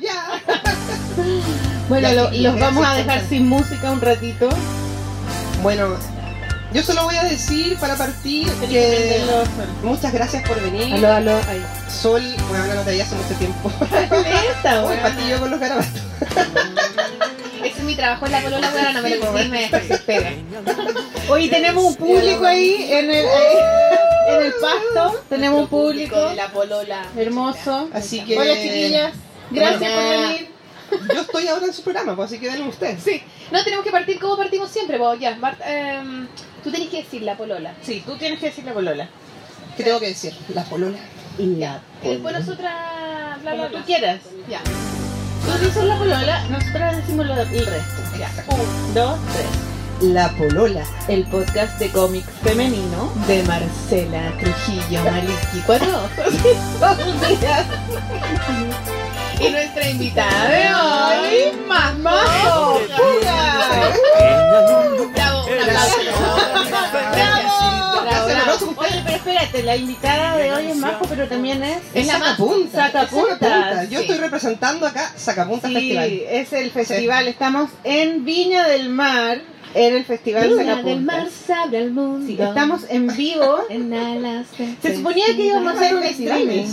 ya. Bueno, lo- los vamos a dejar sin música un ratito. Bueno, yo solo voy a decir para partir Tenés que muchas gracias por venir. Aló, aló, ahí. Sol, bueno, no te veía hace mucho tiempo. Lenta, patillo con los garabatos. Ese es mi trabajo en la polola, weón, no me lo me desespera. Hoy tenemos un público ahí en el, en el pasto. Tenemos un público de la polola. hermoso. Así que. Hola, chiquillas. Gracias Bueno. por venir. Yo estoy ahora en su programa, pues así que denle ustedes. Sí, no tenemos que partir como partimos siempre, vos ya. Bart, em, tú tenés que decir la polola. Sí, tú tienes que decir la polola. ¿Qué tengo que decir? La polola. Ya. Y después nosotras, bla. tú quieras. Ya. Tú dices la polola, nosotros decimos lo- el resto. Ya. Un, dos, tres. La polola. El podcast de cómic femenino de Marcela Trujillo Maliki. Cuatro. Y nuestra invitada de hoy, más ¡Majo! Bravo, pero espérate, la invitada de hoy es Majo, pero también es... Es la más- sacapunta. sacapunta. Yo sí. estoy representando acá Sacapunta Sí, Festival. es el festival. Estamos en Viña del Mar, en el festival Luna Sacapuntas. del mar se abre al mundo. Sí, estamos en vivo. en alas de Se suponía que íbamos a hacer un streaming.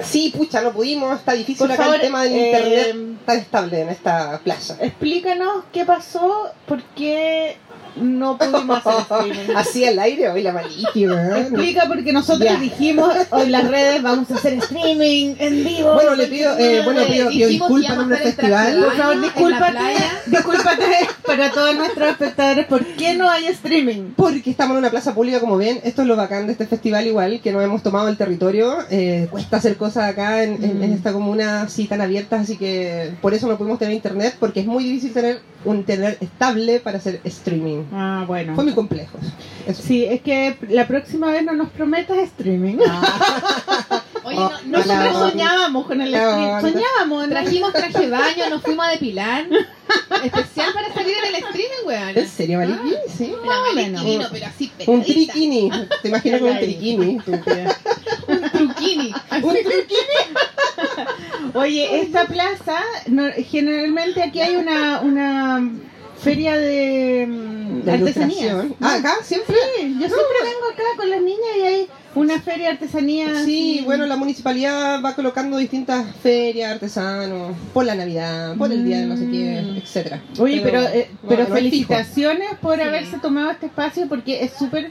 Sí, pucha, no pudimos. Está difícil Por acá favor, el tema del eh, internet tan estable en esta plaza. Explícanos qué pasó, por qué no pudimos hacer streaming. Así al aire, hoy la weón. Explica porque nosotros Ya. dijimos hoy en las redes vamos a hacer streaming en vivo. Bueno, le pido, eh, bueno, pido, pido disculpas en el traje festival. Por favor, discúlpate, playa. discúlpate para todos nuestros espectadores, ¿por qué no hay streaming? Porque estamos en una plaza pública, como ven. Esto es lo bacán de este festival, igual, que no hemos tomado el territorio. Eh, cuesta hacer cosas acá en, en- en Mm. esta comuna así tan abiertas, así que por eso no pudimos tener internet, porque es muy difícil tener un internet estable para hacer streaming. Ah, bueno. Fue muy complejo. Eso. Sí, es que la próxima vez no nos prometas streaming. Oye, no, no, Nosotros no. soñábamos con el no. Soñábamos. trajimos traje de baño, nos fuimos a depilar. Especial para salir en el streaming, weón. ¿En serio, Maliki? sí. Más o menos. pero así Un triquini. Te imagino con un triquini. Un truquini. Un triquini. Oye, esta plaza, no- generalmente aquí hay una, una feria de, mm, De artesanías. ilustración. Ah, acá siempre. Sí, yo siempre vengo acá con las niñas y hay una feria de artesanía. Sí, bueno, la municipalidad va colocando distintas ferias, artesanos, por la Navidad, por el día de no sé qué, Mm. etcétera. Oye, pero, eh, pero es fijo. felicitaciones por Sí. haberse tomado este espacio porque es súper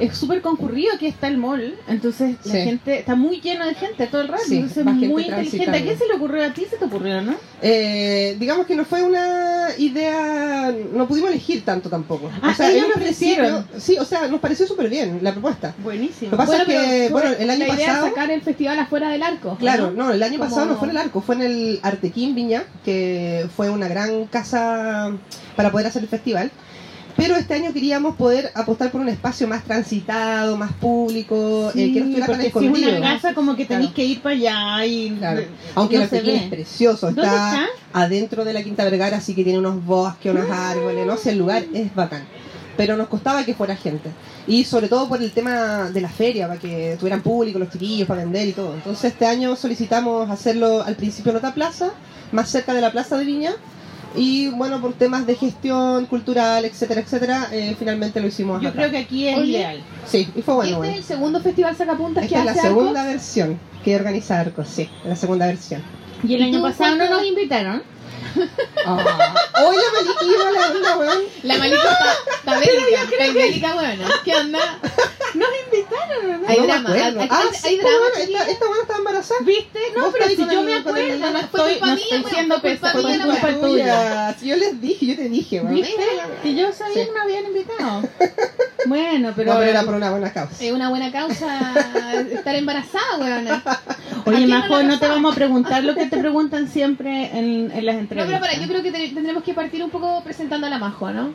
es súper concurrido aquí está el mall entonces la Sí. gente está muy lleno de gente todo el rato Sí, entonces es muy inteligente ¿a quién se le ocurrió a ti se te ocurrió no? Eh, digamos que no fue una idea, no pudimos elegir tanto tampoco. Ah, o sea, ellos lo ofrecieron. Sí, o sea, nos pareció súper bien la propuesta. buenísimo Lo que pasa es que, bueno, el año la idea pasado... sacar el festival afuera del arco. Claro, ¿no? no, el año pasado no fue en el arco, fue en el Artequín Viña, que fue una gran casa para poder hacer el festival. Pero este año queríamos poder apostar por un espacio más transitado, más público, eh, que no estuviera tan porque si es escondido. una casa como que tenéis Claro. que ir para allá y Claro. Aunque no Artequín ve. es precioso, ¿Dónde está, está? adentro de la Quinta Vergara, así que tiene unos bosques, unos árboles, no sé, el lugar es bacán. Pero nos costaba que fuera gente. Y sobre todo por el tema de la feria, para que tuvieran público, los chiquillos, para vender y todo. Entonces este año solicitamos hacerlo al principio en otra plaza, más cerca de la plaza de Viña. Y bueno, por temas de gestión cultural, etcétera, etcétera, eh, finalmente lo hicimos yo acá. creo que aquí es Oye, ideal Sí, y fue bueno. este bueno. es el segundo festival Sacapuntas que Esta es la hace segunda Arcos. versión que organiza Arcos, sí, la segunda versión. y el ¿Y año tú pasado no nos invitaron Ah. Oye, Maliki, iba la onda, weón. La malita está, está bélica, está bélica, bueno. ¿Qué onda? nos invitaron ¿no? Hay No me drama, hay- ah, hay- sí, hay pues, drama, bueno, chiquilla. esta, esta buena estaba embarazada. ¿Viste? No, pero si yo me acuerdo, no estoy, no estoy weón, siendo fue culpa pesa, fue culpa la tuya. Si yo les dije, yo te dije, weón. ¿Viste? Que yo sabía que no habían invitado. Bueno, pero... No, pero era por una buena causa. Es una buena causa estar embarazada, weona. Oye, Majo, no no, te vamos a preguntar lo que te preguntan siempre en, en las No, entrevistas. pero para, yo creo que te- tendremos que partir un poco presentando a la Majo, ¿no?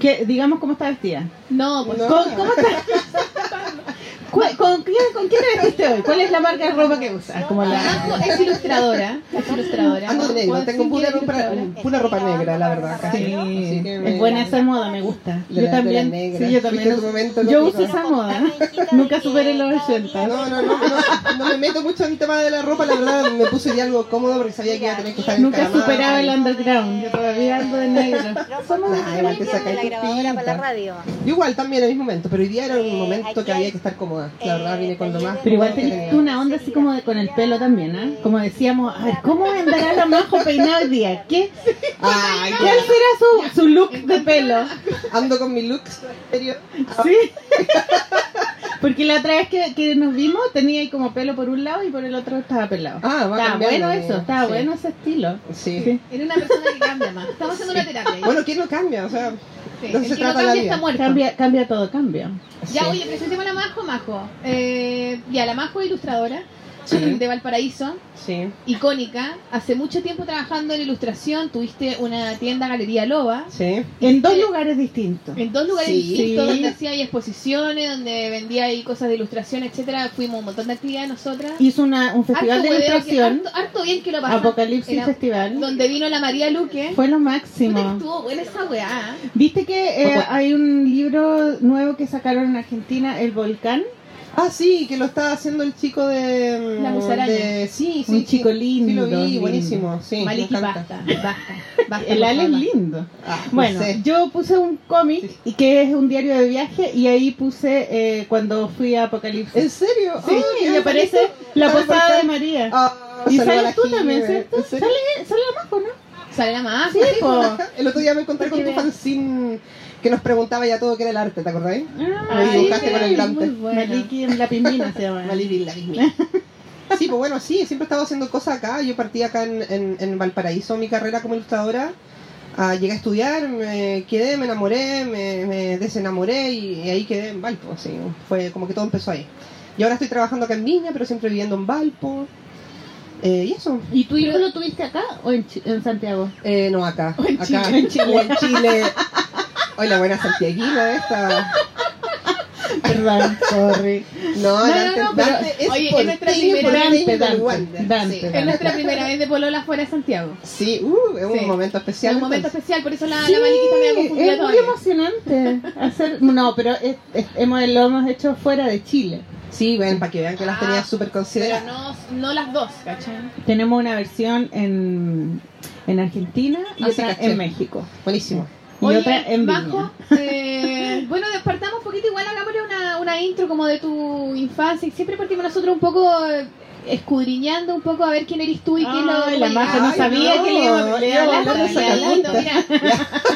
Que, digamos cómo está vestida. No, pues No. ¿Cómo, cómo está? ¿Cu- ¿Con, ¿con quién, ¿con quién te vestiste hoy? ¿Cuál es la marca de ropa que usas? Como la... Es ilustradora. Es ilustradora. Ando de negro, tengo pura ropa, pura ropa negra, la verdad. casi. Sí, Así que me- es buena esa moda, me gusta. De Yo de también, sí, yo también. en momento Yo lógico. uso esa moda. Nunca superé los 80. No, no, no, no, no me meto mucho en el tema de la ropa, la verdad me puse ya algo cómodo porque sabía que iba a tener que estar Nunca encaramada. superaba el underground. Yo todavía ando de negro. Somos Ah, sacáis la grabadora para la radio. Yo igual también en mis momentos, pero hoy día era un momento que había que estar cómoda. La verdad vine con lo más. Pero igual tenés una onda así como de, con el pelo también, ¿ah? Como decíamos, a ver, ¿cómo andará la majo peinada hoy día? ¿Qué? Ay, ¿Cuál será su, su look de pelo? ando con mi looks. serio. Sí. Porque la otra vez que, que nos vimos tenía ahí como pelo por un lado y por el otro estaba pelado. Ah, va estaba cambiando, bueno eso, estaba Sí. bueno ese estilo. Sí. Sí. Era una persona que cambia más. Estamos haciendo una terapia. Bueno, ¿quién no cambia? O sea, Sí, no se no trata la vida. está muerto. Cambia, cambia todo, cambia. Ya, oye, presentemos a la Majo, Majo. Eh, ya, la Majo es ilustradora Sí. de Valparaíso, Sí. icónica. Hace mucho tiempo trabajando en ilustración. Tuviste una tienda Galería Loba. Sí. En dos lugares distintos. En dos lugares Sí. distintos, Sí. donde hacía exposiciones, donde vendía ahí cosas de ilustración, etcétera. Fuimos a un montón de actividades nosotras. Hizo una, un festival Harto de que- ilustración, harto, harto bien que lo pasamos. Apocalipsis Era- Festival. Donde vino la María Luque. Fue lo máximo. Estuvo buena esa weá. ¿Viste que eh, hay un libro nuevo que sacaron en Argentina, El Volcán? Ah, sí, que lo está haciendo el chico de. mm, La musaraña. de- Sí, sí. Un sí. chico Sí, lindo, lo vi, lindo. buenísimo. Sí, me Maliki, encanta. basta, basta, basta. El por Ale es favor. lindo. Ah, no Bueno, sé. yo puse un cómic y que es un diario de viaje y ahí puse eh, cuando fui a Apocalipsis. ¿En serio? Sí, Ay, y aparece la ¿Sale posada de? María. Ah, y saluda a sales la tú Jime, también, ¿cierto? ¿en serio? Sale, sale la Majo, ¿no? Sale la más. Sí, po. El otro día me encontré con tu vean. fanzine que nos preguntaba ya todo que era el arte, ¿te acordáis? Ah, Me dibujaste con el guante. bueno. Maliki en la pimbina se llama. Maliki, la misma. Sí, pues bueno, sí, siempre he estado haciendo cosas acá. Yo partí acá en, en, en Valparaíso mi carrera como ilustradora. Ah, llegué a estudiar, me quedé, me enamoré, me, me desenamoré y, y ahí quedé en Valpo. Sí, fue como que todo empezó ahí. Y ahora estoy trabajando acá en Viña, pero siempre viviendo en Valpo. Eh, y eso. ¿Y tu hijo lo tuviste acá o en, Chi- en Santiago? Eh, no, acá. O en acá. Chile. En Chile. En Chile. Hoy la buena santiaguina esta. Perdón, sorry. No, No, Dante, no, pero, Dante es oye, en nuestra primera- Dante, Dante. Dante, Sí. Es nuestra primera vez de Polola fuera de Santiago. Sí, uh, es un Sí. momento Es especial. un momento entonces. especial, por eso la, Sí, la Maliquita me ha es muy emocionante hacer no pero es- es- hemos lo hemos hecho fuera de Chile Sí, ven, para que vean que las Ah, tenía súper Pero consideradas. no, no las dos, ¿cachai? tenemos una versión en, en Argentina y Ah, otra en México Buenísimo. y Oye, otra en Viña eh, bueno, partamos un poquito, igual hagámosle una, una intro como de tu infancia. y Siempre partimos nosotros un poco eh, escudriñando un poco a ver quién eres tú y quién lo... Ay, la llegaste. no sabía no, que le iba, a no, mira.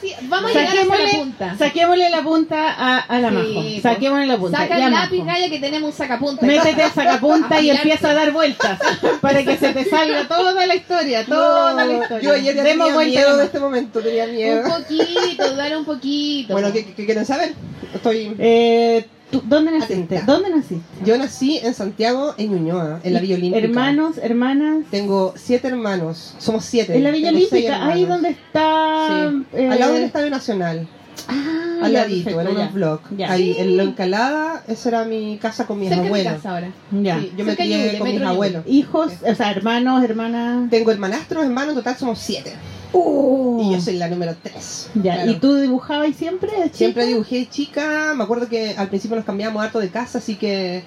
Sí, vamos a llegar hasta la punta. saquémosle la punta a, a la Sí, Majo saquémosle la punta Saca el lápiz. Gaya, que tenemos un sacapunta. Métete a sacapunta y empieza a dar vueltas para que se te salga toda la historia, toda la historia. Yo ayer tenía miedo a la de este momento, tenía miedo. Un poquito, dale un poquito. Bueno, ¿qué, qué quieren saber? Estoy... Eh, ¿tú- ¿Dónde naciste? Atenta. ¿Dónde naciste? Yo nací en Santiago, en Ñuñoa, en la Villa Olímpica. Hermanos, hermanas. Tengo siete hermanos. Somos siete. En la Villa Olímpica, ahí donde está. Sí. eh, Al lado del Estadio Nacional. Ah, al ladito, perfecto, en ya. unos vlogs. Ya. Ahí, en la Encalada, esa era mi casa con mis Cerca mi abuelos. casa ahora. Ya. Sí, yo me Cerca crié con mis abuelos. Hijos, o sea, hermanos, hermanas. Tengo hermanastros, hermanos, total somos siete. Uh, Y yo soy la número tres. ya. Claro. ¿Y tú dibujabas siempre? chica? Siempre dibujé chica. Me acuerdo que al principio nos cambiábamos harto de casa, así que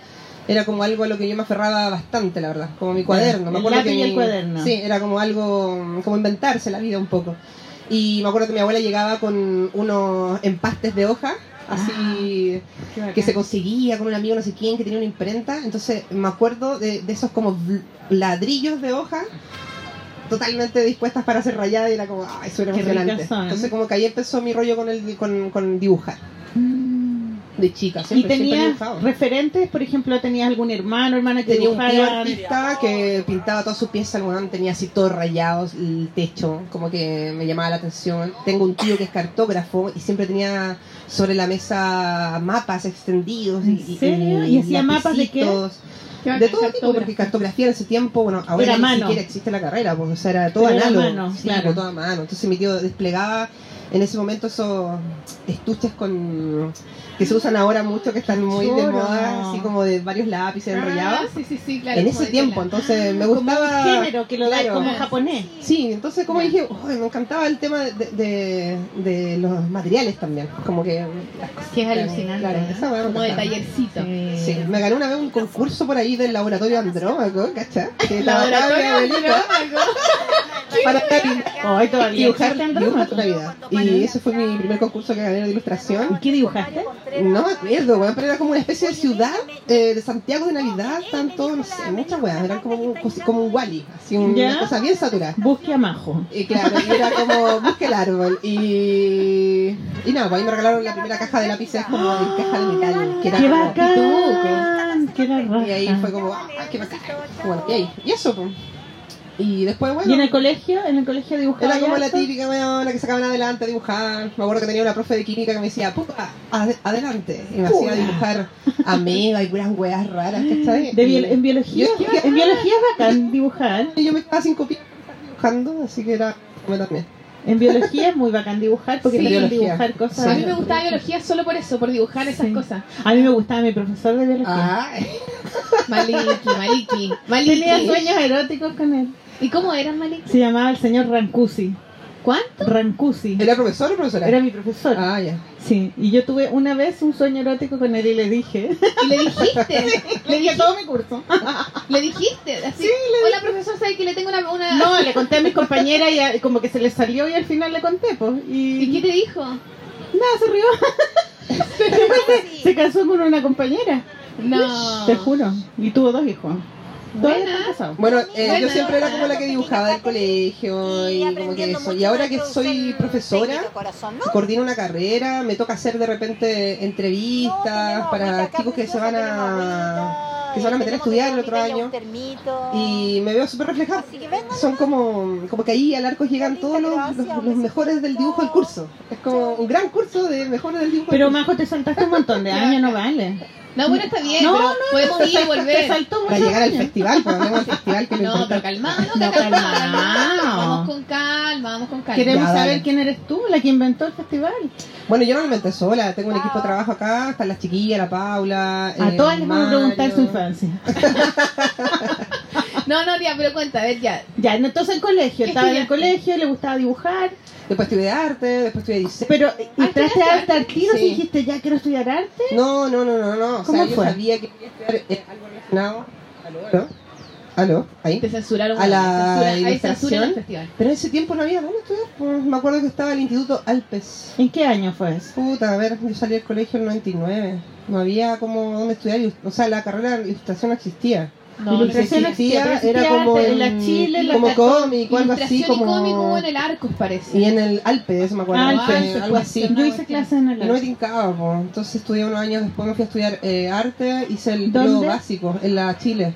era como algo a lo que yo me aferraba bastante, la verdad. Como mi cuaderno. Me el acuerdo lápiz que y el mi- cuaderno. Sí, era como algo, como inventarse la vida un poco. Y me acuerdo que mi abuela llegaba con unos empastes de hoja, así bacán. que se conseguía con un amigo no sé quién que tenía una imprenta. Entonces me acuerdo de, de esos como ladrillos de hoja totalmente dispuestas para ser rayadas y era como, ay, eso era emocionante. Entonces como que ahí empezó mi rollo con el con, con dibujar. De chica, ¿Y siempre, he tenías referentes? Por ejemplo, ¿tenías algún hermano, hermana que Tenía un tío artista que pintaba todas sus piezas, tenía así todos rayados, el techo, como que me llamaba la atención. Tengo un tío que es cartógrafo y siempre tenía sobre la mesa mapas extendidos. ¿En y, serio? ¿Y hacía mapas de qué? De todo tipo, porque cartografía en ese tiempo, bueno, ahora Era ni mano. siquiera existe la carrera, pues, o sea, era todo análogo. sí, claro. todo a mano. Entonces mi tío desplegaba en ese momento esos estuches con que se usan ahora mucho, que están muy de moda, así como de varios lápices enrollados. Ah, sí, sí, sí, claro. en como ese tiempo, entonces me Como gustaba... un género que lo da como japonés. Sí, entonces como dije, "Uy, me encantaba el tema de, de, de los materiales también, como que... Que es alucinante. Claro, me Como de tallercito. Sí, me gané una vez un concurso por ahí del laboratorio Andrómaco, ¿cachai? Que Laboratorio abuelita para Hoy todavía dibujar, dibujar Andrómaco. Navidad. Y ese fue mi primer concurso que gané de ilustración. ¿Qué dibujaste? No me acuerdo, weón, pero era como una especie de ciudad eh, de Santiago de Navidad, tanto, no sé, muchas weas, eran como un, como un Wally, así una ¿Ya? cosa bien saturada. Busque a Majo. Y claro, y era como busque el árbol. Y, y nada, pues ahí me regalaron la primera caja de lápices como en caja de metal, que era ¡Qué como bacán! ¡Qué! Y ahí fue como, ah, qué bacán. Bueno, y ahí, y eso, pues. Y después, bueno. ¿Y en el colegio? ¿En el colegio dibujaba Era como la típica weona que sacaban adelante a dibujar. Me acuerdo que tenía una profe de química que me decía, pupa, ade- adelante. Y me hacía dibujar ameba y puras weas raras, ¿cachai? De biol- en biología, Yo en biología es bacán dibujar. Y yo me estaba sin copiar dibujando, así que era como también. En biología es muy bacán dibujar porque Sí, te dibujar cosas. A mí me gustaba biología solo por eso, por dibujar esas Sí. cosas. A mí me gustaba mi profesor de biología. Ay, Maliki, Maliki, Maliki. Tenía sueños eróticos con él. ¿Y cómo eran Maliki? Se llamaba el señor Rancusi. ¿Cuánto? Rancusi. ¿Era profesor o profesora? Era mi profesor. Ah, ya. Sí, y yo tuve una vez un sueño erótico con él y le dije. Y le dijiste, Le dije todo mi curso. le dijiste, así. Hola profesor, ¿sabe que le tengo una, una... No, le conté a mis compañeras y a- como que se le salió y al final le conté, pues. Y, ¿Y qué te dijo? Nada, se rió. se casó con una compañera, No. te juro. Y tuvo dos hijos. Buena. Bueno, eh, Bueno. yo siempre era como la que dibujaba del colegio y como que eso. Y ahora que soy profesora, coordino una carrera, me toca hacer de repente entrevistas para chicos que se van a que se van a meter a estudiar el otro año y me veo súper reflejada. Son como, como que ahí al arco llegan todos los, los- los mejores del dibujo del curso. Es como un gran curso de mejores del dibujo. Pero. Majo, te saltaste un montón de años, no vale. No, bueno, está bien, No, pero no, podemos ir y volver. saltó para llegar al festival, pues hablemos del festival que No, pero calmado, no, calmado. Vamos con calma, vamos con calma. Queremos Ya, saber dale. quién eres tú, la que inventó el festival. Bueno, yo no lo inventé sola, tengo un equipo de trabajo acá, están las chiquillas, la Paula. A eh, todas les vamos a preguntar su infancia. No, no, ya, pero cuenta, a ver, ya. Ya, entonces el colegio, ¿Qué estaba en el colegio, le gustaba dibujar, Después estudié arte, después estudié diseño. pero ¿y Ah, entraste ¿estudiaste a arte al tiro Sí. y dijiste ya quiero estudiar arte? No, no, no, no, no. O ¿Cómo sea, yo fue? sabía que quería estudiar algo relacionado. ¿Aló? ¿Aló? ¿Ahí? Te censuraron. A la censura, hay ilustración. censura en el festival. Pero en ese tiempo no había dónde estudiar. Pues, me acuerdo que estaba el Instituto Alpes. ¿En qué año fue eso? Puta, a ver, yo salí del colegio en el 99. No había como dónde estudiar. O sea, la carrera de ilustración no existía. No, Ilustración Lo que existía existía, pero era existía como en en, la Chile, en la como Católica. cómic o algo así como y cómico hubo en el Arcos, parece. y en el Alpes me acuerdo Alpes, eh, algo pues, así sí. Yo hice clases en el y no me tincaba po. entonces estudié unos años después me fui a estudiar eh, arte hice el ¿Dónde? periodo básico en la Chile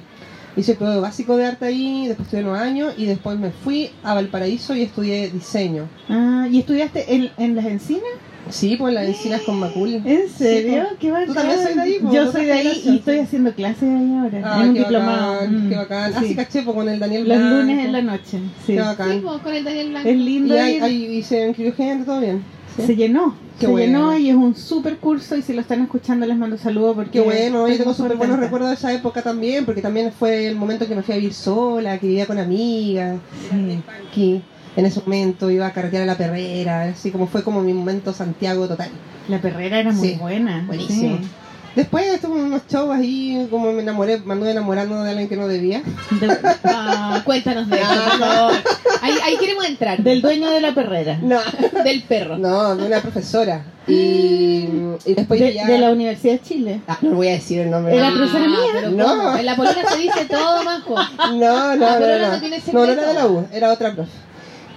hice el periodo básico de arte ahí después estudié unos años y después me fui a Valparaíso y estudié diseño Ah, ¿y estudiaste en, en las encinas? Sí pues las encinas con Macul ¿En serio? Sí, po. qué bacán. Tú también soy de ahí, po, Yo soy de ahí y estoy sí. haciendo clases ahí ahora, Ah, en un qué diplomado. bacán, Mm, qué bacán. Ah, sí. sí, caché, pues, con el Daniel Los Blanco. lunes en la noche. Sí. Qué Sí, bacán. pues, con el Daniel Blanco. Es Y lindo ahí, ir. ahí y se inscribió gente, todo bien. ¿Sí? Se llenó, Qué se bueno. llenó y es un super curso y si lo están escuchando les mando saludos porque Qué bueno, yo tengo súper buenos recuerdos de esa época también, porque también fue el momento en que me fui a vivir sola, que vivía con amigas, Sí. que en ese momento iba a carretear a la perrera, así como fue como mi momento Santiago total. La perrera era muy Sí, buena. buenísimo. sí. Después estuve en unos shows ahí, como me enamoré, me anduve enamorando de alguien que no debía. De- Ah, cuéntanos de eso, por favor. Ahí, ahí queremos entrar. del dueño de la perrera. No, Del perro. no, de una profesora. Y, y después De, ya... de la Universidad de Chile. Ah, no voy a decir el nombre. Era Ah, profesora mía. pero No. ¿cómo? En la polona se dice todo, majo. No, no, Ah, pero no, no. no No, no secreto. era de la U, era otra profe.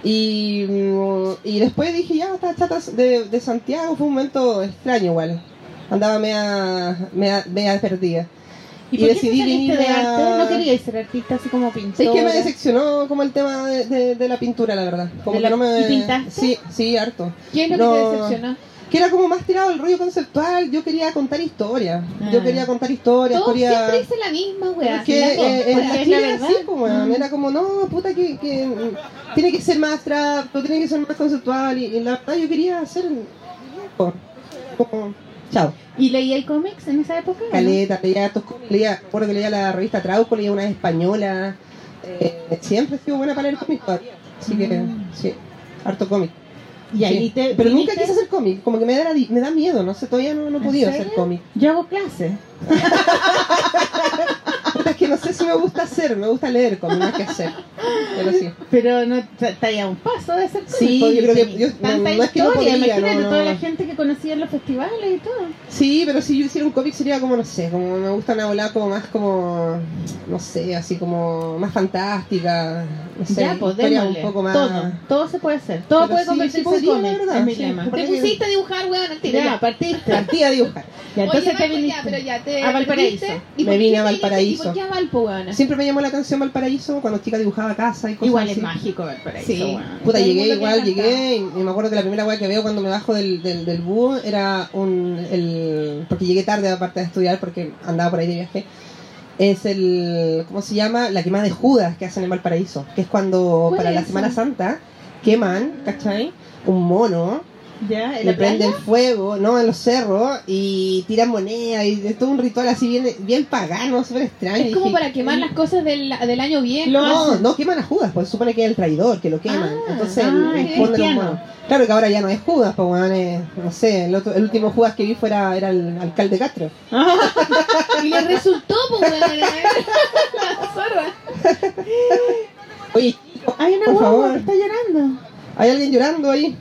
Y, mm, y después dije, ya, estas chatas de, de Santiago fue un momento extraño igual. Andaba media, media, media perdida. ¿Y, Y por qué decidí venir de a- arte? ¿No queríais ser artista así como pintor? Es que me decepcionó como el tema de, de- de la pintura, la verdad. Como ¿De la- que no me... y pintaste? Sí, sí, harto. ¿Qué es lo No. que te decepcionó? Que era como más tirado el rollo conceptual. Yo quería contar historias. Yo Ah. quería contar historias. Todos quería... siempre dicen la misma, weá. que La- eh, en la Chile era así. Mm. era como, no, puta, que, que tiene que ser más abstracto, tiene que ser más conceptual. Y, y la verdad, yo quería hacer. Como, chao. ¿Y leía cómics en esa época? o no? Caleta, leía hartos cómics, leía, recuerdo que leía la revista Trauco, leía una española. Eh, siempre he sido buena para cómics todavía. Así que, Mm. sí, harto cómic. Y ahí Sí. te Pero nunca quise hacer cómic, como que me da, me da miedo, no sé, todavía no, no he ¿En podido hacer cómic. Yo hago clases. No sé si me gusta hacer, me gusta leer cómic más que hacer. Pero sí. Pero no está ahí a un paso de hacer. Sí, porque yo creo que yo- no- no es que no historia, podría, imagínate no, no. toda la gente que conocía en los festivales y todo. Sí, pero si yo hiciera un cómic sería como, no sé, como me gusta una volada como más como, no sé, así como más fantástica, no sé, ya, pues historia démosle. un poco más... Todo, todo se puede hacer. Todo Pero puede sí, convertirse sí en la cómic, verdad, es mi sí. lema. Te pusiste a dibujar, weón, al tiro. Ya, Ya, partiste. Partí a dibujar. Ya, entonces Oye, te viniste ya, pero ya te a Valparaíso. perdiste. ¿Y Me vine a? Valparaíso. ¿Y por qué a Weón? Siempre me llamó la atención Valparaíso cuando chica dibujaba casa y cosas Igual así. es mágico Valparaíso. Sí. Puta, llegué igual, llegué y, me acuerdo que la primera weá que veo cuando me bajo del, del, del bus era un... El, porque llegué tarde aparte de estudiar porque andaba por ahí de viaje. Es el... ¿Cómo se llama? La quema de Judas que hacen en Valparaíso. Que es cuando ¿Cuál para es la? Semana Santa queman, ¿cachai? Un mono ¿Ya? ¿En le la playa? prenden fuego, ¿no? En los cerros y tiran moneda y es todo un ritual así bien, bien pagano, súper extraño. Es como Dije, para quemar las cosas del, del año viejo. No, no queman a Judas, pues se supone que es el traidor, que lo queman. Ah, Entonces, ah, los monos. Claro que ahora ya no es Judas, pues no sé, el, otro- el último Judas que vi fuera, era el alcalde Castro. Y le resultó, pues, weón. La zorra. Oye, Hay una guagua que está llorando. ¿hay alguien llorando ahí?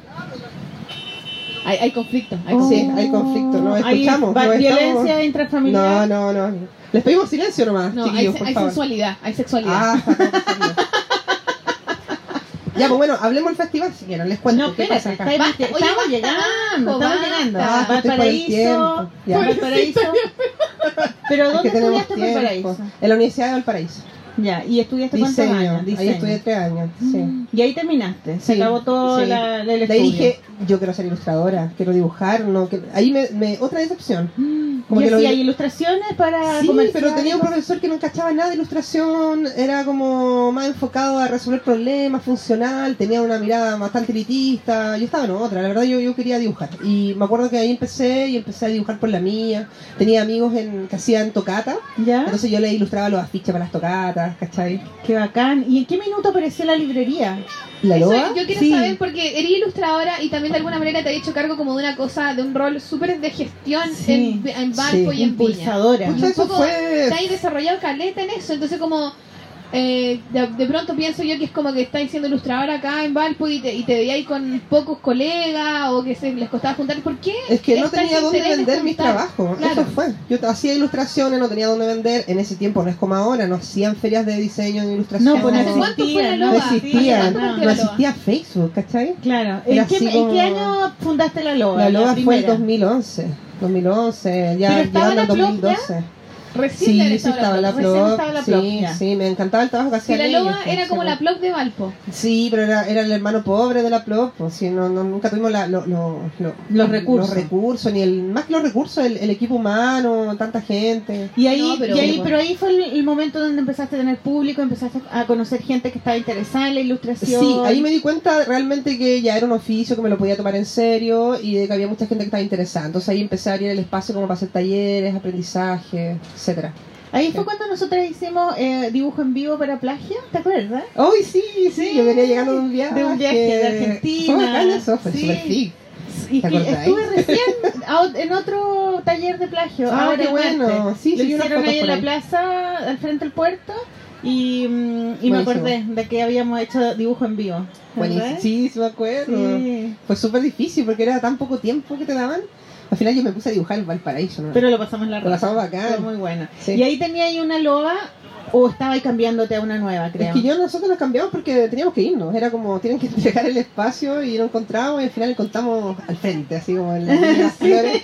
Hay, hay conflicto. Hay Oh. conflicto. Sí, hay conflicto, no Hay escuchamos. va- no estamos- violencia No, intrafamiliar. no, no. Les pedimos silencio nomás, No, hay, por hay favor. sensualidad. Hay sexualidad. Ah. Ya, pues bueno, hablemos del festival si quieren, les cuento No, qué pasa acá. Basta, oye, estamos basta, llegando, basta, estamos llegando. Ah, Valparaíso. Valparaíso. Pero ¿dónde estudiaste. Valparaíso? En la Universidad de Valparaíso. Ya, ¿y estudiaste Diseño. años? Ahí Diseño. estudié tres años, sí. Y ahí terminaste, se Sí, acabó todo sí. la, De estudio. ahí dije, yo quiero ser ilustradora, quiero dibujar, no, que- ahí me, me- otra decepción. como y que hacía ilustraciones para Sí, pero tenía un profesor que no cachaba nada de ilustración, era como más enfocado a resolver problemas, funcional, tenía una mirada bastante elitista, yo estaba en otra, la verdad yo, yo quería dibujar. Y me acuerdo que ahí empecé y empecé a dibujar por la mía, tenía amigos en, que hacían tocata, ¿Ya? entonces yo le ilustraba los afiches para las tocatas, ¿cachai? Qué bacán. ¿Y en qué minuto apareció la librería? ¿La Eso yo quiero Sí. saber porque eres ilustradora y también de alguna manera te has hecho cargo como de una cosa, de un rol súper de gestión Sí. en, en Valpo Sí. y en Viña. Impulsadora. Y un eso poco fue... te has desarrollado caleta en eso, entonces como eh, de, de pronto pienso yo que es como que estáis siendo ilustradora acá en Valpo y te, y te veíais con pocos colegas o que se les costaba juntar. ¿Por qué? Es que no tenía dónde vender mis trabajos, Claro. eso fue. Yo hacía ilustraciones, no tenía dónde vender. En ese tiempo no es como ahora, no hacían ferias de diseño de ilustración. No, pues no ¿Hace cuánto fue la existía, no existía, ¿Hace cuánto no, existía Facebook, ¿cachai? Claro. ¿En qué, así en como- qué año fundaste la Loba? La loba fue el primera. 2011, 2011, ya llegando al la Plop 2012. Recién Sí, sí estaba la Plop, estaba la Plop, sí, sí, me encantaba el trabajo que Si hacían la loba era como sí, la plop de Valpo. Sí, pero era, era el hermano pobre de la Plop, pues sí, no, no, nunca tuvimos la, lo- lo- lo- Los recursos. los recursos, ni el, más que los recursos, el, el equipo humano, tanta gente. Y ahí, No, pero- y ahí, pero ahí fue el, el momento donde empezaste a tener público, empezaste a conocer gente que estaba interesada en la ilustración. Sí, ahí me di cuenta realmente que ya era un oficio, que me lo podía tomar en serio y de que había mucha gente que estaba interesada. Entonces ahí empecé a abrir el espacio como para hacer talleres, aprendizaje, etcétera. Ahí fue cuando nosotros hicimos eh, dibujo en vivo para plagio, ¿te acuerdas? ¡Ay, sí, sí! Yo venía llegando de un viaje. De un viaje de Argentina. Bacán eso, fue Sí. Y estuve recién en otro taller de plagio. Ah, ahora qué en bueno. Sí, Lo sí, hicieron ahí en la ahí. plaza, al frente del puerto. Y, mm, y me acordé de que habíamos hecho dibujo en vivo. Buenísimo. Sí, sí me acuerdo. Sí. Fue súper difícil porque era tan poco tiempo que te daban. Al final yo me puse a dibujar en Valparaíso, ¿no? Pero lo pasamos la Lo pasamos bacán. Fue muy bueno. Sí. Y ahí tenía ahí una loba o estaba ahí cambiándote a una nueva, creo. Es que yo nosotros nos cambiamos porque teníamos que irnos. Era como, tienen que entregar el espacio y no encontramos y al final encontramos al frente, así como en las flores.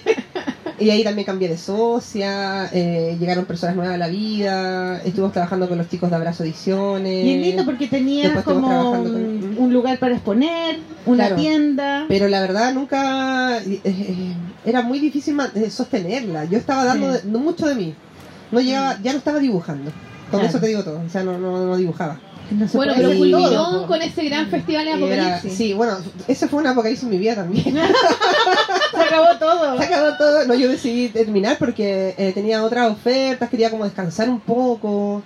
Y ahí también cambié de socia, eh, llegaron personas nuevas a la vida, estuvimos trabajando con los chicos de Abrazo Ediciones. Y es lindo porque estuvimos como con- un, lugar para exponer, una Claro. tienda. Pero la verdad nunca eh, eh, era muy difícil eh, sostenerla. Yo estaba dando Sí. de- no mucho de mí. No llegaba, ya no estaba dibujando. Con Claro. eso te digo todo. O sea, no, no, no dibujaba. No se Bueno, pero Y- culminó con ese gran festival de Y era- Apocalipsis. sí, bueno, ese fue un apocalipsis en mi vida también. Acabó todo. Se acabó todo. No, yo decidí terminar porque eh, tenía otras ofertas, quería como descansar un poco.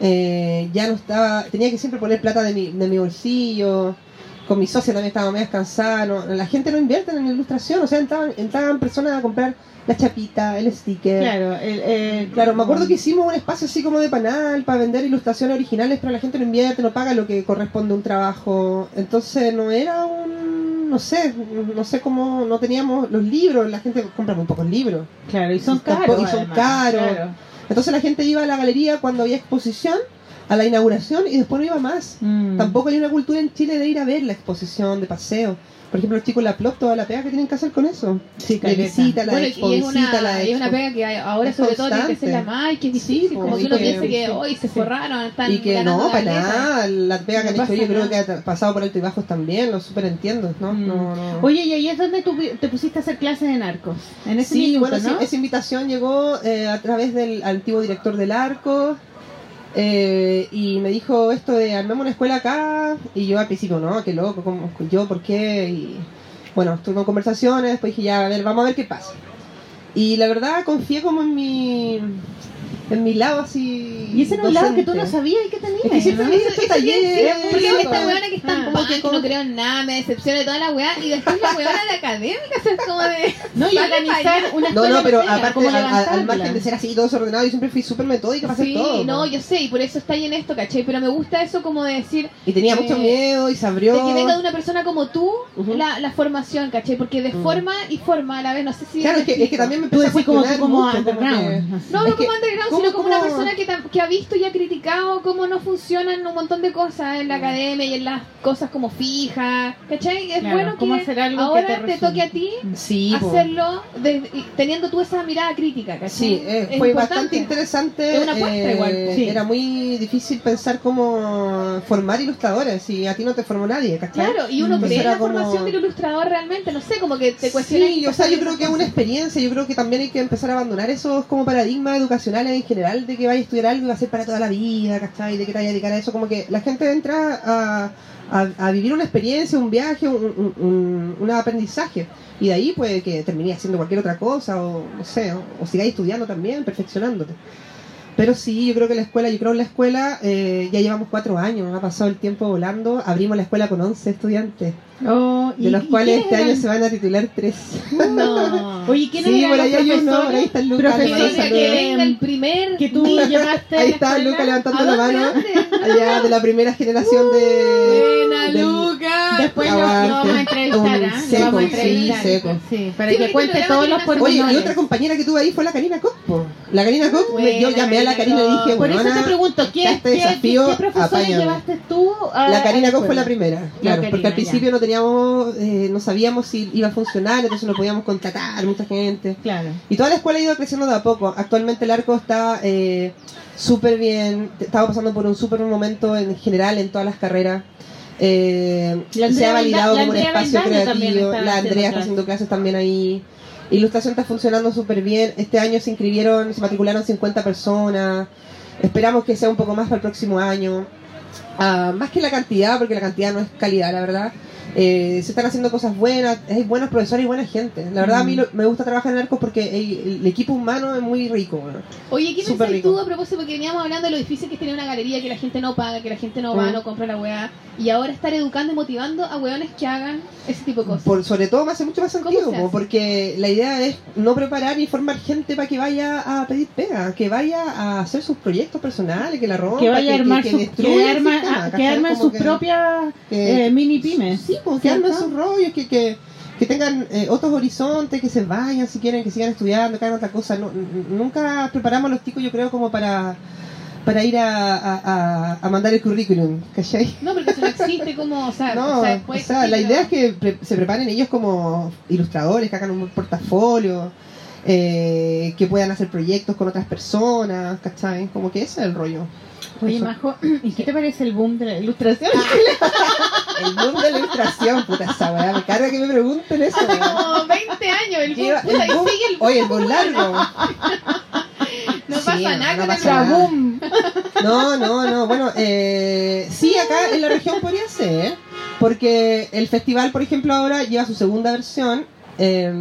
Eh, ya no estaba, tenía que siempre poner plata de mi, de mi bolsillo. Con mi socia también estaba medio cansada. no- la gente no invierte en ilustración, o sea, entraban, entraban personas a comprar la chapita, el sticker. Claro, el, Claro, me acuerdo que hicimos un espacio así como de panal para vender ilustraciones originales, pero la gente no invierte, no paga lo que corresponde a un trabajo. Entonces no era un, no sé, no sé cómo, no teníamos los libros, la gente compra muy pocos libros. Claro, y son caros. y son además, caros. claro. Entonces la gente iba a la galería cuando había exposición, a la inauguración y después no iba más. Mm. Tampoco hay una cultura en Chile de ir a ver la exposición, de paseo. Por ejemplo, los chicos la Plop, toda la pega que tienen que hacer con eso. Sí, caleta. visita, la Bueno, expo, y es visita, una, la y es una pega que ahora Es sobre todo tiene que ser la más, que es difícil, como y que uno piensa que hoy se forraron, están Y que no, para nada, la pega que han hecho yo creo que ha pasado por alto y bajos también, lo super entiendo, ¿no? Mm. no, no. Oye, y ahí es donde tú te pusiste a hacer clases de narcos. En ese sí, minuto, bueno, ¿no? sí, esa invitación llegó eh, a través del antiguo director del arco eh, y me dijo esto de armemos una escuela acá y yo al principio, no, qué loco, ¿cómo, yo, ¿por qué? Y bueno, con conversaciones, después dije ya, a ver, vamos a ver qué pasa. Y la verdad confié como en mi, en mi lado así. Y ese era un lado que tú no sabías y que tenías. Es que siempre ¿no? me hecho talleres. Porque esta weona que está Ah. en punk, que no creo en nada, me decepciona de toda la weá, y después la weona de académica, o sea, es como de... No, y organizar una No, no, pero aparte, ¿cómo al, margen de ser así todo desordenado, yo siempre fui súper metódica para hacer Sí, todo. no, po. yo sé, y por eso está ahí en esto, ¿cachai? Pero me gusta eso como de decir, Y tenía eh, mucho miedo y se abrió. de que venga de una persona como tú la, la formación, ¿cachai? Porque de forma y forma a la vez, no sé si... Claro, es que, es que explico. también me empecé a como como como underground. No, no como underground, ¿cómo- sino como una persona que, que ha visto y ha criticado cómo no funcionan un montón de cosas en la academia y en las cosas como fijas, ¿cachai? Es Claro, bueno que hacer algo que ahora te te, resulte. toque a ti Sí, hacerlo de- teniendo tú esa mirada crítica, ¿cachai? Sí, eh, fue importante. bastante interesante. Es una apuesta eh, igual, sí. Era muy difícil pensar cómo formar ilustradores y a ti no te formó nadie, ¿cachai? Claro, y uno Entonces cree en era la como- formación del ilustrador realmente, no sé, como que te cuestiona. Sí, o sea, yo creo que es una experiencia, yo creo que también hay que empezar a abandonar esos como paradigmas educacionales en general de que vaya a estudiar algo y va a ser para toda la vida, ¿cachai? De que te vaya a dedicar a eso, como que la gente entra a, vivir una experiencia, un viaje, un, aprendizaje. Y de ahí puede que termine haciendo cualquier otra cosa, o no sé, o, o sigáis estudiando también, perfeccionándote. Pero sí, yo creo que la escuela, yo creo que la escuela, eh, ya llevamos cuatro años, ha pasado el tiempo volando, abrimos la escuela con 11 estudiantes, Oh, ¿y- de los cuales este año se van a titular tres. No. Oye, ¿quiénes Sí, eran los profesores? ahí está Lucas, que venga el primer que tú llevaste Ahí está escuela? Luca levantando ¿A la mano, allá de la primera generación de... Buena, del- Luca. Después lo, vamos a entrevistar, Un ¿ah? Lo seco, vamos a sí, entrevistar. seco. Sí, para Sí, que cuente todos los una- Oye, y pormenores. otra compañera que tuve ahí fue la Karina Cospo. La Karina Cospo, yo llamé a la Karina y dije, Por eso bueno, te pregunto, ¿qué, este qué, desafío, qué, profesores apáñame. llevaste tú a La Karina Koch fue la primera, La claro, porque al principio no teníamos, eh, no sabíamos si iba a funcionar, entonces no podíamos contratar mucha gente. Claro. Y toda la escuela ha ido creciendo de a poco. Actualmente el arco está eh, súper bien, estamos pasando por un súper buen momento en general en todas las carreras. Eh, La se ha validado la como un espacio creativo. La Andrea está haciendo clases también ahí. Ilustración está funcionando súper bien. Este año se inscribieron, se matricularon 50 personas. Esperamos que sea un poco más para el próximo año. Ah, más que la cantidad, porque la cantidad no es calidad, la verdad. Eh, se están haciendo cosas buenas, hay buenos profesores y buena gente. La verdad, a Mm. mí lo- me gusta trabajar en arcos porque el, el equipo humano es muy rico. bueno. Oye, ¿qué Súper pensás rico. tú a propósito? Porque veníamos hablando de lo difícil que es tener una galería, que la gente no paga, que la gente no va, Mm. no compra la weá. Y ahora estar educando y motivando a weones que hagan ese tipo de cosas. Por, sobre todo me hace mucho más ¿Cómo sentido, se porque la idea es no preparar y formar gente para que vaya a pedir pega, que vaya a hacer sus proyectos personales, que la rompa, Que vaya a armar, que el arma, sistema, que sus propias eh, mini pymes. Sí, pues que armen sus rollos, que, que, que tengan eh, otros horizontes, que se vayan si quieren, que sigan estudiando, que hagan otra cosa. No, nunca preparamos a los chicos, yo creo, como para para ir a, a, a- mandar el currículum, ¿cachai? No, porque eso no existe como, o sea, No, o sea, o puede sea, la idea es que pre- se preparen ellos como ilustradores, que hagan un portafolio, eh, que puedan hacer proyectos con otras personas, ¿cachai? Como que ese es el rollo. Oye, Eso. Majo, ¿y qué te parece el boom de la ilustración? El boom de la ilustración, puta esa weá, me carga que me pregunten eso. weá. Como 20 años, el boom, Lleva- puta, el y boom- sigue el boom. oye, el boom largo. No Sí, pasa nada no con pasa el nada. boom. No, no, no. Bueno, eh, sí, acá en la región podría ser, porque el festival, por ejemplo, ahora lleva su segunda versión eh,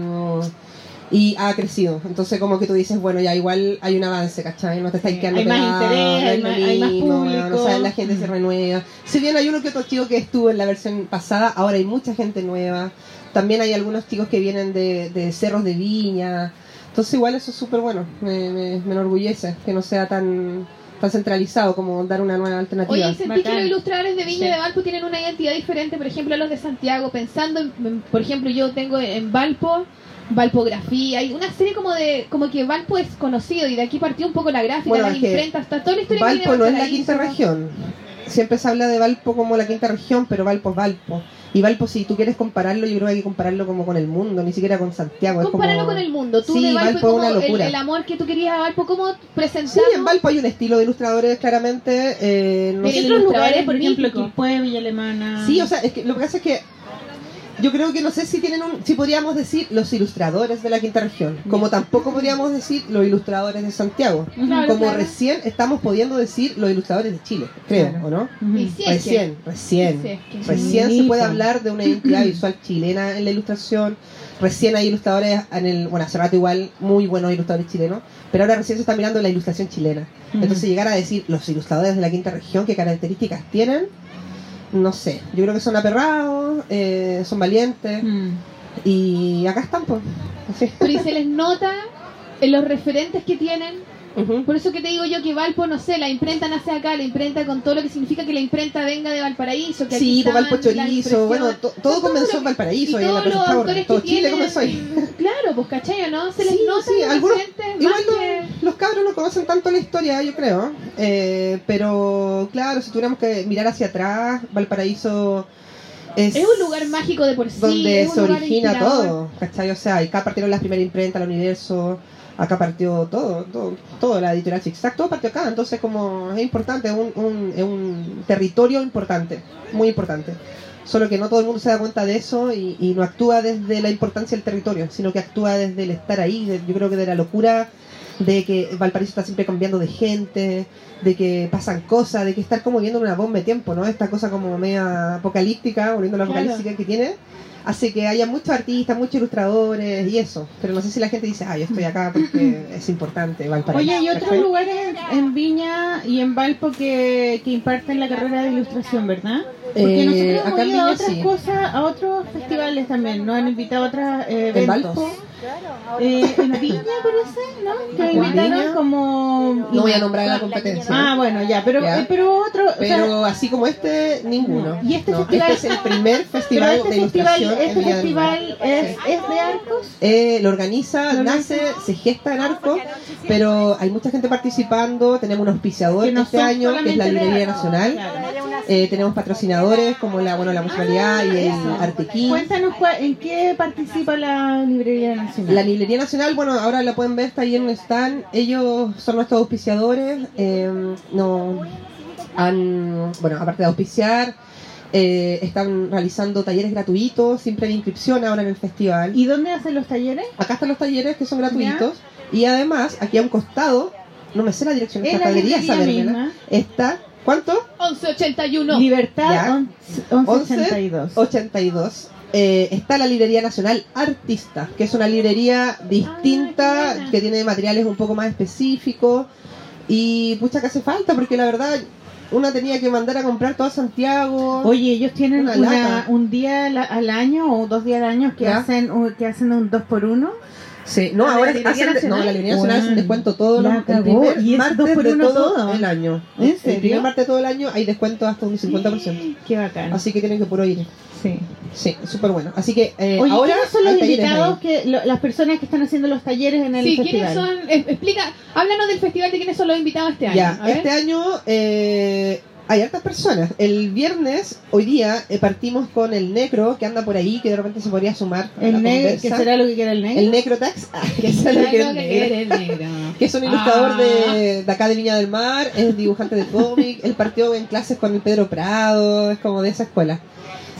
y ha crecido. Entonces, como que tú dices, bueno, ya igual hay un avance, ¿cachai? No te estáis quedando hay más interés, hay más- hay más público. weón, o sea, la gente se renueva. Si bien hay uno que otro chico que estuvo en la versión pasada, ahora hay mucha gente nueva. También hay algunos chicos que vienen de, de cerros de viña. Entonces igual eso es súper bueno, me, me, me enorgullece que no sea tan, tan centralizado como dar una nueva alternativa. Oye, ¿y sentí que los ilustradores de Viña Sí. de Valpo tienen una identidad diferente, por ejemplo, a los de Santiago? Pensando, en, en- por ejemplo, yo tengo en Valpo, Valpografía, hay una serie como de, como que Valpo es conocido y de aquí partió un poco la gráfica, Bueno, que imprentas, está toda la historia que Valpo viene no es la quinta región. Siempre se habla de Valpo como la quinta región, pero Valpo es Valpo. Y Valpo, si tú quieres compararlo, yo creo que hay que compararlo como con el mundo, ni siquiera con Santiago. es Compáralo como- con el mundo, tú Sí, de Valpo, Valpo es como una el, locura. el amor que tú querías a Valpo, ¿cómo Sí, presentarlo? en Valpo hay un estilo de ilustradores, claramente. eh, no sé- En el otros lugares, es por ejemplo. Quilpué, Villa Alemana. Sí, o sea, es que lo que pasa es que yo creo que no sé si tienen un, si podríamos decir los ilustradores de la quinta región, como tampoco podríamos decir los ilustradores de Santiago, Claro, como claro. recién estamos pudiendo decir los ilustradores de Chile, creo, Claro. ¿o no? Ujú. Y si es que- Recién, recién. Sí, es que- Recién se puede hablar de una identidad visual chilena en la ilustración. Recién hay ilustradores en el, bueno, hace rato igual, muy buenos ilustradores chilenos, pero ahora recién se está mirando la ilustración chilena. Entonces llegar a decir los ilustradores de la quinta región, qué características tienen, no sé. Yo creo que son aperrados, eh, son valientes Mm. y acá están, pues. Así. Pero y se les nota en los referentes que tienen Por eso que te digo yo que Valpo, no sé, la imprenta nace acá, la imprenta con todo lo que significa que la imprenta venga de Valparaíso, que aquí Sí, pues estaban Valpo Chorizo, bueno, to- todo comenzó lo en Valparaíso y y en la todos los autores Taurus, que todo Chile tienen, comenzó ahí. Claro, pues ¿cachai no? Se les Sí, nota sí, los algunos- Igual más no- que... los cabros no conocen tanto la historia, yo creo. Eh, pero claro, si tuviéramos que mirar hacia atrás, Valparaíso es, Es un lugar mágico de por sí. donde se origina todo, ¿cachai? O sea, acá partieron las primeras imprentas, el universo, acá partió todo, todo, todo la editorial Zigzag, todo partió acá, entonces como es importante, es un, un, es un territorio importante, muy importante. Solo que no todo el mundo se da cuenta de eso y, y no actúa desde la importancia del territorio, sino que actúa desde el estar ahí, de- yo creo que de la locura de que Valparaíso está siempre cambiando de gente, de que pasan cosas, de que estar como viendo una bomba de tiempo, ¿no? Esta cosa como media apocalíptica, volviendo a la Claro. apocalíptica que tiene, hace que haya muchos artistas, muchos ilustradores y eso. Pero no sé si la gente dice, ah, yo estoy acá porque es importante Valparaíso. Oye, ¿y otros lugares en, Viña y en Valpo que, que imparten la carrera de ilustración, verdad? Porque Eh, nosotros hemos ido a otras sí. cosas, a otros festivales también, nos han invitado a otros eh, ¿En eventos. Valpo? Eh, en Viña parece, ¿no? Que ¿En invitaron Viña? como... No voy a nombrar la competencia. Ah, bueno, ya, pero, Ya. eh, pero otro... o sea, Pero así como este, ninguno. No. Y este No, festival- este es el primer pero festival este de festival, ilustración este festival es, es de arcos. Eh, lo organiza, Lo nace, se gesta en Arco, pero hay mucha gente participando, tenemos un auspiciador Que no este año, que es la Librería Arcos, Nacional. claro. Eh, tenemos patrocinadores como la, bueno, la municipalidad y el. Artequín. Cuéntanos en qué participa la Librería Nacional. La Librería Nacional, bueno, ahora la pueden ver, está ahí en un stand. Ellos son nuestros auspiciadores. eh, no, han, bueno, aparte de auspiciar, eh, están realizando talleres gratuitos, sin previa inscripción ahora en el festival. ¿Y dónde hacen los talleres? Acá están los talleres que son gratuitos. Y además, aquí a un costado, no me sé la dirección la debería librería sabérmela. Está, ¿cuánto? 1181. Libertad Ya. on- 1182. 82. Eh, está la Librería Nacional Artista, que es una librería distinta, Ah, buena. que tiene materiales un poco más específicos. Y pucha que hace falta, porque la verdad, una tenía que mandar a comprar todo a Santiago. Oye, ellos tienen Una un día al, al año o dos días al año que Ya. hacen un- que hacen un 2 por 1 Sí, no, Ah, ahora ¿la hacen, Nacional? no, la Librería Nacional hace un Bueno, descuento todos los el primer Y martes por de todo, todo. el año. ¿En El primer martes de todo el año hay descuento hasta un 50%. Qué bacán. Así que tienen que puro ir. sí. Sí, súper bueno. Así que eh, Oye, ahora ¿quiénes son los invitados que lo- las personas que están haciendo los talleres en el Sí, festival? ¿quiénes son? Eh, explica, háblanos del festival de quiénes son los invitados este año. Ya, a ver. este año eh, hay hartas personas. El viernes, hoy día, eh, partimos con el Necro, que anda por ahí, que de repente se podría sumar a El. ¿qué será lo que quiere el negro? El Necrotax, ah, que es el que negro. quiere el negro. que es un ilustrador Ah. de, de acá de Viña del Mar, es dibujante de cómic, él partió en clases con el Pedro Prado, es como de esa escuela.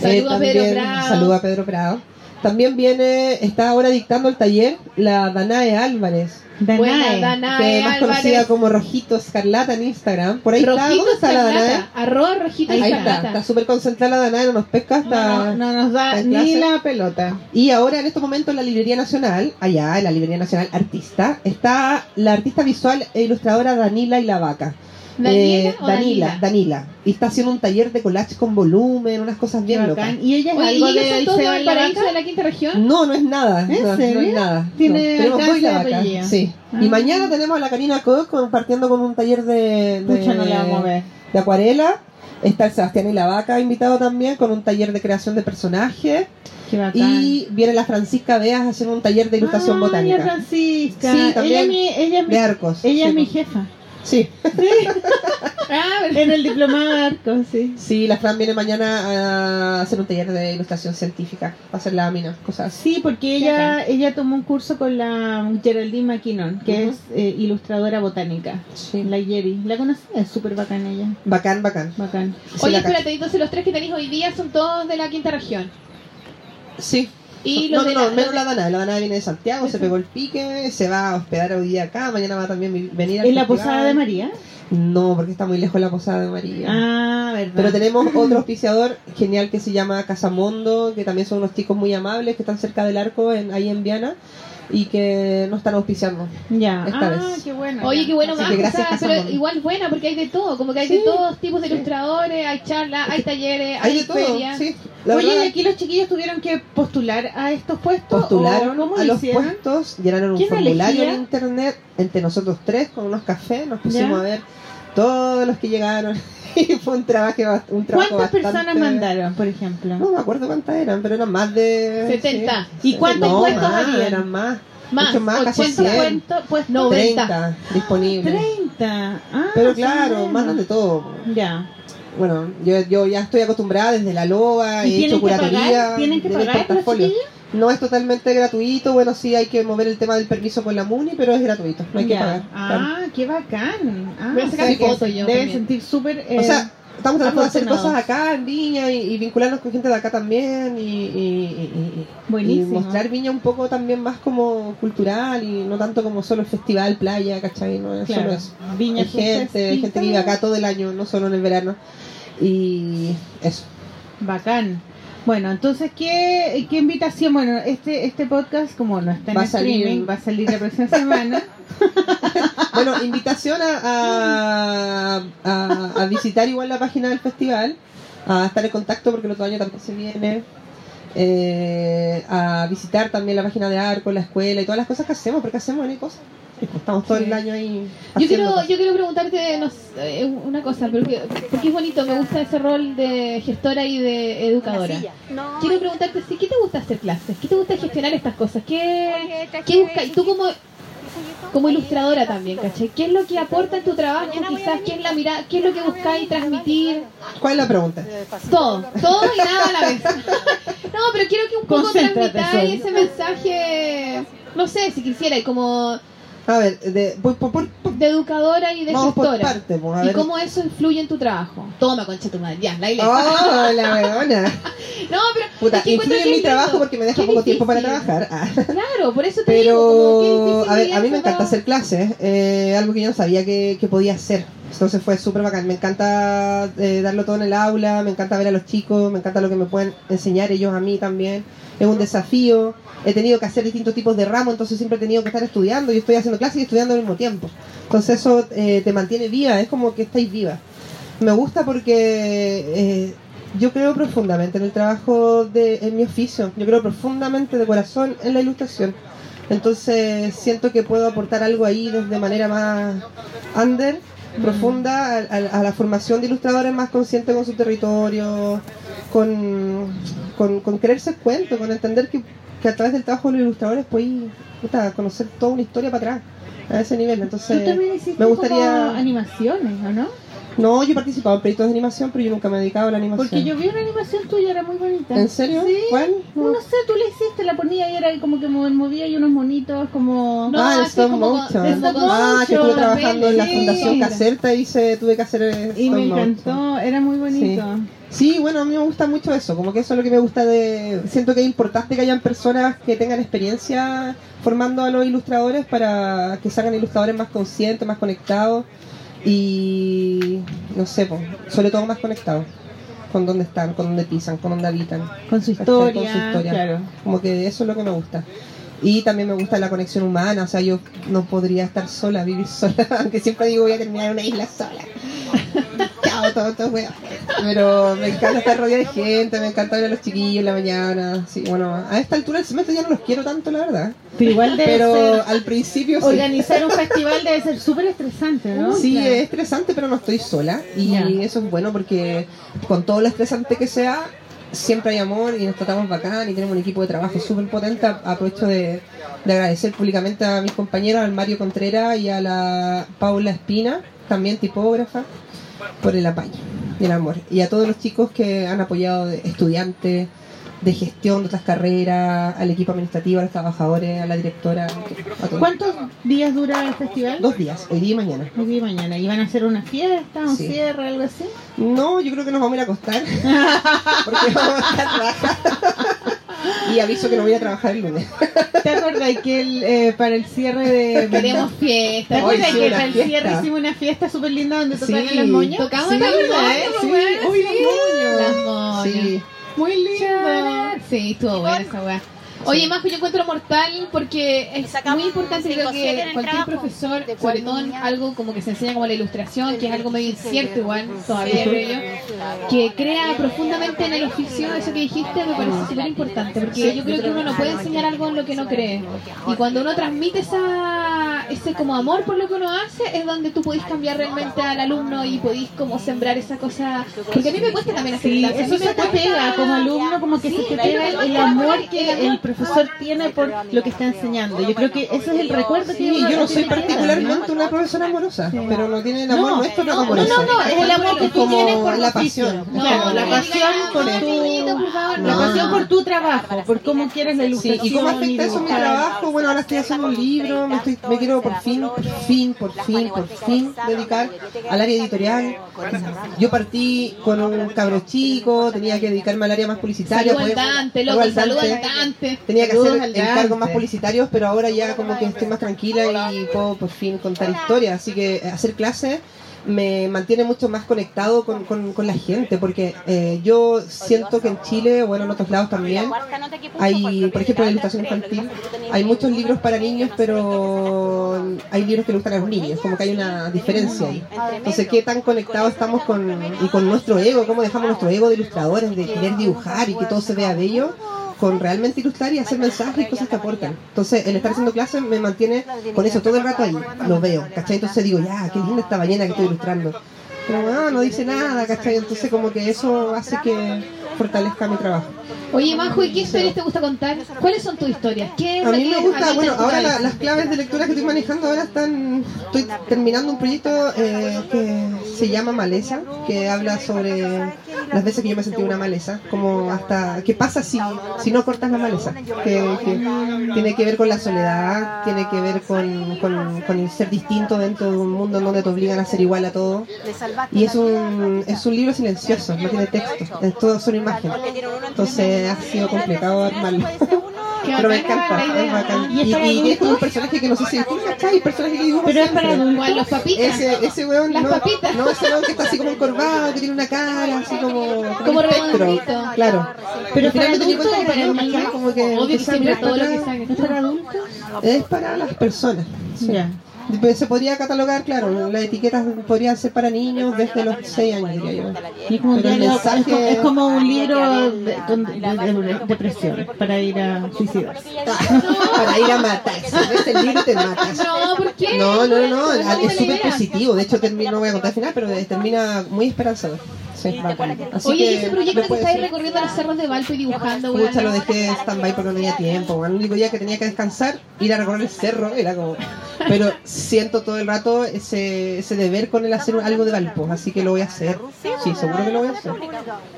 Saludo a Pedro también- Prado. Saludo a Pedro Prado. También viene, está ahora dictando el taller la Danae Álvarez, Danae. Buena, Danae que es más Álvarez. conocida como Rojito Escarlata en Instagram. Por ahí está, Rojito ¿dónde está la Danae? Escarlata. Arroba Rojito Ahí está, Escarlata. está súper concentrada la Danae, no nos pesca hasta... No, no nos da ni la pelota. Y ahora en estos momentos en la Librería Nacional, allá en la Librería Nacional Artista, está la artista visual e ilustradora Danila y la Vaca. ¿Daniela Eh, Danila, Danila? Y está haciendo un taller de collage con volumen, unas cosas bien locas. Y ella es Oye, ¿y algo ellos de son todos de la Valparaíso Vaca? de la quinta región? No, no es nada. ¿En no, no serio? es nada. Tiene No, Tenemos alcance dos y la vaca. Sí. Ah. Y mañana tenemos a la Karina Koch compartiendo con un taller de, de, Pucha, no la vamos a ver. de acuarela. Está el Sebastián y la Vaca invitado también con un taller de creación de personajes. Qué bacán. Y viene la Francisca Beas haciendo un taller de ilustración Ah, botánica. Francisca. Sí, también Ella es mi, ella es mi, De arcos. ella sí, es mi jefa. Sí. Ah, pero- En el diplomado de arcos, sí. Sí, la Fran viene mañana a hacer un taller de ilustración científica. Va a hacer láminas, cosas así. Sí, porque ella ella tomó un curso con la Geraldine McKinnon, que es eh, ilustradora botánica. Sí. La Yeri. ¿La conocí? Es súper bacán ella. Bacán, bacán. Bacán. Sí, Oye, espérate, entonces los tres que tenéis hoy día son todos de la quinta región. Sí. Y no, no, no, menos la Dana. La Dana viene de Santiago, se pegó el pique, se va a hospedar hoy día acá, mañana va también vi- venir al ¿En la posada de María? No, porque está muy lejos la posada de María. Ah, verdad. Pero tenemos otro auspiciador genial que se llama Casamondo, que también son unos chicos muy amables que están cerca del arco, en, ahí en Viana, y que nos están auspiciando. Ya. esta ah, vez. qué bueno. Oye, qué bueno más. que o gracias, sea, Casamón. pero igual buena porque hay de todo, como que hay Sí, de todos tipos de sí. ilustradores, hay charlas, hay talleres, hay, Hay de todo, sí. Oye, verdad, y aquí los chiquillos tuvieron que postular a estos puestos. postularon ¿o ¿Cómo a lo los hicieron? puestos, llenaron un ¿Quién formulario elegía? en internet entre nosotros tres con unos cafés, nos pusimos Ya. a ver todos los que llegaron fue un trabajo, ba- un trabajo ¿Cuántas bastante- personas mandaron, por ejemplo? No me acuerdo cuántas eran, pero eran más de 70. sí. ¿Y cuántos No, puestos más, habían? Eran más, Más, mucho más, casi 80 100, ¿Cuántos puestos? No, 90. 30 disponibles. 30. Ah, Pero claro, buenos. mandan de todo. Ya. Bueno, yo, yo ya estoy acostumbrada desde la loba, ¿Y he hecho curatoría. ¿Tienen que pagar los? No es totalmente gratuito, bueno, sí hay que mover el tema del permiso con la MUNI, pero es gratuito, no hay que Ya. pagar. claro. Ah, qué bacán. Ah, Voy a o sea yo Deben también. sentir súper. o eh, sea, estamos tratando de hacer cosas acá en Viña y, y vincularnos con gente de acá también y, y- y- y- Buenísimo. y mostrar Viña un poco también más como cultural y no tanto como solo el festival, playa, ¿cachai? No es claro. solo eso. Viña Hay gente, festival. gente que vive acá todo el año, no solo en el verano. Y eso. Bacán. Bueno, entonces, ¿qué, qué invitación? Bueno, este este podcast, como no está en Va salir- streaming, va a salir la próxima semana. Bueno, invitación a, a, a- a visitar igual la página del festival, a estar en contacto porque el otro año también se viene, eh, a visitar también la página de Arco, la escuela y todas las cosas que hacemos, porque hacemos N cosas. Estamos todo Sí. el año ahí. Yo quiero, cosas. yo quiero preguntarte no sé, eh, una cosa, porque, porque es bonito, me gusta ese rol de gestora y de educadora. Quiero preguntarte, sí, ¿qué te gusta hacer clases? ¿Qué te gusta gestionar estas cosas? ¿Qué, qué buscas? Y tú como, como ilustradora también, ¿cachai? ¿Qué es lo que aporta en tu trabajo? Quizás, ¿qué es la mirada? ¿Qué es lo que buscáis transmitir? ¿Cuál es la pregunta? Todo, todo y nada a la vez. No, pero quiero que un poco transmitáis ese mensaje, no sé, si quisiera, como A ver, de, por, por- por- por- de educadora y de vamos por parte. pues, a ¿Y cómo eso influye en tu trabajo? Toma, concha tu madre, ya, la iglesia. ¡Oh, la weona! No, pero. Puta, es que encuentro influye en mi trabajo porque me deja poco tiempo para trabajar. Ah. Claro, por eso te digo. como qué Pero, a ver, a mí me encanta hacer clases, eh, algo que yo no sabía que, que podía hacer. Entonces fue súper bacán. Me encanta eh, darlo todo en el aula, me encanta ver a los chicos, me encanta lo que me pueden enseñar ellos a mí también. Es un desafío. He tenido que hacer distintos tipos de ramos, entonces siempre he tenido que estar estudiando. Yo estoy haciendo clases y estudiando al mismo tiempo. Entonces eso eh, te mantiene viva, es como que estáis viva. Me gusta porque eh, yo creo profundamente en el trabajo de en mi oficio. Yo creo profundamente de corazón en la ilustración. Entonces siento que puedo aportar algo ahí desde manera más under, profunda, a, a- a la formación de ilustradores más conscientes con su territorio, con, con, con creerse el cuento, con entender que, que a través del trabajo de los ilustradores puedes puta, conocer toda una historia para atrás, a ese nivel. Tú Entonces también me gustaría... animaciones, ¿o no? No, yo he participado en proyectos de animación, pero yo nunca me he dedicado a la animación. Porque yo vi una animación tuya, era muy bonita. ¿En serio? Sí. ¿Cuál? No sé, tú la hiciste, la ponía y era como que mo- movía y unos monitos como... No, ah, el stop con- motion. stop ah, que estuve trabajando en la sí. Fundación Caserta y se, tuve que hacer eh, y me motion. encantó, era muy bonito. Sí, bueno, a mí me gusta mucho eso, como que eso es lo que me gusta de... Siento que es importante que hayan personas que tengan experiencia formando a los ilustradores para que salgan ilustradores más conscientes, más conectados y, no sé, pues, sobre todo más conectados con dónde están, con dónde pisan, con dónde habitan. Con su historia, Con su historia. claro. Como que eso es lo que me gusta. Y también me gusta la conexión humana, o sea, yo no podría estar sola, vivir sola, aunque siempre digo voy a terminar en una isla sola. Chao, todo, todo, weón. Pero me encanta estar rodeada de gente, me encanta ver a los chiquillos en la mañana. Sí, bueno, a esta altura del semestre ya no los quiero tanto, la verdad. Pero igual debe Pero ser... al principio sí. Organizar un festival debe ser súper estresante, ¿no? Sí, Claro. es estresante, pero no estoy sola. Y eso es bueno porque con todo lo estresante que sea, siempre hay amor y nos tratamos bacán y tenemos un equipo de trabajo súper potente. Aprovecho de, de agradecer públicamente a mis compañeros, al Mario Contreras y a la Paula Espina, también tipógrafa, por el apaño y el amor. Y a todos los chicos que han apoyado, de estudiantes, de gestión de otras carreras, al equipo administrativo, a los trabajadores, a la directora. a. ¿Cuántos días dura el festival? Dos días, hoy día y mañana. Hoy día y mañana. ¿Y van a hacer una fiesta, un Sí. cierre, algo así? No, yo creo que nos vamos a ir a acostar. Porque vamos a estar. Y aviso que no voy a trabajar el lunes. ¿Te acuerdas que el, eh, para el cierre de... Queremos ¿Te fiesta. Hoy acuerdas sí, que para el fiesta. cierre hicimos una fiesta súper linda donde Sí. tocaron las moñas? Tocamos Sí, la ¿verdad? moña, Sí. sí. Las moñas. Sí. Muy lindo. Sí, estuvo buena esa weá. Oye, Majo, yo encuentro mortal porque es muy importante, creo que cualquier profesor, sobre todo en algo como que se enseña como la ilustración, que es algo medio incierto igual, todavía creo yo, que crea profundamente en el oficio, eso que dijiste me parece súper importante, porque yo creo que uno no puede enseñar algo en lo que no cree. Y cuando uno transmite esa, ese como amor por lo que uno hace, es donde tú podés cambiar realmente al alumno y podés como sembrar esa cosa, porque a mí me cuesta también hacer Sí, eso se te pega como alumno, como que Sí, se te pega el amor que el profesor tiene por lo que está enseñando. Yo creo que ese es el recuerdo que Sí, yo no soy particularmente una profesora amorosa, pero no tiene el amor No, nuestro, no, no, no, no, es el amor que tú como tienes por la pasión. No, la pasión por tu la pasión por tu trabajo, por cómo quieres la Sí, ilustración. ¿y cómo afecta eso mi trabajo? Bueno, ahora estoy haciendo un libro, me, estoy, me quiero por fin, por fin, por fin, por fin dedicar al área editorial. Yo partí con un cabro chico, tenía que dedicarme al área más publicitaria. Saludos al Dante, loco, Dante. al Dante. Tenía que hacer encargos más publicitarios, pero ahora ya como que estoy más tranquila y puedo por fin contar historias. Así que hacer clases me mantiene mucho más conectado con, con, con la gente, porque eh, yo siento que en Chile, o bueno, en otros lados también, hay, por ejemplo, la ilustración infantil, hay muchos libros para niños, pero hay libros que le gustan a los niños, como que hay una diferencia ahí. Entonces, ¿qué tan conectados estamos con, y con nuestro ego? ¿Cómo dejamos nuestro ego de ilustradores, de querer dibujar y que todo se vea bello? Con realmente ilustrar y hacer mensajes y cosas que aportan. Entonces, el estar haciendo clases me mantiene con eso todo el rato ahí, lo veo, ¿cachai? Entonces digo, ya, qué linda esta ballena que estoy ilustrando. Pero no, no dice nada, ¿cachai? Entonces como que eso hace que fortalezca mi trabajo. Oye, Majo, ¿y qué historias te gusta contar? ¿Cuáles son tus historias? ¿Qué es A mí me gusta, bueno, ahora la- las claves de lectura que estoy manejando ahora están, estoy terminando un proyecto eh, que se llama Maleza, que habla sobre las veces que yo me sentí una maleza, como hasta, ¿qué pasa si, si no cortas la maleza? Que, que tiene que ver con la soledad, tiene que ver con, con, con el ser distinto dentro de un mundo en donde te obligan a ser igual a todo. Y es un, es un libro silencioso, no tiene texto, es todo son imágenes. Entonces ha sido complicado armarlo. Pero me encanta, es bacán. ¿Y Y, es un personaje que no sé si tú cachai, personaje que dibuja Pero es para adultos. Igual los papitas. Ese, ese weón, Las no, papitas. no, ese weón que está así como encorvado, que tiene una cara, así como, Como un espectro. redondito. Claro. Pero para me di cuenta adultos o para como que Obvio que siempre todo lo que saque. ¿Es para adultos? Es para las personas. sí. Pues Se podría catalogar, claro, las etiquetas podrían ser para niños desde los 6 años, diría yo. Y como, un Pero el diario- es, mensaje- como, es como un libro de, con- de- de- depresión para ir a suicidarse. para ir a matarse. ¿Ves el libro te matas. No, ¿por qué? No, no, no, ¿Cómo es súper positivo. De hecho, termina, no voy a contar el final, pero termina muy esperanzador. Sí, bacán. Así Oye, ¿y que ese proyecto que estáis recorriendo los cerros de Valpo y dibujando, weón? Pucha, lo dejé en stand-by porque no tenía tiempo. El único día que tenía que descansar, ir a recorrer el cerro, era como. Pero siento todo el rato ese, ese deber con el hacer algo de Valpo, así que lo voy a hacer. Sí, seguro que lo voy a hacer.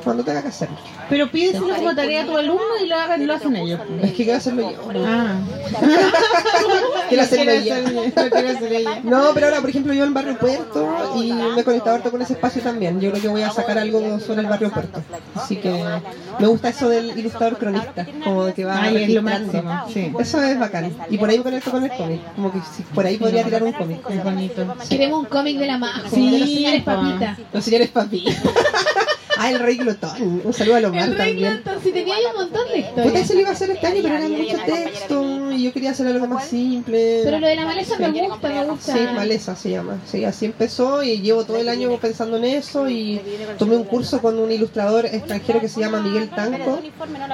Cuando tenga que hacerlo. Pero pídeselo como tarea a tu alumno y lo hagan, lo hacen ellos. Es que quiero hacerlo yo. Ah. Quiero hacerlo yo. quiero hacer ella. No, pero ahora, por ejemplo, yo en Barrio Puerto y me he conectado harto con ese espacio también. Yo creo que voy a sacar algo sobre el Barrio Puerto. Así que me gusta eso del ilustrador cronista, como de que va Ay, es lo máximo, sí. Eso es bacán. Y por ahí me conecto con el cómic. Como que si por ahí podría tirar un cómic. Es bonito. Queremos un cómic de la Majo, Sí, de los señores pa. Papita. Los señores papi. Ah, el Rey Glotón. Un saludo a Lomar El Rey también. Glotón, si tenía un montón de Puta, historias. eso lo iba a hacer este año, pero era mucho texto y yo quería hacer algo más simple. Pero lo de la maleza me gusta, me gusta. Sí, Maleza se llama. Sí, así empezó y llevo todo el año pensando en eso y tomé un curso con un ilustrador extranjero que se llama Miguel Tanco,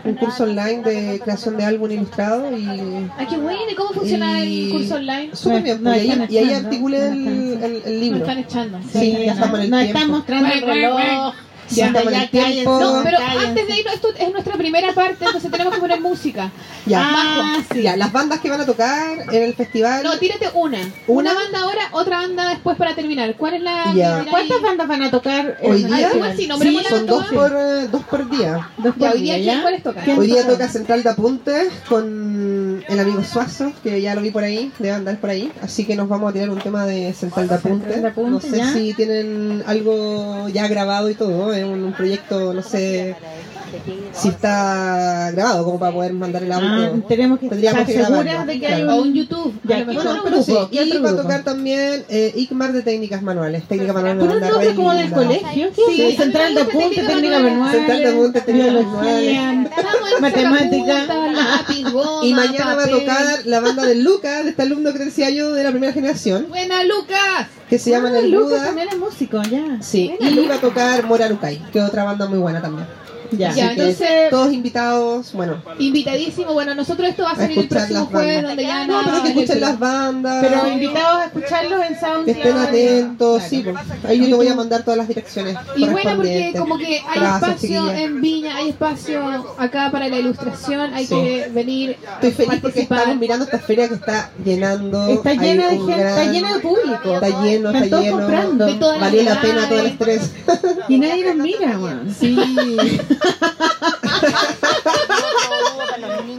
un curso online de creación de álbum ilustrado y Ah, qué bueno, ¿y cómo funciona Y- el curso online? súper bien, No, y ahí, están y ahí articulé no el, el Nos libro. están echando. Sí, ya estamos en el Nos tiempo. están mostrando el reloj. Ya el tiempo. No, pero Cállense. antes de irnos, esto es nuestra primera parte, entonces tenemos que poner música. Ya, Ah, sí. ya, las bandas que van a tocar en el festival. No, tírate una. ¿Una? Una banda ahora, otra banda después para terminar. ¿Cuál es la Ya. ¿Cuántas bandas van a tocar? Hoy día, festival? Sí, nombremos sí, son dos por, eh, dos por día. Dos Ya, por hoy día, día, ¿quién ¿ya? cuáles tocan? ¿Quién Hoy día toca? Central de Apuntes con el amigo Suazo, que ya lo vi por ahí, debe andar por ahí. Así que nos vamos a tirar un tema de Central de Apuntes. Central de No sé ya. si tienen algo ya grabado y todo. Un, proyecto, no sé si está grabado como para poder mandar el Ah, audio. tenemos que Tendríamos estar seguras de que hay claro. Un... YouTube. Ya, a lo ¿qué mejor. otro Pero sí, grupo? ¿Qué y otro va a tocar también eh, ICMAR de técnicas manuales. Técnica manual una un nombre como del colegio. Sí. Central de Apunte, Técnica Manual. Central de Apunte, Técnica en Matemática. Y mañana va a tocar la banda de Lucas, de este alumno que decía yo de la primera generación, Buena, Lucas. que se llama Ah, El Lucas también es músico, ya. Sí, y va a tocar Mora Lucay, que es otra banda muy buena también. Ya. Ya, Así que entonces- todos invitados, bueno, Invitadísimo. Bueno, nosotros esto va a A salir el próximo jueves, donde ya no, pero va que a escuchen salir. las bandas, Pero invitados a escucharlos en SoundCloud. que estén atentos, Claro. sí, pues, ahí yo te voy a mandar todas las direcciones Y bueno, porque como que hay espacio chiquillas. en Viña, hay espacio acá para la ilustración, hay Sí. que venir. Estoy feliz porque estamos mirando esta feria que está llenando. Está llena de gente, gran- está llena de público. Está lleno, está lleno. comprando. Valió la pena todo el estrés. Y nadie nos mira, weón. Sí.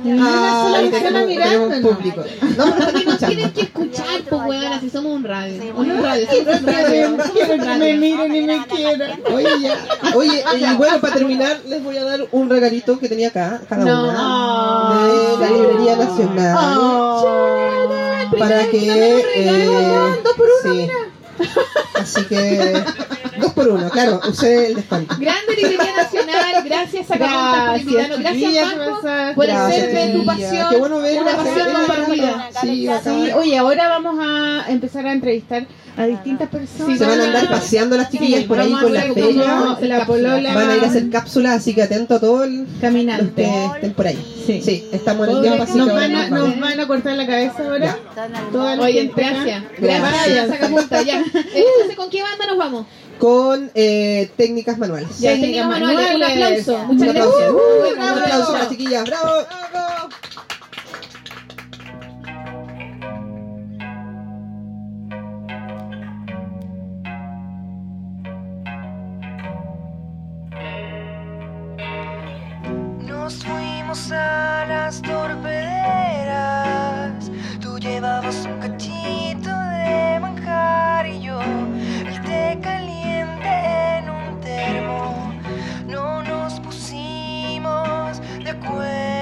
Ay, tenemos, tenemos público. No, nos tienen escuchando. que escuchar, pues weón, si somos un radio. Un radio, somos un radio. Quiero que me miren y me quieran. Oye, ya. Oye, y bueno, para terminar, les voy a dar un regalito que tenía acá, cada No. una, de la Librería Nacional. Para que. Eh, sí. Así que. Dos por uno, claro, usé el descuento. Grande Librería Nacional, gracias Sacapuntas por Gracias. Gracias Marco gracias. por hacer de tu pasión Qué bueno ver una pasión compartida. Sí. Sí, oye, ahora vamos a empezar a entrevistar a distintas personas. Se van a andar paseando las chiquillas Sí, por ahí con la ver feria. cómo la polola Van a ir a hacer cápsulas, así que atento a todos los caminante. que estén por ahí. Sí. Sí, estamos en el tiempo, así nos, van a, nos nos van a cortar la cabeza ahora. Toda la Oye, gracias. Gracias. Gracias, Sacapuntas. Ya. Entonces, ¿con qué banda nos vamos? Con eh, técnicas manuales. Ya, Técnicas técnicas manuales. Un manuales. aplauso. Un Muchas aplauso. gracias. Uh, un bravo. aplauso a las chiquillas. ¡Bravo! Fuimos a las torpederas. Tú llevabas un cachito de manjar y yo el té caliente en un termo. No nos pusimos de acuerdo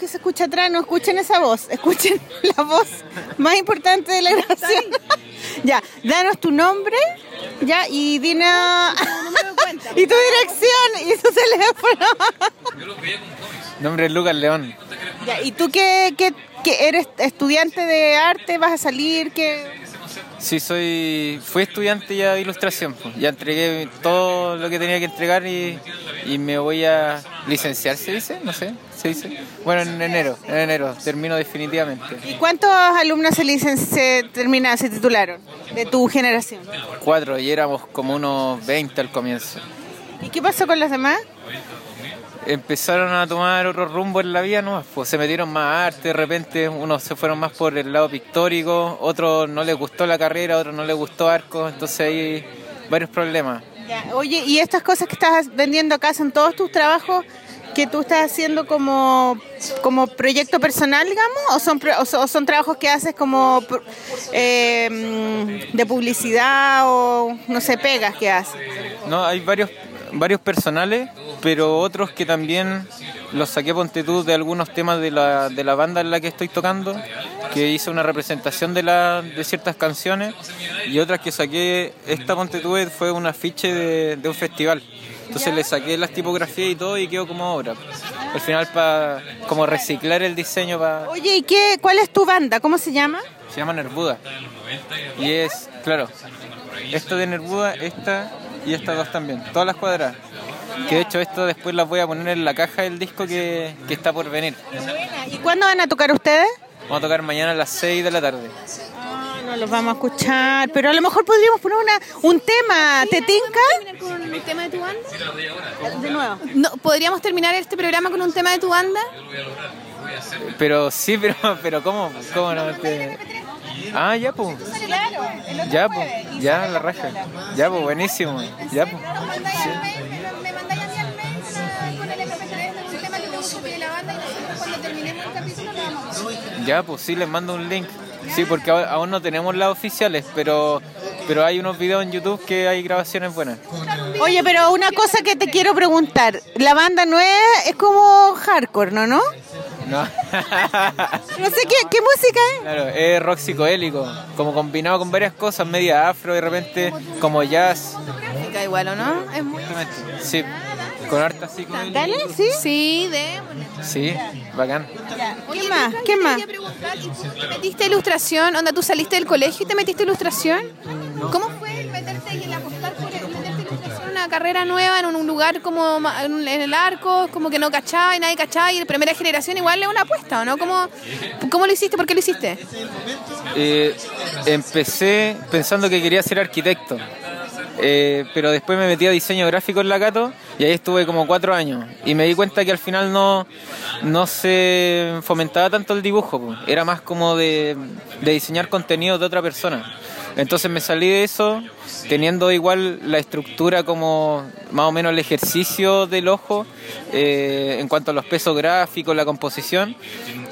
que se escucha atrás. No escuchen esa voz, escuchen la voz más importante de la grabación. ya, danos tu nombre, ya y dinos y tu dirección y tu teléfono. Nombre es Lucas León. ya, y tú qué, qué, qué eres estudiante de arte, vas a salir, qué Sí, soy, fui estudiante ya de ilustración. pues. Ya entregué todo lo que tenía que entregar y, y me voy a licenciar, ¿se dice? No sé, ¿se dice? Bueno, en enero, en enero, termino definitivamente. ¿Y cuántos alumnos se, licen- se terminaron, se titularon de tu generación? Cuatro, y éramos como unos 20 al comienzo. ¿Y qué pasó con los demás? Empezaron a tomar otro rumbo en la vida, ¿no? Pues se metieron más arte, de repente unos se fueron más por el lado pictórico, otros no les gustó la carrera, otros no les gustó arco, entonces hay varios problemas. Ya, Oye, ¿y estas cosas que estás vendiendo acá son todos tus trabajos que tú estás haciendo como, como proyecto personal, digamos? ¿O son, o son, o son trabajos que haces como eh, mm, de publicidad o, no sé, pegas que haces? No, hay varios, varios personales, pero otros que también los saqué ponte tú de algunos temas de la, de la banda en la que estoy tocando, que hice una representación de, la, de ciertas canciones, y otras que saqué, esta ponte tú fue un afiche de, de un festival. Entonces le saqué las tipografías y todo y quedó como obra. Al final para como reciclar el diseño para... Oye, ¿y qué, cuál es tu banda? ¿Cómo se llama? Se llama Nerbuda. Y es, claro, esto de Nerbuda, esta y estas dos también, todas las cuadradas. Que de hecho esto después las voy a poner en la caja del disco que, que está por venir. ¿Y cuándo van a tocar ustedes? Vamos a tocar mañana a las 6 de la tarde. Ah, no los vamos a escuchar, pero a lo mejor podríamos poner una, un tema. ¿Te tinca? terminar con el tema de tu banda? De nuevo. No, ¿Podríamos terminar este programa con un tema de tu banda? Pero sí, pero, pero ¿cómo? ¿Cómo no? te- Ah, ya pues. Ya pues, ya la raja. Ya pues, buenísimo. Ya pues. Me mandáis a mí al mail con el MP3 de un tema que te guste de la banda y nosotros cuando terminemos el capítulo lo vamos a. Ya, pues sí, les mando un link. Sí, porque aún no tenemos las oficiales, pero, pero hay unos videos en YouTube que hay grabaciones buenas. Oye, pero una cosa que te quiero preguntar. La banda no es, es como hardcore, ¿no? ¿No? No. No sé qué, qué música es. Claro, es rock psicodélico, como combinado con varias cosas, media afro de repente, como jazz. Música igual, ¿o no? Es muy... Sí, con harta psicodélico. Dale, sí. Sí, de... Sí, bacán. ¿Qué más? ¿Qué más? Quería preguntar, ¿y tú te metiste ilustración? Onda, ¿tú saliste del colegio y te metiste ilustración? ¿Cómo fue el meterte y el una carrera nueva en un lugar como en el arco, como que no cachaba y nadie cachaba y primera generación igual es una apuesta, ¿o no? ¿Cómo, ¿Cómo lo hiciste? ¿Por qué lo hiciste? Eh, empecé pensando que quería ser arquitecto, eh, pero después me metí a diseño gráfico en la Cato y ahí estuve como cuatro años y me di cuenta que al final no, no se fomentaba tanto el dibujo, era más como de, de diseñar contenido de otra persona. Entonces me salí de eso teniendo igual la estructura como más o menos el ejercicio del ojo eh, en cuanto a los pesos gráficos, la composición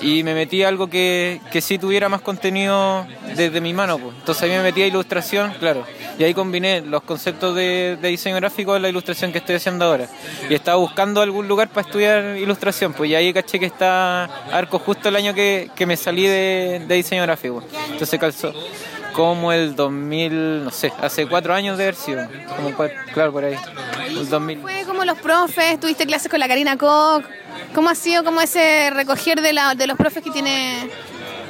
y me metí a algo que, que sí tuviera más contenido desde mi mano. pues. Entonces ahí me metí a ilustración, claro, y ahí combiné los conceptos de, de diseño gráfico con la ilustración que estoy haciendo ahora. Y estaba buscando algún lugar para estudiar ilustración, pues y ahí caché que está Arco justo el año que, que me salí de, de diseño gráfico. Entonces calzó como el 2000, no sé, hace cuatro años de haber sido, como claro, por ahí, el 2000. ¿Fue como los profes? ¿Tuviste clases con la Karina Koch? ¿Cómo ha sido como ese recoger de, la, de los profes que tiene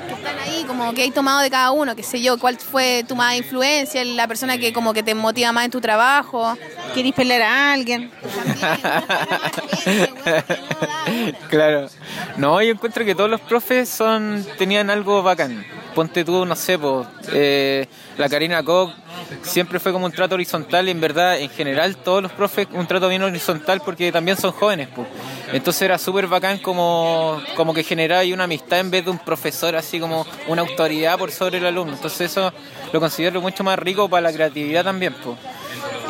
que están ahí, como que hay tomado de cada uno? qué sé yo, ¿cuál fue tu más influencia? La persona que como que te motiva más en tu trabajo. ¿Querés pelear a alguien? claro. No, yo encuentro que todos los profes son tenían algo bacán. Ponte tú, no sé, eh, la Karina Koch siempre fue como un trato horizontal y en verdad, en general, todos los profes un trato bien horizontal porque también son jóvenes. po. Entonces era súper bacán como, como que generaba una amistad en vez de un profesor así como una autoridad por sobre el alumno. Entonces eso lo considero mucho más rico para la creatividad también. po.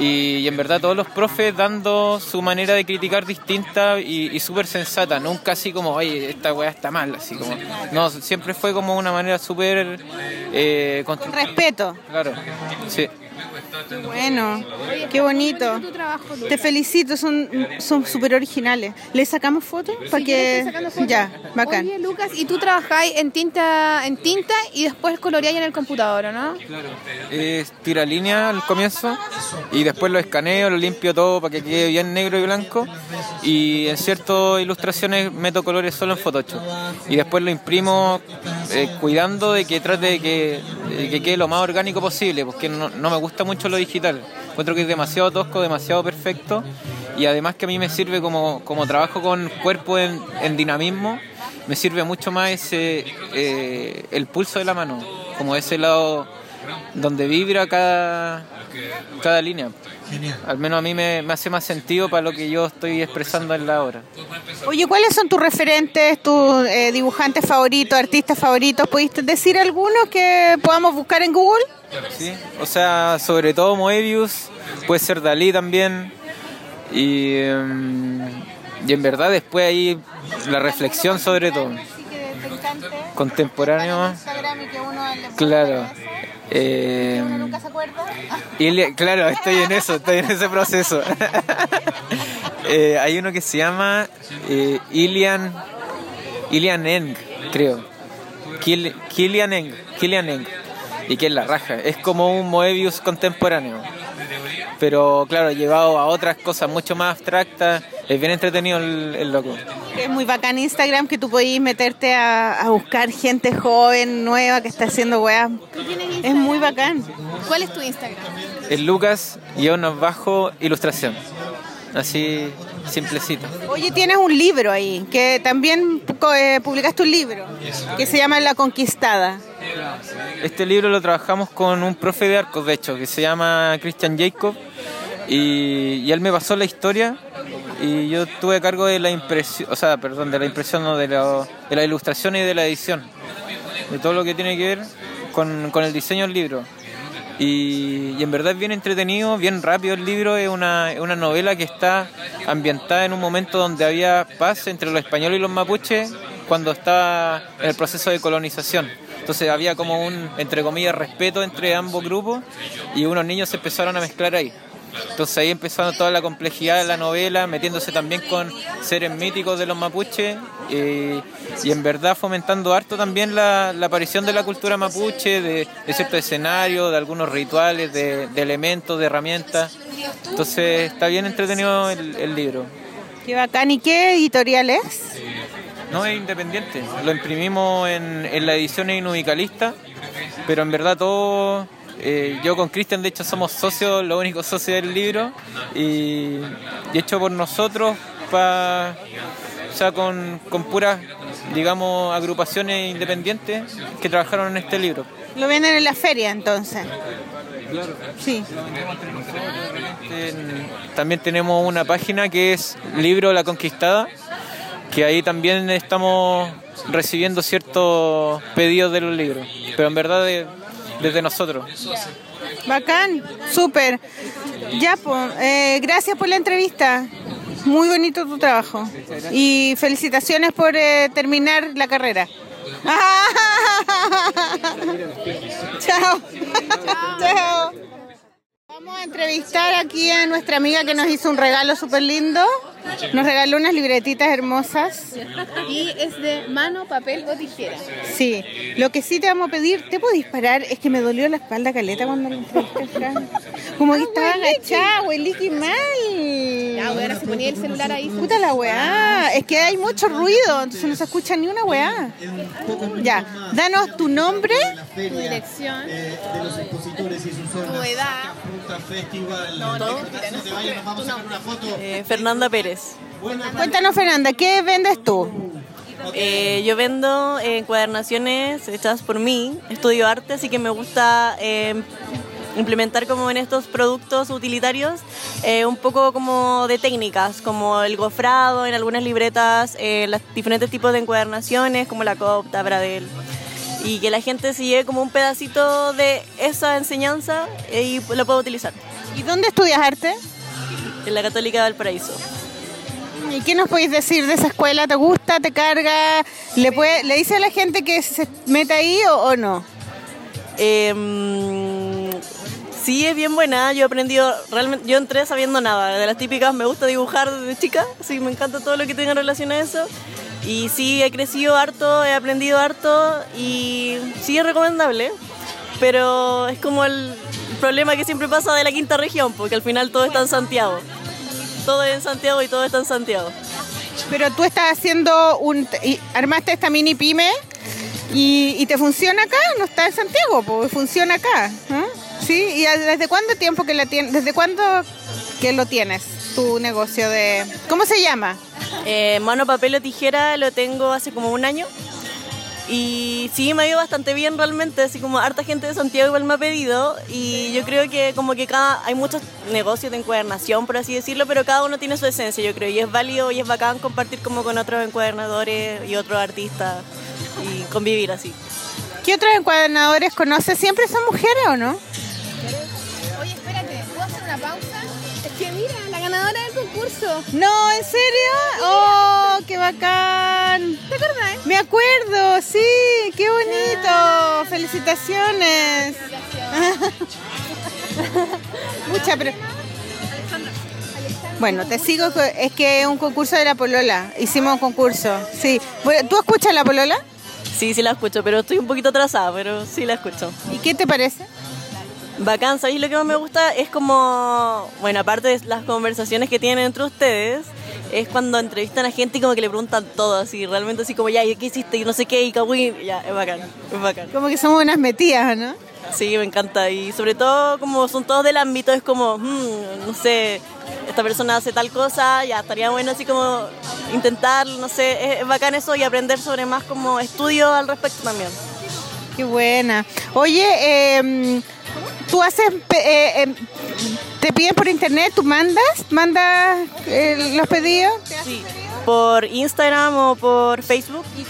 Y, y en verdad todos los profes dando su manera de criticar distinta y, y súper sensata, nunca así como, oye, esta weá está mal, así como, no, siempre fue como una manera súper eh. Respeto. Claro, sí. Bueno, qué bonito. Te felicito, son son súper originales. ¿Le sacamos fotos? Para que... Ya, bacán. Oye, Lucas, y tú trabajáis en tinta, en tinta y después coloreáis en el computador, ¿o ¿no? Es tira línea al comienzo y después lo escaneo, lo limpio todo para que quede bien negro y blanco y en ciertas ilustraciones meto colores solo en Photoshop y después lo imprimo eh, cuidando de que trate de que, de que quede lo más orgánico posible porque no, no me gusta mucho lo digital encuentro que es demasiado tosco, demasiado perfecto y además que a mí me sirve como, como trabajo con cuerpo en, en dinamismo me sirve mucho más ese eh, el pulso de la mano como ese lado donde vibra cada, cada línea. Al menos a mí me, me hace más sentido para lo que yo estoy expresando en la obra. Oye, ¿cuáles son tus referentes, tus eh, dibujantes favoritos, artistas favoritos? ¿Pudiste decir algunos que podamos buscar en Google? ¿sí? O sea, sobre todo Moebius, puede ser Dalí también. Y, em, y en verdad después ahí la reflexión sobre todo. Contemporáneo. Claro. Eh, Ilia- claro, estoy en eso, estoy en ese proceso. Eh, hay uno que se llama eh, Ilian, Ilian Eng, creo. Kil- Kilian Eng, Kilian Eng. Y que es la raja. Es como un Moebius contemporáneo. Pero claro, llevado a otras cosas mucho más abstractas. Es bien entretenido el, el loco. Es muy bacán Instagram que tú podís meterte a, a buscar gente joven, nueva, que está haciendo weas. Es muy bacán. ¿Cuál es tu Instagram? El Lucas, guion bajo, ilustración. Así, simplecito. Oye, tienes un libro ahí, que también eh, publicaste un libro, que se llama La Conquistada. Este libro lo trabajamos con un profe de arcos, de hecho, que se llama Christian Jacob. Y, y él me pasó la historia y yo tuve a cargo de la impresión, o sea, perdón, de la impresión, no, de, la, de la ilustración y de la edición. De todo lo que tiene que ver con, con el diseño del libro. Y, en verdad es bien entretenido, bien rápido el libro, es una, una novela que está ambientada en un momento donde había paz entre los españoles y los mapuches cuando estaba en el proceso de colonización. Entonces había como un, entre comillas, respeto entre ambos grupos y unos niños se empezaron a mezclar ahí. Entonces ahí empezando toda la complejidad de la novela, metiéndose también con seres míticos de los mapuches eh, y en verdad fomentando harto también la, aparición de la cultura mapuche, de, de ciertos escenarios, de algunos rituales, de, elementos, de herramientas. Entonces está bien entretenido el, libro. Qué bacán. ¿Y qué editorial es? No, es independiente. Lo imprimimos en, en la edición inubicalista, pero en verdad todo eh, yo con Cristian, de hecho, somos socios, los únicos socios del libro, y, hecho por nosotros, pa, o sea, con, con puras, digamos, agrupaciones independientes que trabajaron en este libro. ¿Lo venden en la feria entonces? Claro. Sí. También tenemos una página que es Libro La Conquistada, que ahí también estamos recibiendo ciertos pedidos de los libros, pero en verdad desde nosotros. Bacán, súper. Ya, pues, gracias por la entrevista. Muy bonito tu trabajo. Y felicitaciones por eh, terminar la carrera. Chao. Chao. Vamos a entrevistar aquí a nuestra amiga que nos hizo un regalo súper lindo. Nos regaló unas libretitas hermosas. Y es de mano, papel o tijera. Sí. Lo que sí te vamos a pedir, ¿te puedo disparar? Es que me dolió la espalda caleta cuando entrevisté, Como que estaba agachada, qué mal. Ya, ahora se ponía el celular ahí. Puta la weá. Es que hay mucho ruido, entonces no se escucha ni una weá. Ya, danos tu nombre. Tu dirección. De los expositores y sus Tu edad. Festival. No, no, Fernanda Pérez. Cuéntanos, Fernanda, ¿qué vendes tú? Eh, yo vendo encuadernaciones hechas por mí, estudio arte, así que me gusta eh, implementar como en estos productos utilitarios eh, un poco como de técnicas, como el gofrado en algunas libretas, los diferentes tipos de encuadernaciones como la Copta, Bradel y que la gente se lleve como un pedacito de esa enseñanza y lo pueda utilizar. ¿Y dónde estudias arte? En la Católica del Paraíso. ¿Y qué nos podéis decir de esa escuela? ¿Te gusta? ¿Te carga? ¿Le, puede, ¿le dice a la gente que se meta ahí o, no? Em, sí, es bien buena. Yo he aprendido, realmente, yo entré sabiendo nada. De las típicas, me gusta dibujar desde chica. Sí, me encanta todo lo que tenga relación a eso. Y sí, he crecido harto, he aprendido harto y sí es recomendable. Pero es como el problema que siempre pasa de la quinta región, porque al final todo está en Santiago todo en Santiago y todo está en Santiago. Pero tú estás haciendo un... armaste esta mini pyme y, te funciona acá, no está en Santiago, pues funciona acá. ¿Sí? ¿Y desde cuándo tiempo que la tienes? ¿Desde cuándo que lo tienes, tu negocio de... ¿Cómo se llama? Eh, mano, papel o tijera lo tengo hace como un año. Y sí, me ha ido bastante bien realmente, así como harta gente de Santiago igual me ha pedido y yo creo que como que cada, hay muchos negocios de encuadernación, por así decirlo, pero cada uno tiene su esencia, yo creo, y es válido y es bacán compartir como con otros encuadernadores y otros artistas y convivir así. ¿Qué otros encuadernadores conoces? ¿Siempre son mujeres o no? Oye, espérate, ¿puedo hacer una pausa? Que mira, la ganadora del concurso. No, ¿en serio? ¡Oh, qué bacán! ¿Te acuerdas? Eh? Me acuerdo, sí, qué bonito. Felicitaciones. Mucha pero bueno, te sigo, es que es un concurso de la Polola. Hicimos un concurso, sí. ¿Tú escuchas la Polola? Sí, sí la escucho, pero estoy un poquito atrasada, pero sí la escucho. ¿Y qué te parece? Bacán, ¿sabéis lo que más me gusta? Es como, bueno, aparte de las conversaciones que tienen entre ustedes, es cuando entrevistan a gente y como que le preguntan todo, así, realmente así como, ya, ¿y qué hiciste? Y no sé qué, y kawin, ya, es bacán, es bacán. Como que somos unas metidas, ¿no? Sí, me encanta, y sobre todo como son todos del ámbito, es como, hmm, no sé, esta persona hace tal cosa, ya estaría bueno así como intentar, no sé, es, bacán eso y aprender sobre más como estudio al respecto también. Qué buena. Oye, eh tú haces, eh, em, te piden por internet, tú mandas, mandas eh, los pedidos. Sí, por Instagram o por Facebook. ¿Y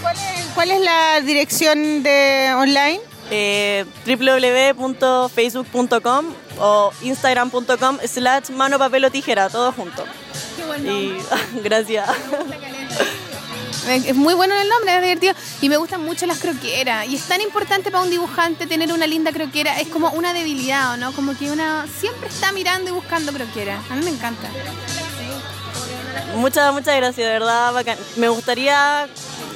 cuál es, la dirección de online? Eh, www.facebook.com o instagram.com slash mano papel o tijera, todo junto. Qué bueno. Y gracias. Es muy bueno el nombre, es divertido. Y me gustan mucho las croqueras. Y es tan importante para un dibujante tener una linda croquera. Es como una debilidad, ¿o ¿no? Como que una siempre está mirando y buscando croqueras. A mí me encanta. Muchas, muchas gracias, de verdad, bacán. Me gustaría,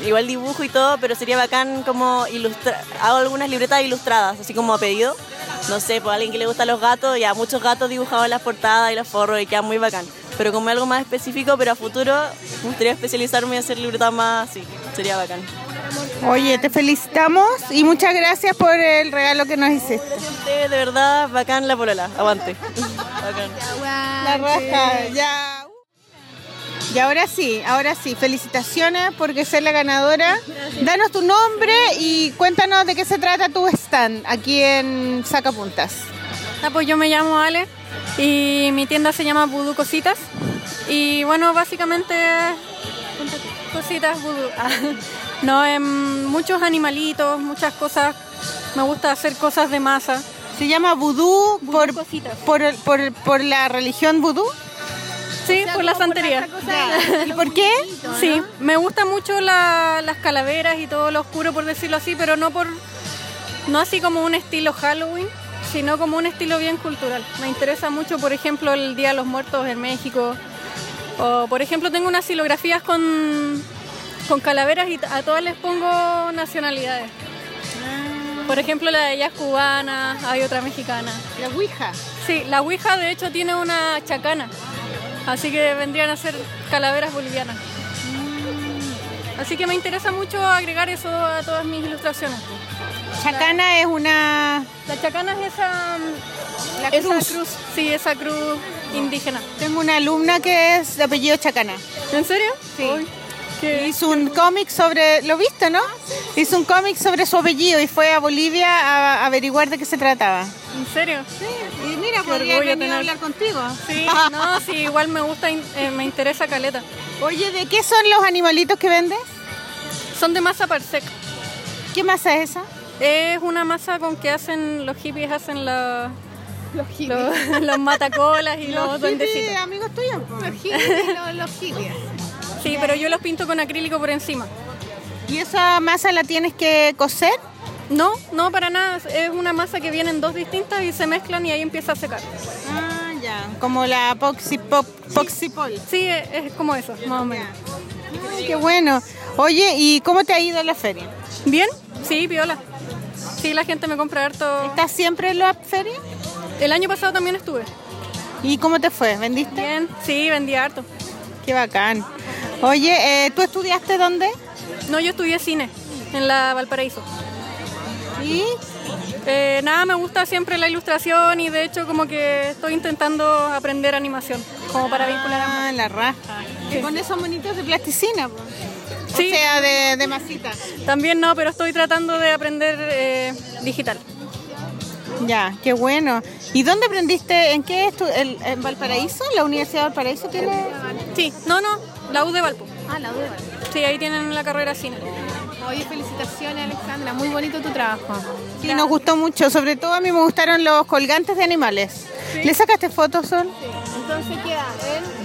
igual dibujo y todo, pero sería bacán como ilustrar, hago algunas libretas ilustradas, así como a pedido. No sé, por alguien que le gustan los gatos, ya muchos gatos dibujados en las portadas y los forros y queda muy bacán. Pero como algo más específico, pero a futuro, me gustaría especializarme y hacer libretas más así, sería bacán. Oye, te felicitamos y muchas gracias por el regalo que nos hiciste. Ustedes, de verdad, bacán la polola, aguante. bacán. La raja, ya. Y ahora sí, ahora sí, felicitaciones porque ser la ganadora. Danos tu nombre y cuéntanos de qué se trata tu stand aquí en Sacapuntas. Ah, pues yo me llamo Ale y mi tienda se llama Voodoo Cositas. Y bueno, básicamente cositas voodoo. No, em, muchos animalitos, muchas cosas. Me gusta hacer cosas de masa. Se llama vudú por, cositas. por, por, por la religión vudú. Sí, por la santería. ¿Y por qué? Sí, me gusta mucho la- las calaveras y todo lo oscuro, por decirlo así, pero no por no así como un estilo Halloween, sino como un estilo bien cultural. Me interesa mucho, por ejemplo, el Día de los Muertos en México. O, por ejemplo, tengo unas silografías con, con calaveras y a todas les pongo nacionalidades. Por ejemplo, la de ella es cubana, hay otra mexicana. La Ouija. Sí, la Ouija de hecho tiene una chacana, así que vendrían a ser calaveras bolivianas. Así que me interesa mucho agregar eso a todas mis ilustraciones. Chacana es una... La chacana es esa, mm, La esa cruz. sí, esa cruz indígena. Tengo una alumna que es de apellido Chacana. ¿En serio? Sí. Uy, qué- Hizo un cómic sobre... ¿Lo viste, no? Hizo un cómic sobre su apellido y fue a Bolivia a averiguar de qué se trataba. ¿En serio? Y mira, Qué podría a hablar contigo. Sí, no, sí, igual me gusta, eh, me interesa caleta. Oye, ¿de qué son los animalitos que vendes? Son de masa parsec. ¿Qué masa es esa? Es una masa con que hacen los hippies, hacen la- los, los matacolas y los, duendecitos. amigos tuyos. los, hippies. Sí, pero yo los pinto con acrílico por encima. ¿Y esa masa la tienes que coser? No, no para nada. Es una masa que vienen dos distintas y se mezclan y ahí empieza a secar. Ah, ya. Como la poxipol. Sí, es, es como eso, más o menos. Ay, qué bueno. Oye, ¿y cómo te ha ido la feria? ¿Bien? Sí, viola. Sí, la gente me compra harto. ¿Estás siempre en la feria? El año pasado también estuve. ¿Y cómo te fue? ¿Vendiste? Bien, sí, vendí harto. Qué bacán. Oye, eh, ¿tú estudiaste dónde? No, yo estudié cine en la Valparaíso. ¿Y? Eh, nada, me gusta siempre la ilustración y de hecho como que estoy intentando aprender animación, como para vincular ambas. Ah, la raja. Que con esos monitos de plasticina. Sí. O sea, de, de masita. También no, pero estoy tratando de aprender eh, digital. Ya, qué bueno. ¿Y dónde aprendiste? ¿En qué? estu- el- ¿En Valparaíso? ¿La Universidad de Valparaíso tiene...? Sí, no, no, la U de Valpo. Ah, la duda. Sí, ahí tienen la carrera cine. Oye, felicitaciones, Alexandra. Muy bonito tu trabajo. Sí, nos gustó mucho. Sobre todo a mí me gustaron los colgantes de animales. ¿Le sacaste fotos, Sol? Entonces queda en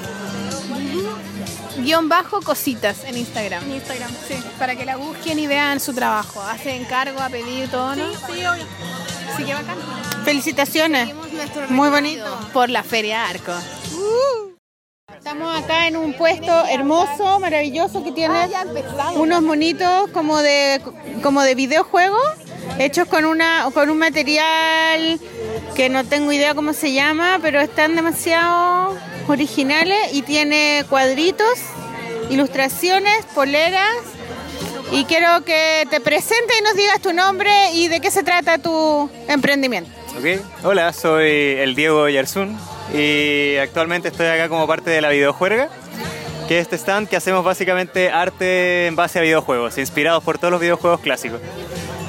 guion bajo cositas en Instagram. En Instagram, sí. Para que la busquen y vean su trabajo. Hace encargo, a pedir todo, ¿no? Sí, obvio. Así que bacán. Felicitaciones. Muy bonito. Por la Feria Arco. Estamos acá en un puesto hermoso, maravilloso que tiene unos monitos como de como de videojuegos hechos con una con un material que no tengo idea cómo se llama, pero están demasiado originales y tiene cuadritos, ilustraciones, poleras y quiero que te presentes y nos digas tu nombre y de qué se trata tu emprendimiento. Ok, hola, soy el Diego Yarzún y actualmente estoy acá como parte de la videojuerga, que es este stand que hacemos básicamente arte en base a videojuegos, inspirados por todos los videojuegos clásicos.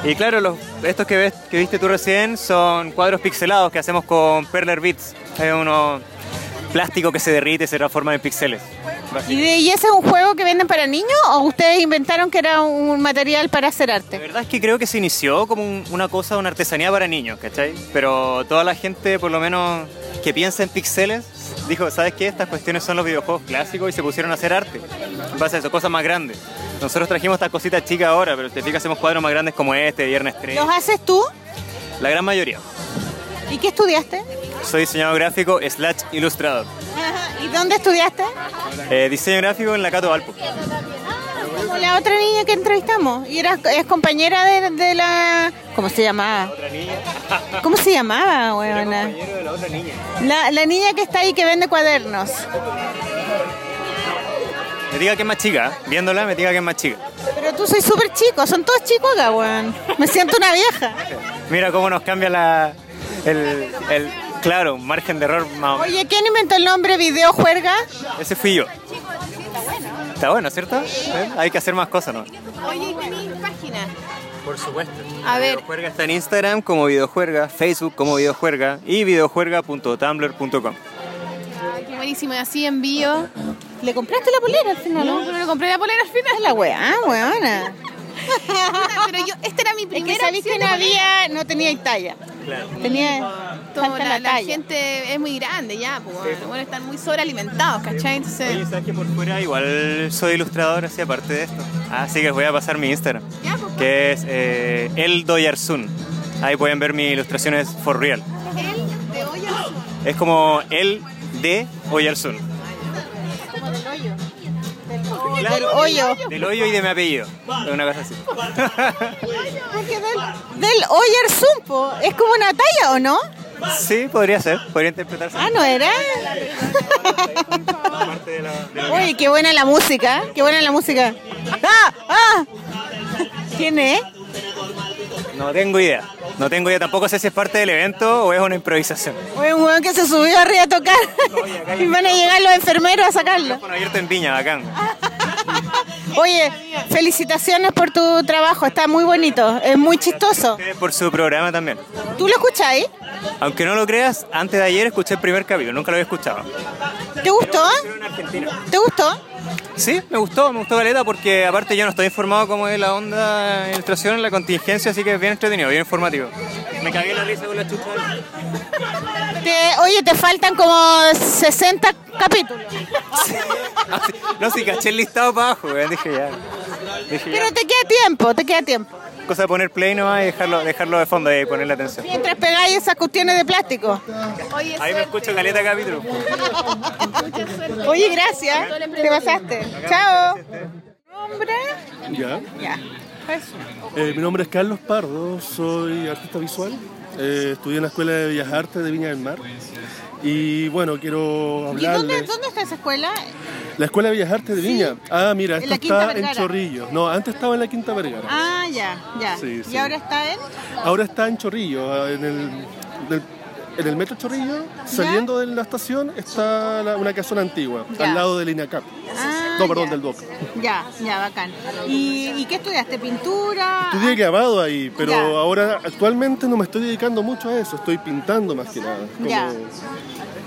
Y claro, los, estos que, ves, que viste tú recién son cuadros pixelados que hacemos con Perler Bits, es uno plástico que se derrite y se transforma en píxeles. ¿Y, ese es un juego que venden para niños o ustedes inventaron que era un material para hacer La arte? verdad es que creo que se inició como un- una cosa, una artesanía para niños, ¿cachai? Pero toda la gente, por lo menos que piensa en píxeles, dijo, ¿sabes qué? Estas cuestiones son los videojuegos clásicos y se pusieron a hacer arte. En base a eso, cosas más grandes. Nosotros trajimos estas cositas chicas ahora, pero te fijas, hacemos cuadros más grandes como este, Viernes 3. ¿Los haces tú? La gran mayoría. ¿Y qué estudiaste? Soy diseñador gráfico slash ilustrador. ¿Y dónde estudiaste? Eh, diseño gráfico en la Cato Valpo. Como la otra niña que entrevistamos. Y era, es compañera de, de la... ¿Cómo se llamaba? ¿Cómo se llamaba, weona? La, la niña que está ahí que vende cuadernos. Me diga que es más chica, ¿eh? viéndola me diga que es más chica. Pero tú soy súper chico, son todos chicos acá, weón. Me siento una vieja. Mira cómo nos cambia la, el, el, claro, margen de error más o menos. Oye, ¿quién inventó el nombre Video Juerga? Ese fui yo. Está bueno, ¿cierto? ¿Eh? Hay que hacer más cosas, ¿no? Oye, tenéis página. Por supuesto. A ver. Videojuerga está en Instagram como Videojuerga, Facebook como Videojuerga y videojuerga.tumblr.com. Qué buenísimo, y así envío. ¿Le compraste la polera al final? No, pero le compré la polera al final. Es la weá, weona. Pero yo, esta era mi Es primera que sabís que no había, no tenía talla. Claro. Tenía falta la, la la talla. gente es muy grande ya, pues bueno, bueno, están muy sobrealimentados, ¿cachai? Entonces, Oye, ¿sabes que por fuera igual soy ilustrador así aparte de esto? Así que les voy a pasar mi Instagram, ya, pues, que es eh, El Doyarsun. Ahí pueden ver mis ilustraciones for real. él de. Es como El de Oyarsun. Del hoyo. Claro. Del hoyo. Del hoyo y de mi apellido. Es una cosa así. Porque del, del Oyer Zumpo. ¿Es como una talla o no? Sí, podría ser, podría interpretarse. Ah, ¿no era? Uy, qué buena la música. Qué buena la música. ¡Ah! ¡Ah! ¿Quién es? No tengo idea. No tengo idea. Tampoco sé si es parte del evento o es una improvisación. Oye, un weón que se subió arriba a tocar. Y van a llegar los enfermeros a sacarlo. Bueno, abierto en Viña, bacán. Oye, felicitaciones por tu trabajo. Está muy bonito. Es muy chistoso. Por su programa también. ¿Tú lo escucháis? Aunque no lo creas, antes de ayer escuché el primer capítulo, nunca lo había escuchado. ¿Te gustó? ¿Te gustó? Sí, me gustó, me gustó Caleta porque aparte yo no estoy informado cómo es la onda de ilustración en la contingencia, así que es bien entretenido, bien informativo. Me cagué la risa con la chucha. Te- oye, te faltan como 60 capítulos. No, si caché el listado para abajo, dije ya. Dije ya. Pero te queda tiempo, te queda tiempo. Cosa de poner play nomás y dejarlo, dejarlo de fondo y ponerle atención. Mientras pegáis esas cuestiones de plástico. Oye, Ahí me escucho caleta capítulo. Oye, gracias. Te pasaste. Chao. ¿Nombre? Ya. Ya. Eh, mi nombre es Carlos Pardo, soy artista visual. Eh, estudié en la Escuela de Bellas Artes de Viña del Mar. Y bueno, quiero ¿Y dónde, dónde está esa escuela? La Escuela de Bellas Artes de Viña. Ah, mira, esto está en. Chorrillo. No, antes estaba en la Quinta Vergara. Ah, ya, ya. Sí, ¿Y sí. ahora está en? Ahora está en Chorrillo, ah, en el, en el metro Chorrillo, saliendo de la estación, está la- una casona antigua, al lado del INACAP. Ah, no, perdón, del DOC. Ya, ya, bacán. ¿Y, y qué estudiaste? ¿Pintura? Estudié grabado ahí, pero ahora actualmente no me estoy dedicando mucho a eso, estoy pintando más que nada. como- Ya.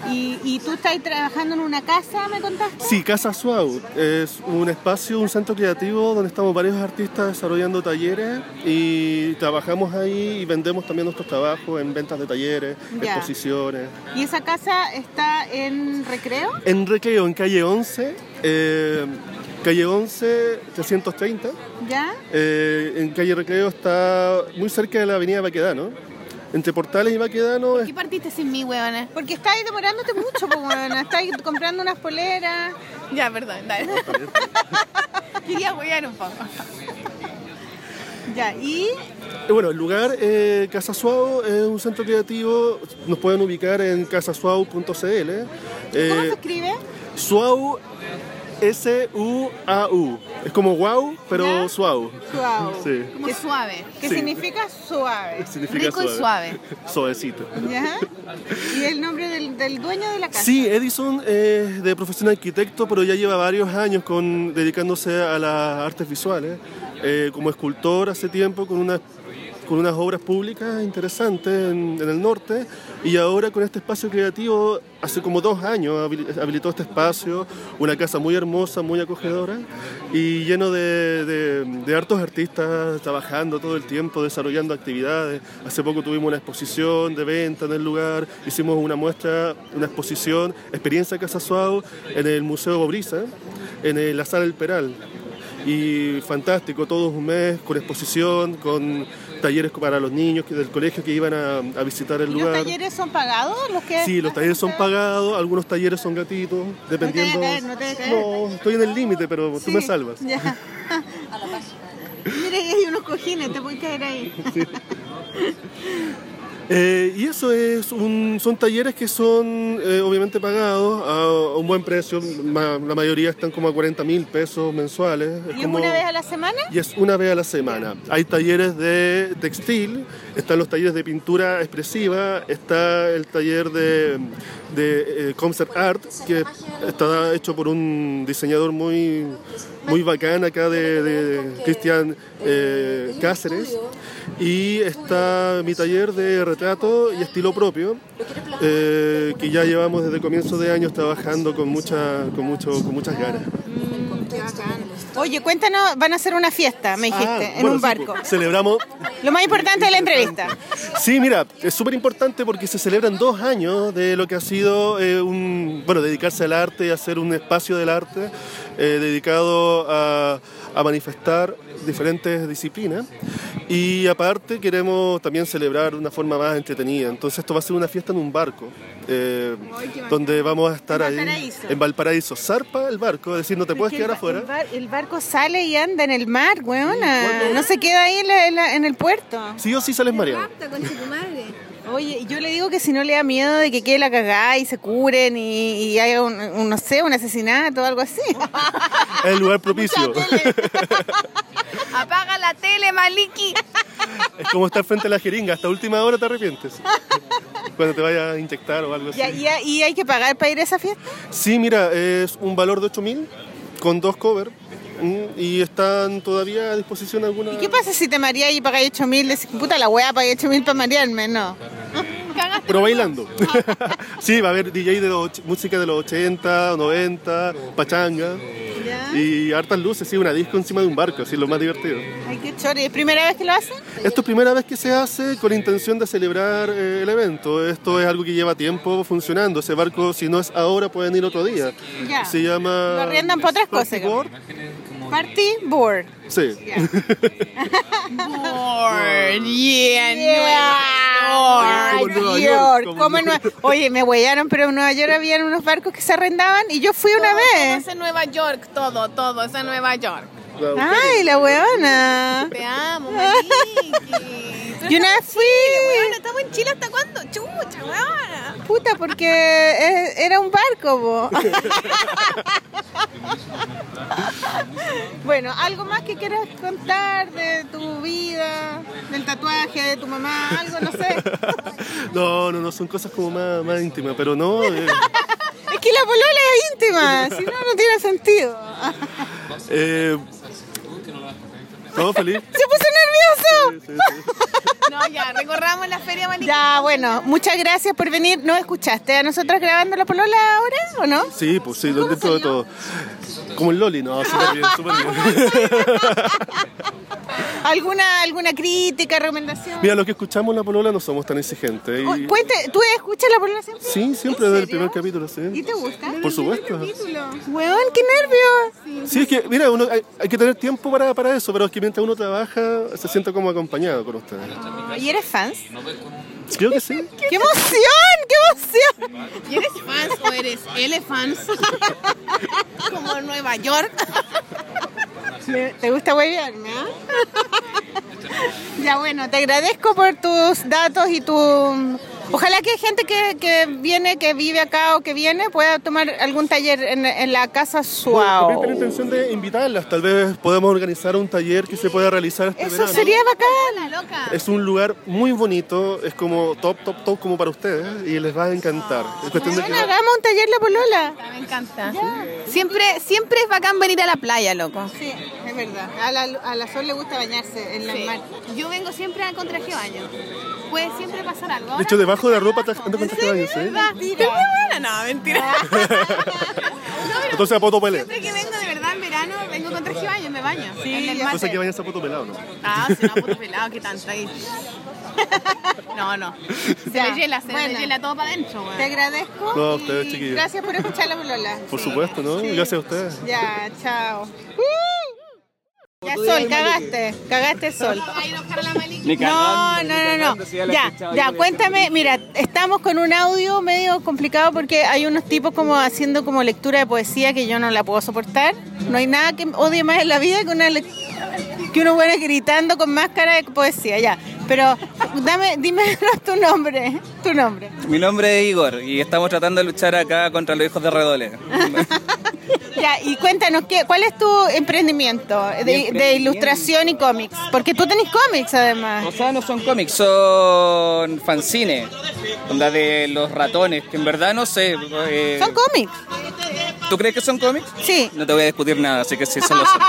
¿Y, y tú estás trabajando en una casa, me contaste? Sí, Casa Suau es un espacio, un centro creativo donde estamos varios artistas desarrollando talleres y trabajamos ahí y vendemos también nuestros trabajos en ventas de talleres, Ya. exposiciones. ¿Y esa casa está en recreo? En Recreo, en calle 11, eh, calle 11, 330. ¿Ya? Eh, en calle Recreo está muy cerca de la avenida Baquedano. Entre Portales y Baquedano ¿Por qué partiste sin mí, huevona? Porque estáis demorándote mucho, pues, bueno. Estáis comprando unas poleras. Ya, perdón, dale. Quería huear un poco. Ya, y Eh, Bueno, el lugar, eh, Casa Suau, es un centro creativo. Nos pueden ubicar en casasuau.cl. ¿cómo se Eh, escribe? Suau, S-U-A-U. Es como wow, pero suau. Suau. Sí. Qué suave. ¿Qué Sí. significa suave? Significa Rico y suave. Suavecito. ¿Ya? ¿Y el nombre del, del dueño de la casa? Sí, Edison es de profesión arquitecto, pero ya lleva varios años con, dedicándose a las artes visuales. Eh, como escultor hace tiempo con unas con unas obras públicas interesantes en, el norte y ahora con este espacio creativo hace como dos años habili- habilitó este espacio, una casa muy hermosa, muy acogedora y lleno de, de, hartos artistas trabajando todo el tiempo, desarrollando actividades. Hace poco tuvimos una exposición de venta en el lugar, hicimos una muestra, una exposición, Experiencia Casa Suau, en el Museo Bobrisa, en la Sala del Peral. y fantástico, todo un mes con exposición, con talleres para los niños que- del colegio que iban a, a visitar el ¿Y ¿Los lugar. talleres son pagados? Los que Sí, los talleres son pagados, algunos talleres son gratuitos, dependiendo... No te a caer, no te a. No, estoy en el límite, pero tú me salvas. Ya. Mira que hay unos cojines, te puedes caer ahí. Eh, y eso es un, son talleres que son eh, obviamente pagados a, a un buen precio. Ma- la mayoría están como a 40 mil pesos mensuales. Es ¿Y es una vez a la semana? y es una vez a la semana. Hay talleres de textil, están los talleres de pintura expresiva, está el taller de, de eh, concept art, que está hecho por un diseñador muy, muy bacán acá de, Cristian eh, Cáceres. Y está mi taller de retrato y estilo propio, eh, que ya llevamos desde comienzo de años trabajando con, mucha, con, mucho, con muchas ganas. Oye, cuéntanos, van a hacer una fiesta, me dijiste, Ah, en bueno, un sí, barco. pues, celebramos Lo más importante de la entrevista. Sí, mira, es súper importante porque se celebran dos años de lo que ha sido eh, un, bueno, dedicarse al arte y hacer un espacio del arte eh, dedicado a, a manifestar diferentes disciplinas. Y aparte queremos también celebrar de una forma más entretenida. Entonces esto va a ser una fiesta en un barco, eh, donde vamos a estar ahí Valparaíso. en Valparaíso. Zarpa el barco, es decir, no te puedes Que quedar el, afuera. El, bar- el barco sale y anda en el mar, weona. No se queda ahí en, la- en la- en el puerto. Sí o sí sales mareado. Oye, y yo le digo que si no le da miedo de que quede la cagada y se curen y, y haya un, un, no sé, un asesinato o algo así. Es el lugar propicio. Apaga la tele, Maliki. Es como estar frente a la jeringa, hasta última hora te arrepientes. Cuando te vayas a inyectar o algo así. Ya, y, y hay que pagar para ir a esa fiesta. Sí, mira, es un valor de 8000 con dos covers y están todavía a disposición algunas. ¿Y qué pasa si te mareas y pagáis 8 mil? Puta la wea, pagué 8 mil para marearme. No. Pero bailando. sí, va a haber DJ de los, música de los 80, 90, pachanga. Y hartas luces, sí, una disco encima de un barco, así lo más divertido. Ay, qué chori. ¿Es primera vez que lo hacen? Esto es primera vez que se hace con intención de celebrar eh, el evento. Esto es algo que lleva tiempo funcionando. Ese barco, si no es ahora, pueden ir otro día. Ya. Se llama... Lo arriendan para otras cosas. Party Board. Sí. Board, yeah, en Nueva Nueva York. York, como Como en en Nue- Oye, me huellaron, pero en Nueva York habían unos barcos que se arrendaban y yo fui una Todo vez. es en Nueva York, todo, todo es en Nueva York. Ay, la huevona. Te amo, Maliki. Y una vez fui. ¿estamos en Chile hasta cuándo? Chucha, weona. Puta, porque era un barco, bo. bueno, ¿algo más que quieras contar de tu vida, del tatuaje de tu mamá? Algo, no sé. No, no, no, son cosas como más, más íntimas, pero no. eh, Es que la polola es íntima, si no, no tiene sentido. eh, todo feliz. ¡Se puso nervioso! Sí, sí. No, ya, recorramos la feria, Maliki. Ya, bueno, muchas gracias por venir. ¿No escuchaste a nosotras grabando la polola ahora o no? Sí, pues sí, dentro de todo. Como el Loli, no, súper bien, súper bien. ¿Alguna, alguna crítica, recomendación? Mira, los que escuchamos la polola no somos tan exigentes. Oh, Y... Cuente, ¿tú escuchas la polola siempre? Sí, siempre desde el primer capítulo, sí. ¿Y te gusta? Por supuesto. Weón, qué nervios. Sí, es que, mira, uno, hay, hay que tener tiempo para, para eso, pero es que mientras uno trabaja, se siente como acompañado con ustedes. ¿Y eres fans? Creo que sí. ¡Qué emoción! ¡Qué emoción! ¿Y eres fans o eres elefants? Como en Nueva York. ¿Te gusta huevearme, ah? Ya bueno, te agradezco por tus datos y tu... Ojalá que gente que, que viene, que vive acá o que viene pueda tomar algún taller en, en la casa Bueno, Suau. también tengo intención de invitarlas. Tal vez podemos organizar un taller que se pueda realizar este Eso verano. sería bacán. loca. Es un lugar muy bonito, es como top, top, top como para ustedes y les va a encantar. Es cuestión de que... Bueno, hagamos un taller la polola. Me encanta. Siempre, siempre es bacán venir a la playa, loco. Sí, es verdad. A la, a la Sol le gusta bañarse en la Sí. mar. Yo vengo siempre con traje de baño. Puede siempre pasar algo. De hecho, debajo de la ropa te- con traje de baño, ¿sí? ¿Verdad? ¿Estoy muy buena? No, mentira. Entonces a poto pelea. Siempre que vengo de verdad en verano, vengo con traje de baño, me baño. Sí. Entonces que vayas a poto pelado, ¿no? Ah, si no, puto pelado, qué tanto ahí. No, no. Se Ya, me hiela, se bueno. me hiela todo para adentro, Te agradezco. No, a ustedes, chiquillos. Gracias por escuchar la polola. Por supuesto, ¿no? Gracias a ustedes. Ya, chao. Ya, Sol, cagaste, cagaste Sol. No, no, no, no. Ya, ya, cuéntame, mira, estamos con un audio medio complicado porque hay unos tipos como haciendo como lectura de poesía que yo no la puedo soportar. No hay nada que odie más en la vida que una que uno bueno gritando con máscara de poesía, ya. Pero dame, dime tu nombre, tu nombre. Mi nombre es Igor y estamos tratando de luchar acá contra los hijos de Redole. Ya, y cuéntanos, ¿qué, ¿cuál es tu emprendimiento de, de ilustración y cómics? Porque tú tenés cómics además. O sea, no son cómics, son fanzines. Onda de los ratones, que en verdad no sé. eh, Son cómics. ¿Tú crees que son cómics? Sí. No te voy a discutir nada, así que sí, son los son.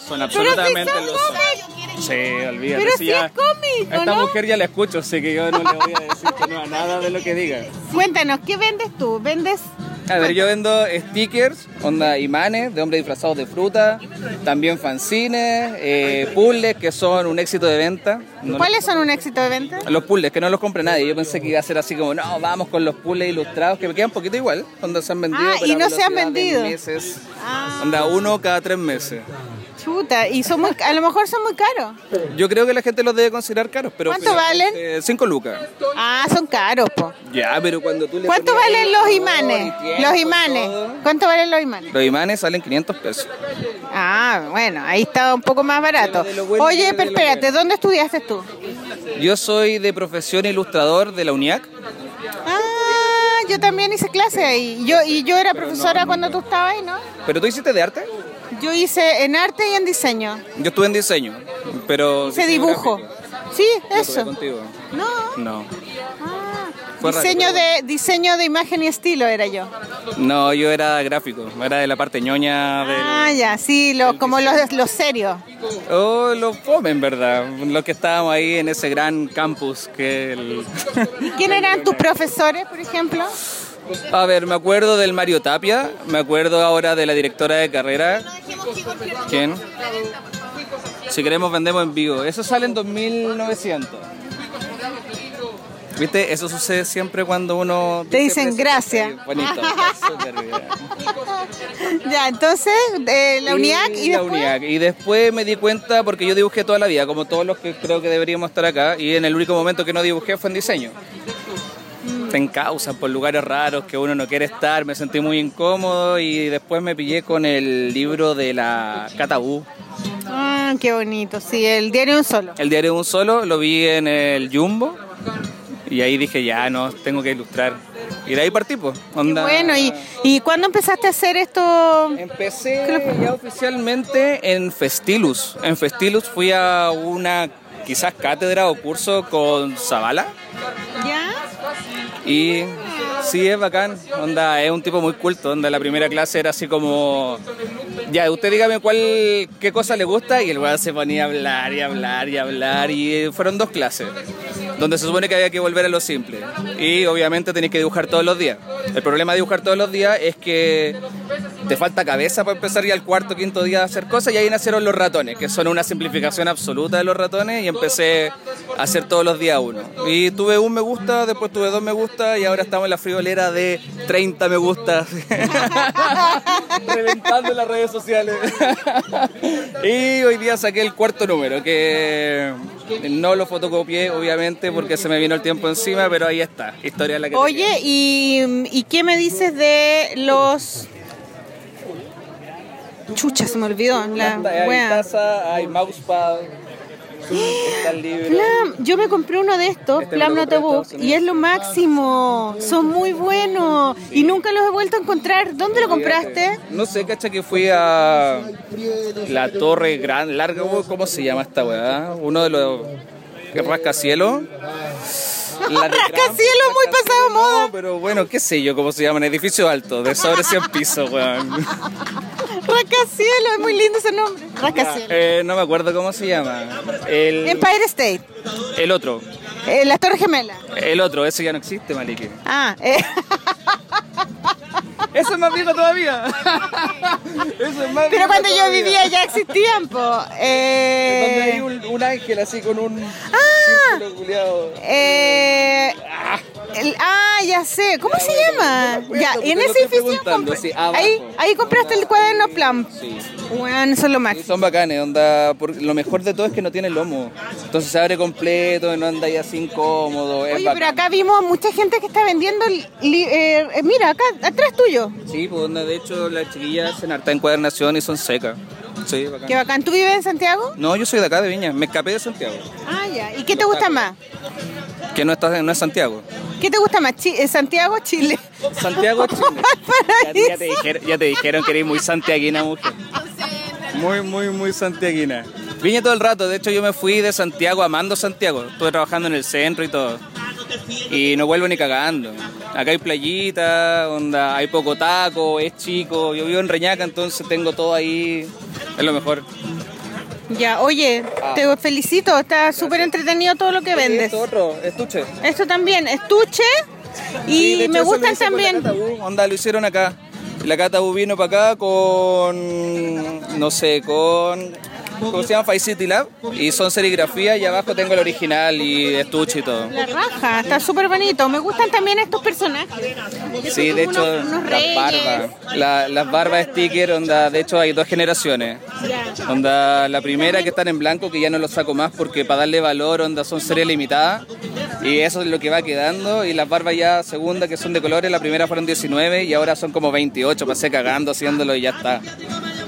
Son Pero absolutamente si son los son. Sí, olvídate. Pero si ya- es cómic, A ¿o esta no? mujer ya la escucho, así que yo no le voy a decir que no a nada de lo que diga. Cuéntanos, ¿qué vendes tú? ¿Vendes? A ver, yo vendo stickers, onda imanes de hombres disfrazados de fruta, también fanzines, eh, puzzles que son un éxito de venta. No ¿Cuáles son un éxito de venta? los- puzzles, que no los compre nadie. Yo pensé que iba a ser así como, no, vamos con los puzzles ilustrados, que me quedan un poquito igual, donde se han vendido. Ah, y no se han vendido. meses. Ah. Onda uno cada tres meses. Chuta, y son muy, a lo mejor son muy caros. Yo creo que la gente los debe considerar caros, pero... ¿Cuánto valen? eh, cinco lucas. Ah, son caros, po. Ya, pero cuando tú le ¿Cuánto valen los imanes? tiempo Los imanes. todo, ¿Cuánto valen los imanes? Los imanes salen 500 pesos. Ah, bueno, ahí está un poco más barato. bueno Oye, pero espérate, bueno. ¿dónde estudiaste tú? Yo soy de profesión ilustrador de la UNIAC. Ah, yo también hice clase ahí. Yo, y yo era profesora cuando tú estabas ahí, ¿no? ¿Pero tú hiciste de arte? Yo hice en arte y en diseño. Yo estuve en diseño, pero... Hice dibujo. gráfico. Sí, eso. contigo. No, No. Raro, diseño de, diseño de imagen y estilo era yo. No, yo era gráfico, era de la parte ñoña del... Ah, ya, sí, lo, como los, los serios. Oh, los fome, en verdad. Los que estábamos ahí en ese gran campus que el... ¿Quién eran tus profesores, por ejemplo? A ver, me acuerdo del Mario Tapia, me acuerdo ahora de la directora de carrera. ¿Quién? Si queremos vendemos en vivo. Eso sale en 2900. ¿Viste? Eso sucede siempre cuando uno... Te dice dicen gracias. Bonito. Ya, entonces, eh, la UNIAC y, la después... UNIAC. Y después me di cuenta, porque yo dibujé toda la vida, como todos los que creo que deberíamos estar acá, y en el único momento que no dibujé fue en diseño. Te encausan por lugares raros que uno no quiere estar, me sentí muy incómodo y después me pillé con el libro de la Catabú. Ah, qué bonito, sí, el diario un solo. El diario de un solo, lo vi en el Jumbo y ahí dije, ya no, tengo que ilustrar. Y de ahí partí, pues. Onda... Bueno, ¿y, ¿y cuándo empezaste a hacer esto? Empecé ya oficialmente en Festilus. En Festilus fui a una quizás cátedra o curso con Zavala ¿Ya? Y sí es bacán, onda es un tipo muy culto, onda la primera clase era así como ya usted dígame cuál qué cosa le gusta y el weón se ponía a hablar y hablar y hablar y fueron dos clases donde se supone que había que volver a lo simple y obviamente tenés que dibujar todos los días. El problema de dibujar todos los días es que te falta cabeza para empezar ya el cuarto, quinto día a hacer cosas y ahí nacieron los ratones, que son una simplificación absoluta de los ratones y empecé a hacer todos los días uno. Y tuve un me gusta, después tuve dos me gusta y ahora estamos en la friolera de 30 me gustas. Reventando las redes sociales. y hoy día saqué el cuarto número, que no lo fotocopié obviamente porque se me vino el tiempo encima, pero ahí está, historia de la que Oye, ¿y, ¿y qué me dices de los... Chucha, se me olvidó. La Hay wea. taza, hay mousepad, está el libro. Plam, yo me compré uno de estos, Este Estados y es lo máximo. Son muy buenos y nunca los he vuelto a encontrar. ¿Dónde lo compraste? No sé, cacha que fui a la torre gran, larga, ¿cómo se llama esta weá? Uno de los rascacielos. La Rascacielos, muy pasado moda. No, pero bueno, qué sé yo cómo se llaman, edificio alto, de sobre 100 pisos, weón. Rascacielos, es muy lindo ese nombre. Rascacielos. Eh, no me acuerdo cómo se llama. El, Empire State, el otro, eh, la Torre Gemela. el otro, ese ya no existe, Maliki. Ah, eh, Eso es más viejo todavía. Eso es más pero cuando yo vivía ya existían, po. Donde Eh, hay un, un ángel así con un Ah. círculo eh, el- ah, ya sé. ¿Cómo se llama? acuerdo, Ya, en ese edificio compré- sí, ahí, ahí compraste el cuaderno Plan. Sí. Bueno, eso es lo más. Son bacanes, onda, por- lo mejor de todo es que no tiene lomo. Entonces se abre completo, no anda ahí así incómodo. Es Oye, bacán. pero acá vimos mucha gente que está vendiendo. li- eh, mira, acá, atrás tuyo. Sí, pues onda, de hecho las chiquillas hacen harta encuadernación y son secas. Sí, bacán. Qué bacán. ¿Tú vives en Santiago? No, yo soy de acá, de Viña. Me escapé de Santiago. Ah, ya. ¿Y qué te gusta más? Que no, está, no es Santiago. ¿Qué te gusta más? Chi- eh, ¿Santiago o Chile? Santiago, Chile. Ya, ya te dijeron, ya te dijeron que eres muy santiaguina, mujer. Muy, muy, muy santiaguina. Vine todo el rato, de hecho yo me fui de Santiago amando Santiago. Estuve trabajando en el centro y todo. Y no vuelvo ni cagando. Acá hay playita, onda, hay poco taco, es chico. Yo vivo en Reñaca, entonces tengo todo ahí. Es lo mejor. Ya, oye, Ah. te felicito. Está súper entretenido todo lo que vendes. Esto otro, estuche. Esto también, estuche. Y Sí, de hecho, me gustan también. Onda, lo hicieron acá. La Cata Bu vino para acá con, no sé, con, ¿cómo se llama? Five City Lab. Y son serigrafía y abajo tengo el original y estuche y todo. La raja, está súper bonito. Me gustan también estos personajes. Sí, de hecho, Unos- unos las barbas. La- las barbas sticker, onda, de hecho hay dos generaciones. Onda, la primera que están en blanco, que ya no los saco más porque para darle valor, onda, son series limitadas. Y eso es lo que va quedando. Y las barbas ya segunda, que son de colores, la primera fueron 19 y ahora son como 28. Pasé cagando haciéndolo y ya está.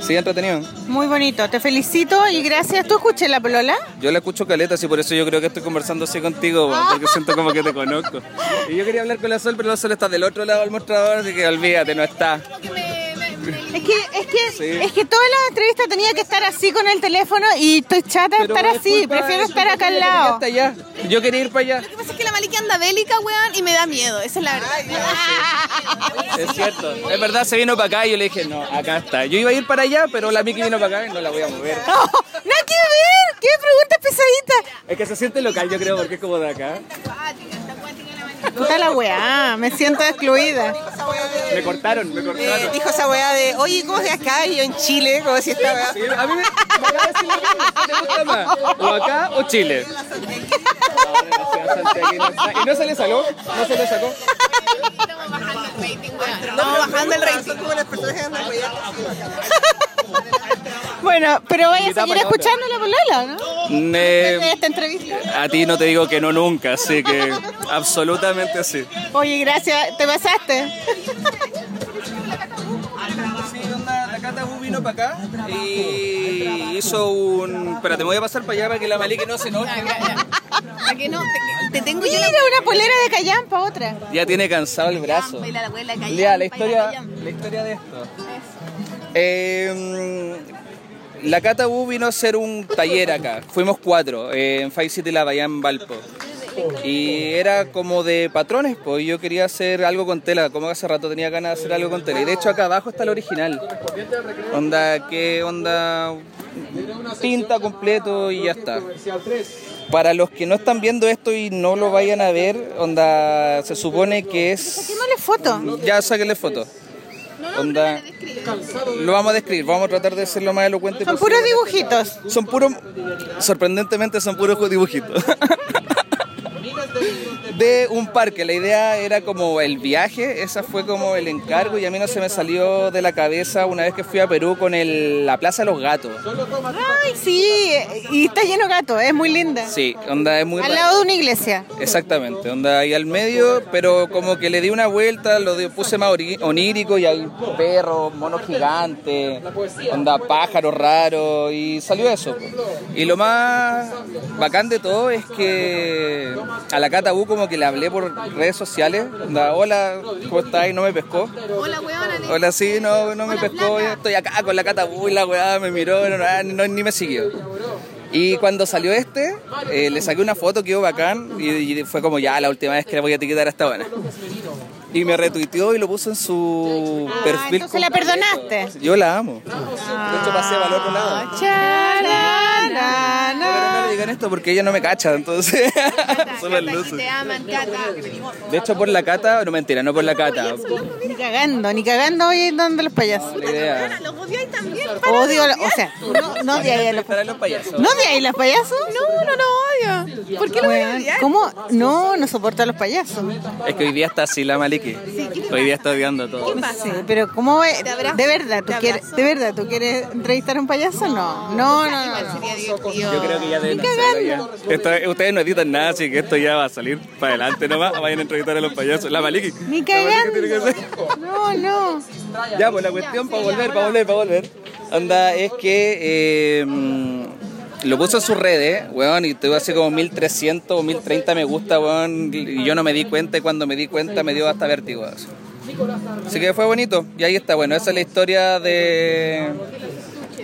Sí, entretenido. Muy bonito, te felicito y gracias. ¿Tú escuché la polola? Yo la escucho caleta, y por eso yo creo que estoy conversando así contigo, porque siento como que te conozco. Y yo quería hablar con la Sol, pero la Sol está del otro lado del mostrador, así que olvídate, no está. Es que, es que, Sí. es que toda la entrevista tenía que estar así con el teléfono y estoy chata de estar es así. Prefiero es estar acá al lado. allá. Yo quería ir para allá. Lo que pasa es que la Maliki anda bélica, weón, y me da miedo. Esa es la verdad. Es cierto. Es verdad, se vino para acá y yo le dije, no, acá está. Yo iba a ir para allá, pero la Miki vino para acá y no la voy a mover. No, nada que ver. ¿Qué pregunta pesadita? Es que se siente local, yo creo, porque es como de acá. Puta la weá, me siento excluida. Me cortaron, me cortaron. Dijo esa weá de, oye, ¿cómo es de acá? Y yo en Chile, como si esta weá. Sí, a mí me, me acaba de decir lo mismo, ¿qué te gusta más? ¿O acá o Chile? ¿Y no se le sacó? ¿No se le sacó? Estamos bajando el rating. Son como las personas que andan weá. Bueno, pero vaya a seguir escuchando la polola, ¿no? Ne- Después de esta entrevista. a ti no te digo que no nunca, así que absolutamente sí. Oye, gracias, te pasaste. Sí, onda, la Cata Bu vino para acá y hizo un... Espérate, me voy a pasar para allá para que la Maliki no se enoje. Para que no, te, te tengo yo Mira, la una polera de callampa, otra. Ya tiene cansado el brazo. La abuela callampa, Ya, la historia, la historia de esto. Eh, la Cata vino a hacer un taller acá. Fuimos cuatro eh, en Five City allá en Valpo. Y era como de patrones, pues yo quería hacer algo con tela, como hace rato tenía ganas de hacer algo con tela. Y de hecho acá abajo está el original. Onda, que onda pinta completo y ya está. Para los que no están viendo esto y no lo vayan a ver, onda, se supone que es... Saquémosle foto. Ya sáquenle foto. Onda, lo vamos a describir, vamos a tratar de ser lo más elocuente Son posible. puros dibujitos. Son puros, sorprendentemente son puros dibujitos. De un parque, la idea era como el viaje, esa fue como el encargo y a mí no se me salió de la cabeza una vez que fui a Perú con el, la Plaza de los Gatos. Ay, sí, y está lleno de gatos, es muy linda. Sí, onda es muy Al lado de una iglesia. Exactamente, onda ahí al medio, pero como que le di una vuelta, lo puse más onírico y hay perros, monos gigantes, onda pájaros raros y salió eso. Y lo más bacán de todo es que a la Cata Bu como que le hablé por redes sociales, onda, hola, ¿cómo estás? Y no me pescó. Hola, le- Hola, sí, no, no me pescó, yo estoy acá con la Cata Bu y la weá me miró, no, ni me siguió. Y cuando salió este, eh, le saqué una foto, quedó bacán, y, y fue como ya la última vez que le voy a etiquetar a esta buena. Y me retuiteó y lo puso en su perfil. Ah, entonces la perdonaste. Yo la amo. De hecho, pasé para el otro Chararana. Pero no le digan esto porque ella no me cacha, entonces. Súper luces. Te aman, Cata. De hecho, por la cata, no mentira, no por la cata. Ni cagando, ni cagando hoy donde los payasos. La idea. Los odiáis también. Odio, o sea, no, no odiáis a los payasos. ¿No odiáis a los payasos? No, no, no serio? ¿Por qué lo voy a odiar? ¿Cómo? No, no soporto a los payasos. Es que hoy día está así la Maliki. Hoy día está odiando todo. Sí, pero ¿cómo es? De verdad, ¿tú quieres. ¿de verdad tú quieres entrevistar a un payaso? No, no, no, no. Yo creo que ya deben hacerlo ya. Esto- ustedes no editan nada, así que esto ya va a salir para adelante nomás. Vayan a entrevistar a los payasos. La Maliki. Ni cagando. No, no. Ya, pues la cuestión para volver, para volver, para volver. Anda, es que eh, mm, lo puso en sus redes, weón, y tuvo así como 1300 o 1030 me gusta, weón, y yo no me di cuenta, y cuando me di cuenta me dio hasta vértigo. Así, Así que fue bonito, y ahí está, bueno, esa es la historia de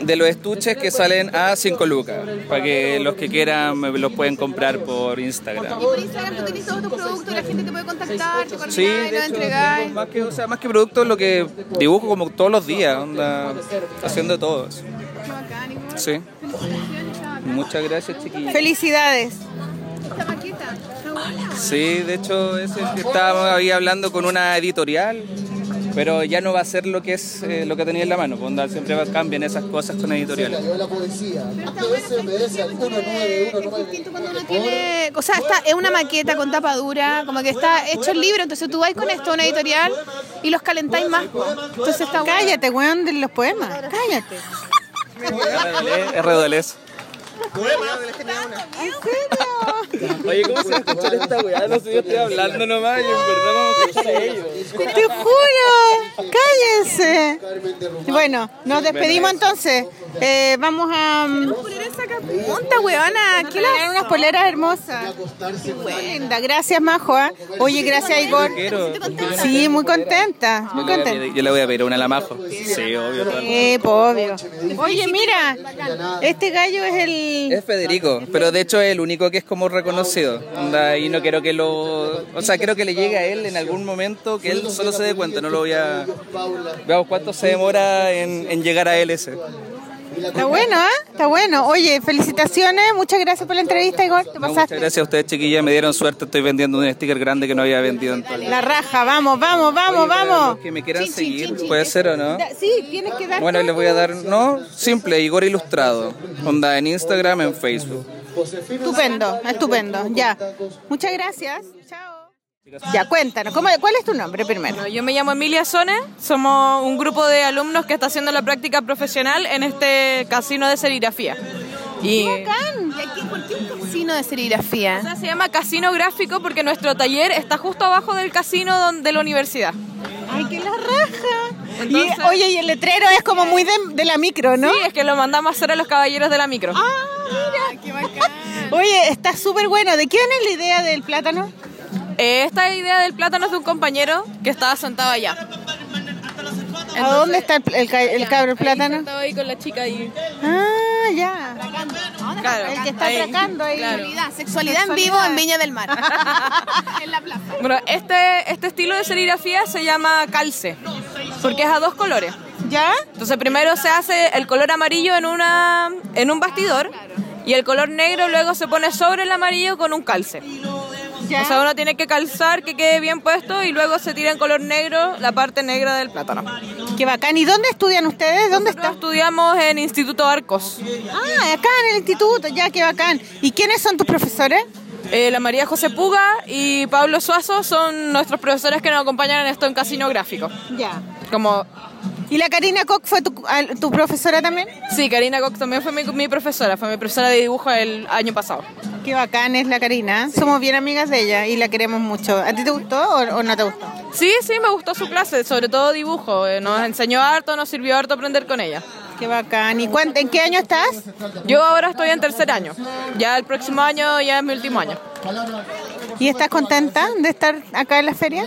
de los estuches que salen a 5 lucas, para que los que quieran me los pueden comprar por Instagram. Y por Instagram tú tienes todos tus productos, la gente te puede contactar, te coordinas Sí, de lo hecho, entregáis. más que, o sea, más que producto, lo que dibujo como todos los días, onda, haciendo todo eso. Sí. Muchas gracias, chiquillos. Felicidades. Esta maqueta. Sí, de hecho, es el que estábamos ahí hablando con una editorial, pero ya no va a ser lo que es eh, lo que tenía en la mano. pues, onda, siempre va- cambian esas cosas con editoriales. Es distinto cuando uno tiene, o sea, está, es una maqueta con tapa dura, como que está hecho el libro, entonces tú vas con esto a una editorial y los calentáis más. Entonces está bueno. Cállate, weón, de los poemas. Cállate. RDLS. Oye, ¿cómo se va a escuchar esta weá? No sé, yo estoy hablando nomás y en verdad vamos a escuchar a ellos. Te juro. Cállense. Bueno, nos despedimos entonces. Eh, vamos a mm, Punta, weona, ¿qué la regalar unas poleras hermosas. Linda. Gracias, Majo. ¿ah? Oye, gracias, Igor. Sí, muy contenta. Yo Muy le, voy a contenta. pedir, yo le voy a pedir una a la Majo. Sí, obvio. Sí, pues, obvio. Oye, mira, este gallo es el... Es Federico, pero de hecho es el único que es como reconocido. Onda, y no quiero que lo. O sea, quiero que le llegue a él en algún momento que él solo se dé cuenta. No lo voy a. Veamos cuánto se demora en, en llegar a él ese. Está bueno, ¿ah? Está bueno. Oye, felicitaciones. Muchas gracias por la entrevista, Igor. Te No, pasaste. muchas gracias a ustedes, chiquillas. Me dieron suerte. Estoy vendiendo un sticker grande que no había vendido en todo el La raja, vamos, vamos, vamos, Oye, vamos. los que me quieran seguir, puede ser o no. Sí, tienes que dar. Bueno, les voy a dar, no, simple, Igor Ilustrado. Onda en Instagram, en Facebook. Estupendo, estupendo. Ya. Muchas gracias. Ya, cuéntanos. ¿cómo- ¿Cuál es tu nombre primero? Bueno, yo me llamo Emilia Sone, somos un grupo de alumnos que está haciendo la práctica profesional en este casino de serigrafía. Y ¿Y aquí, ¿Por qué un casino de serigrafía? o sea, se llama casino gráfico porque nuestro taller está justo abajo del casino de la universidad. Ay, que la raja. Entonces- y, oye, y el letrero es como muy de, de la micro, ¿no? Sí, es que lo mandamos a hacer a los caballeros de la micro. Ah, mira. qué bacán. Oye, está súper bueno. ¿De quién es la idea del plátano? Eh, esta idea del plátano es de un compañero que estaba sentado allá. ¿A dónde está el, el, ca- el cabro plátano? Estaba ahí con la chica ahí. Ah, ya. Claro, El que está ahí. atracando ahí. Claro. Sexualidad, sexualidad en vivo en Viña del Mar. en la plaza. Bueno, este, este estilo de serigrafía se llama calce, porque es a dos colores. ¿Ya? Entonces primero se hace el color amarillo en, una, en un bastidor y el color negro luego se pone sobre el amarillo con un calce. ¿Ya? O sea, uno tiene que calzar que quede bien puesto y luego se tira en color negro la parte negra del plátano. Qué bacán. ¿Y dónde estudian ustedes? ¿Dónde Nosotros está? estudiamos en Instituto Arcos. Ah, acá en el instituto. Ya, qué bacán. ¿Y quiénes son tus profesores? Eh, la María José Puga y Pablo Suazo son nuestros profesores que nos acompañan en esto en Casino Gráfico. Ya. Como, ¿Y la Karina Koch fue tu, tu profesora también? sí, Karina Cox también fue mi, mi profesora, fue mi profesora de dibujo el año pasado. Qué bacán es la Karina. Somos bien amigas de ella y la queremos mucho. ¿A ti te gustó o, o no te gustó? Sí, sí, me gustó su clase, sobre todo dibujo. Eh, Nos enseñó harto, nos sirvió harto aprender con ella. Qué bacán. ¿Y cuán- en qué año estás? Yo ahora estoy en tercer año. Ya el próximo año ya es mi último año. ¿Y estás contenta de estar acá en la feria?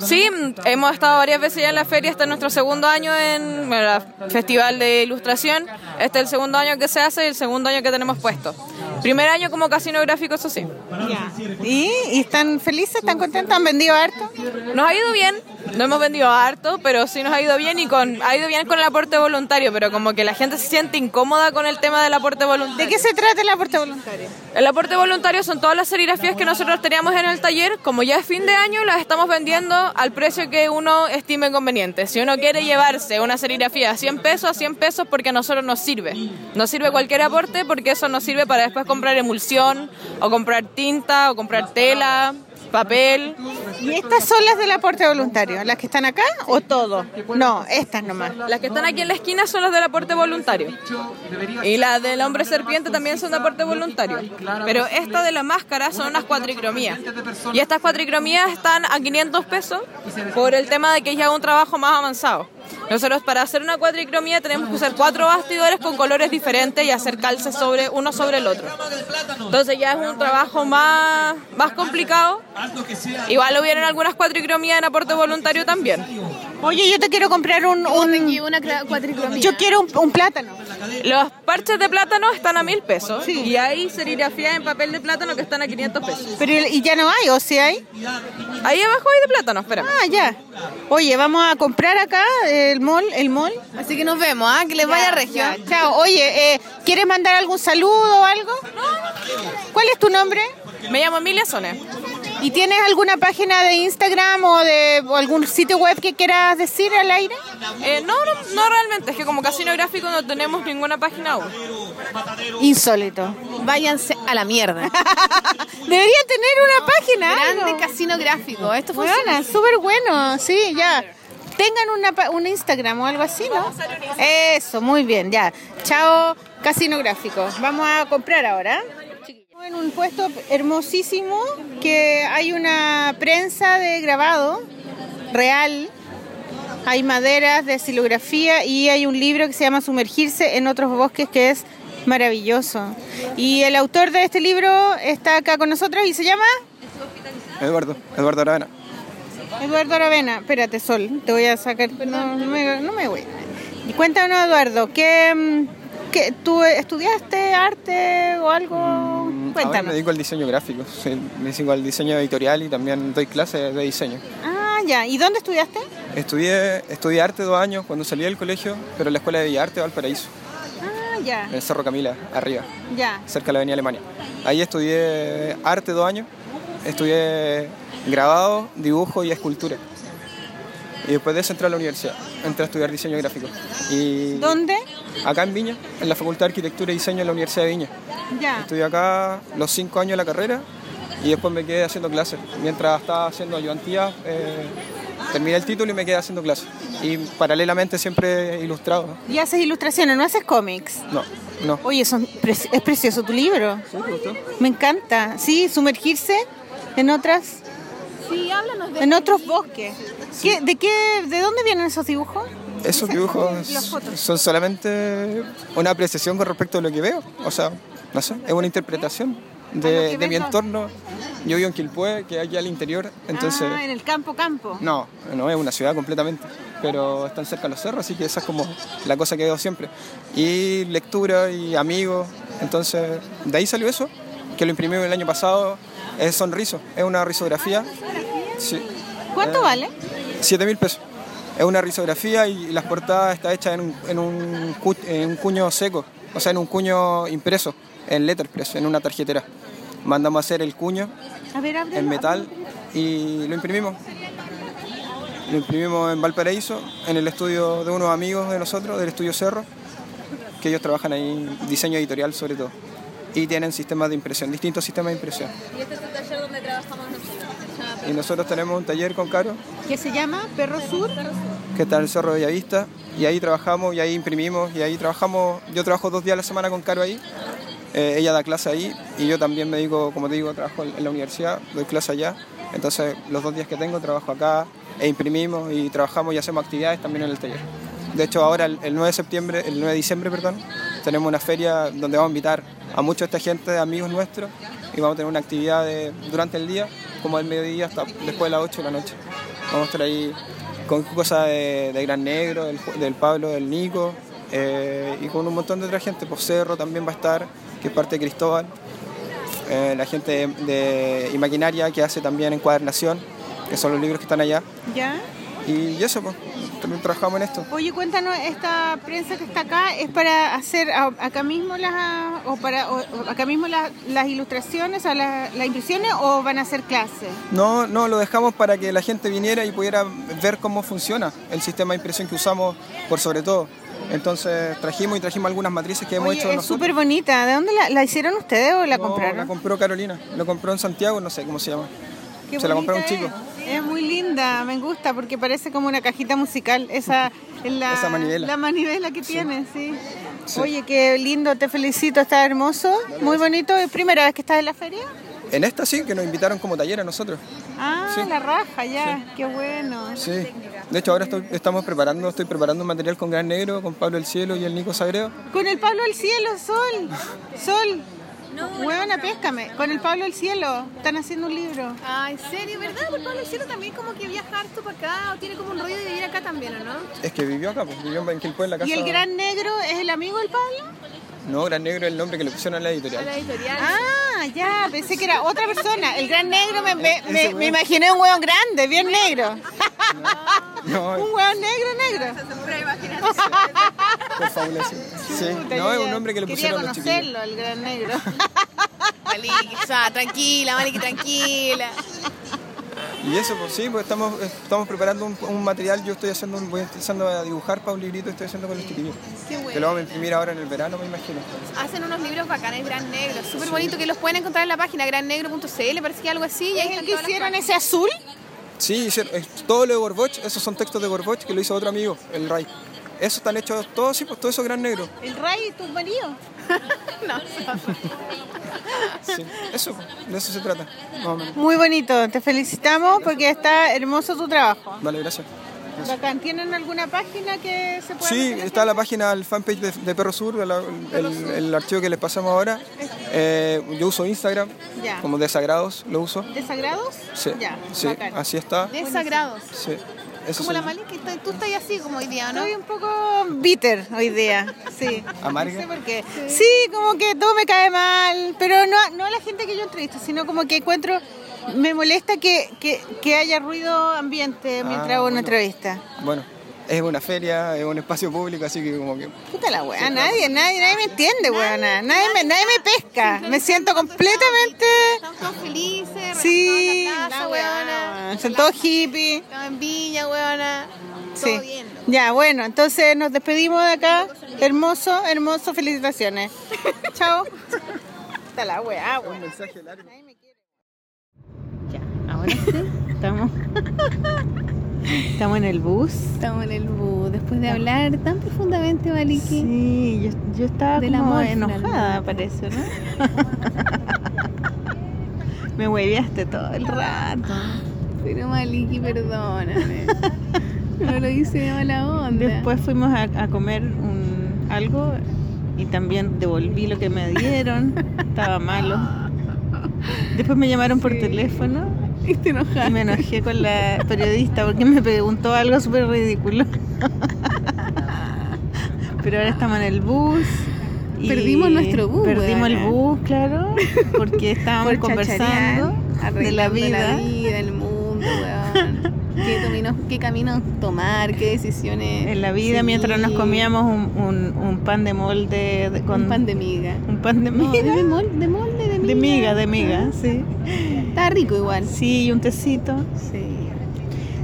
Sí, hemos estado varias veces ya en la feria. Este es nuestro segundo año en bueno, el Festival de Ilustración. Este es el segundo año que se hace y el segundo año que tenemos puesto. Primer año como casino gráfico, eso sí. ¿Y, ¿Y están felices? ¿Están contentos? ¿Han vendido harto? Nos ha ido bien, no hemos vendido harto, pero sí nos ha ido bien y con ha ido bien con el aporte voluntario, pero como que la gente se siente incómoda con el tema del aporte voluntario. ¿De qué se trata el aporte voluntario? El aporte voluntario son todas las serigrafías que nosotros teníamos en el taller. Como ya es fin de año, las estamos vendiendo al precio que uno estime conveniente. Si uno quiere llevarse una serigrafía a 100 pesos, a 100 pesos porque a nosotros nos sirve. Nos sirve cualquier aporte porque eso nos sirve para después comprar emulsión, o comprar tinta, o comprar tela, papel. ¿Y estas son las del aporte voluntario? ¿Las que están acá o todo? No, estas nomás. Las que están aquí en la esquina son las del aporte voluntario. Y las del hombre serpiente también son de aporte voluntario. Pero esta de la máscara son unas cuatricromías. Y estas cuatricromías están a 500 pesos por el tema de que es ya un trabajo más avanzado. Nosotros para hacer una cuatricromía tenemos que usar cuatro bastidores con colores diferentes y hacer calces sobre uno sobre el otro. Entonces ya es un trabajo más, más complicado. Igual hubieron algunas cuatricromías en aporte voluntario también. Oye, yo te quiero comprar un... un- una yo quiero un, un plátano. Los parches de plátano están a mil pesos y hay serigrafía en papel de plátano que están a 500 pesos. Pero y ya no hay, ¿o sí hay? Ahí abajo hay de plátano, espera. Ah, ya. Oye, vamos a comprar acá el mall, el mall. Así que nos vemos, ¿ah? Que les vaya regio. Ya, chao. Oye, eh, ¿quieres mandar algún saludo o algo? ¿Cuál es tu nombre? Me llamo Emilia Sone. ¿Y tienes alguna página de Instagram o de o algún sitio web que quieras decir al aire? Eh, no, no, no realmente, es que como casino gráfico no tenemos ninguna página aún. Insólito. Váyanse a la mierda. Debería tener una página. Grande algo. casino gráfico. Esto funciona. súper bueno, sí, ya. Tengan una, pa- un Instagram o algo así, ¿no? Eso, muy bien, ya. Chao, Casino Gráfico. Vamos a comprar ahora. En un puesto hermosísimo que hay una prensa de grabado real, hay maderas de silografía y hay un libro que se llama Sumergirse en otros bosques que es maravilloso. Y el autor de este libro está acá con nosotros y se llama... Eduardo, Eduardo Aravena. Eduardo Aravena, espérate Sol, te voy a sacar, no, no me, no me voy. Y cuéntanos Eduardo, ¿qué, mm, qué, ¿tú estudiaste arte o algo? Ahora me dedico al diseño gráfico, me dedico al diseño editorial y también doy clases de diseño. Ah, ya, ¿y dónde estudiaste? Estudié, estudié arte dos años cuando salí del colegio, pero en la Escuela de Bellas Artes de Valparaíso, Ah, ya, en el Cerro Camila, arriba, ya. cerca de la Avenida Alemania. Ahí estudié arte dos años, estudié grabado, dibujo y escultura. Y después de eso entré a la universidad, entré a estudiar diseño gráfico. Y ¿Dónde? Acá en Viña, en la Facultad de Arquitectura y Diseño de la Universidad de Viña. Ya. Estudié acá los cinco años de la carrera y después me quedé haciendo clases. Mientras estaba haciendo ayudantía, eh, terminé el título y me quedé haciendo clases. Y paralelamente siempre he ilustrado. Y haces ilustraciones, no haces cómics. No, no. Oye, son pre- es precioso tu libro. Me encanta. Sí, sumergirse en otras, Sí, háblanos de en otros bosques. ¿Qué- ¿De qué, de dónde vienen esos dibujos? Esos dibujos son solamente una apreciación con respecto a lo que veo. O sea, no sé, es una interpretación de, de mi entorno. Yo vivo en Quilpué, que es aquí al interior, entonces... Ah, en el campo, campo. No, no es una ciudad completamente, pero están cerca los cerros, así que esa es como la cosa que veo siempre. Y lectura y amigos, entonces de ahí salió eso, que lo imprimí el año pasado, es Sonriso, es una risografía. Sí, ¿Cuánto Eh, vale? 7 mil pesos. Es una risografía y las portadas está hecha en un, en, un, cu- en un cuño seco, o sea, en un cuño impreso, en letterpress, en una tarjetera. Mandamos a hacer el cuño A ver, ábrelo. en metal y lo imprimimos. Lo imprimimos en Valparaíso, en el estudio de unos amigos de nosotros, del estudio Cerro, que ellos trabajan ahí, diseño editorial sobre todo. Y tienen sistemas de impresión, distintos sistemas de impresión. Y este es el taller donde trabajamos nosotros. Y nosotros tenemos un taller con Caro, ¿Qué se llama? Perro Sur. que está en el Cerro de Bellavista, y ahí trabajamos, y ahí imprimimos, y ahí trabajamos, yo trabajo dos días a la semana con Caro ahí, Eh, ella da clase ahí, y yo también me dedico, como te digo, trabajo en la universidad, doy clase allá, entonces los dos días que tengo trabajo acá, e imprimimos, y trabajamos y hacemos actividades también en el taller. De hecho, ahora el, el 9 de septiembre, el 9 de diciembre, perdón, tenemos una feria donde vamos a invitar a mucha esta gente, amigos nuestros, y vamos a tener una actividad de- durante el día, como del mediodía hasta después de las 8 de la noche. Vamos a estar ahí con cosas de, Gran Negro, del, Pablo, del Nico, eh, y con un montón de otra gente. Por Cerro también va a estar, que es parte de Cristóbal. Eh, la gente de, de Imaquinaria que hace también encuadernación, que son los libros que están allá. ¿Ya? Y eso, pues, también trabajamos en esto. Oye, cuéntanos, esta prensa que está acá es para hacer acá mismo las o para o- acá mismo las, las ilustraciones, o las, las impresiones o van a hacer clases. No, no, lo dejamos para que la gente viniera y pudiera ver cómo funciona el sistema de impresión que usamos por sobre todo. Entonces trajimos y trajimos algunas matrices que hemos Oye, hecho es súper bonita. ¿De dónde la, la hicieron ustedes o la No, compraron? La compró Carolina. Lo compró en Santiago, no sé cómo se llama. Qué se la compró un bonita chico. Es. Es muy linda, me gusta porque parece como una cajita musical. Esa, es la, Esa manivela. La manivela que tiene, sí. Sí. Oye, qué lindo, te felicito, está hermoso, muy bonito. ¿Es primera vez que estás en la feria? En esta sí, que nos invitaron como taller a nosotros. Ah, Sí. la raja, ya, qué bueno. Sí. De hecho, ahora estoy- estamos preparando, estoy preparando un material con Gran Negro, con Pablo El Cielo y el Nico Sagreo. Con el Pablo del Cielo, Sol, Sol. No, Huevona, péscame. Con el Pablo del Cielo, están haciendo un libro. Ah, ¿en serio? ¿Verdad? Porque Pablo Cielo también como que viaja harto para acá o tiene como un rollo de vivir acá también, ¿o no? Es que vivió acá, pues, vivió en Quilpué, en la casa. ¿Y el Gran Negro es el amigo del Pablo? No, Gran Negro es el nombre que le pusieron a la editorial. editorial. Ah, ya, pensé que era otra persona. El Gran Negro, me, me, imaginé un hueón grande, bien negro. No, Un hueón negro, negro. por fabuloso. Sí, no, es un nombre que le Quería pusieron los chiquillos. conocerlo, el Gran Negro. Maliki, o sea, tranquila, Maliki, tranquila. Y eso, pues sí, pues estamos, estamos preparando un, un material. Yo estoy haciendo, un- voy empezando a dibujar para un librito que estoy haciendo con los chiquillos. Qué bueno. Que lo vamos a imprimir ahora en el verano, me imagino. Hacen unos libros bacanes, Gran Negro, súper bonito, que los pueden encontrar en la página grannegro.cl, parece que algo así. Y ahí ¿Es el que hicieron ese azul? Sí, hicieron- es todo lo de Gorboch, esos son textos de Gorboch que lo hizo otro amigo, el Ray. Esos están hechos todos, sí, pues todo eso gran negro. ¿El Ray, tu marido? no, Sí, eso, de eso se trata, más o menos. Muy bonito, te felicitamos porque está hermoso tu trabajo. Vale, gracias. Bacán. ¿Tienen alguna página que se pueda Sí, está la página, el fanpage de, de Perro Sur, el, el- el archivo que les pasamos ahora. Eh, yo uso Instagram, Ya. como Desagrados, lo uso. ¿Desagrados? Sí, Ya, sí, así está. Desagrados. Sí, eso Como la está- tú estás así como hoy día, ¿no? Estoy un poco bitter hoy día, sí. ¿Amarga? No sé por qué. Sí, como que todo me cae mal, pero no, no a la gente que yo entrevisto, sino como que encuentro, me molesta que, que, que haya ruido ambiente mientras Ah, hago una bueno. entrevista. Bueno, es una feria, es un espacio público, así que como que... Puta la weá, nadie, nadie, nadie me entiende, weona. Nadie me, nadie me pesca. Me siento completamente. Estamos todos felices, Sí, la la weona. Son todos hippies. Estamos en Viña, weona. Sí. Todo bien. Ya, bueno, entonces nos despedimos de acá. Hermoso, hermoso, felicitaciones. Chao. Está la weá, weón. Ya, ahora sí, estamos. Estamos en el bus. Estamos en el bus, después de hablar tan profundamente, Maliki. Sí, yo, yo estaba Del como amor, enojada, parece, ¿no? Me hueveaste todo el rato. Pero Maliki, perdóname. No lo hice de mala onda. Después fuimos a, a comer un, algo y también devolví lo que me dieron. Estaba malo. Después me llamaron por teléfono y te enojaste. me enojé con la periodista porque me preguntó algo súper ridículo. Pero ahora estamos en el bus. y Perdimos nuestro bus, Perdimos el bus, claro, porque estábamos Por conversando de la vida. la vida, el mundo, weón. ¿Qué, caminos, qué caminos tomar, qué decisiones. En la vida, mientras nos comíamos un, un- un pan de molde de- con Un pan de miga. un pan de No, miga. de, mol- de molde, de miga. De miga, de miga, sí. Está rico igual. Sí, y un tecito. Sí.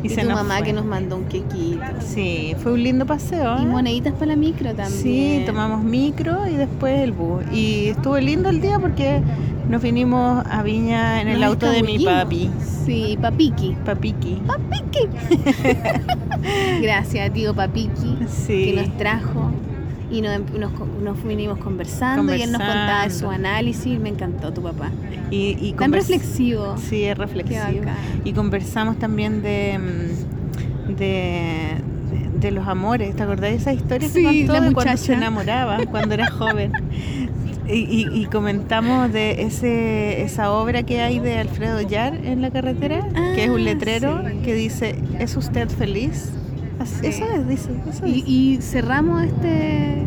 Y, Y, se tu nos mamá fue. que nos mandó un quequito. Sí, fue un lindo paseo. Y ¿eh? moneditas para la micro también. Sí, tomamos micro y después el bus. Y estuvo lindo el día porque nos vinimos a Viña en el auto de mi papi. Sí, papiqui. Papiqui. Gracias, tío Papiqui, Sí. que nos trajo y nos, nos, nos vinimos conversando, y él nos contaba de su análisis. Me encantó tu papá. Y, y Tan reflexivo. Sí, es reflexivo. Y conversamos también de, mm, de, de los amores. ¿Te acordás de esa historia Sí, que contó la de cuando muchacha. se enamoraba, cuando era joven? Y, y- y comentamos de ese esa obra que hay de Alfredo Yar en la carretera, que es un Ah, letrero sí. que dice, ¿es usted feliz? Así- Sí. Eso es, dice. Eso Y, es. y cerramos este,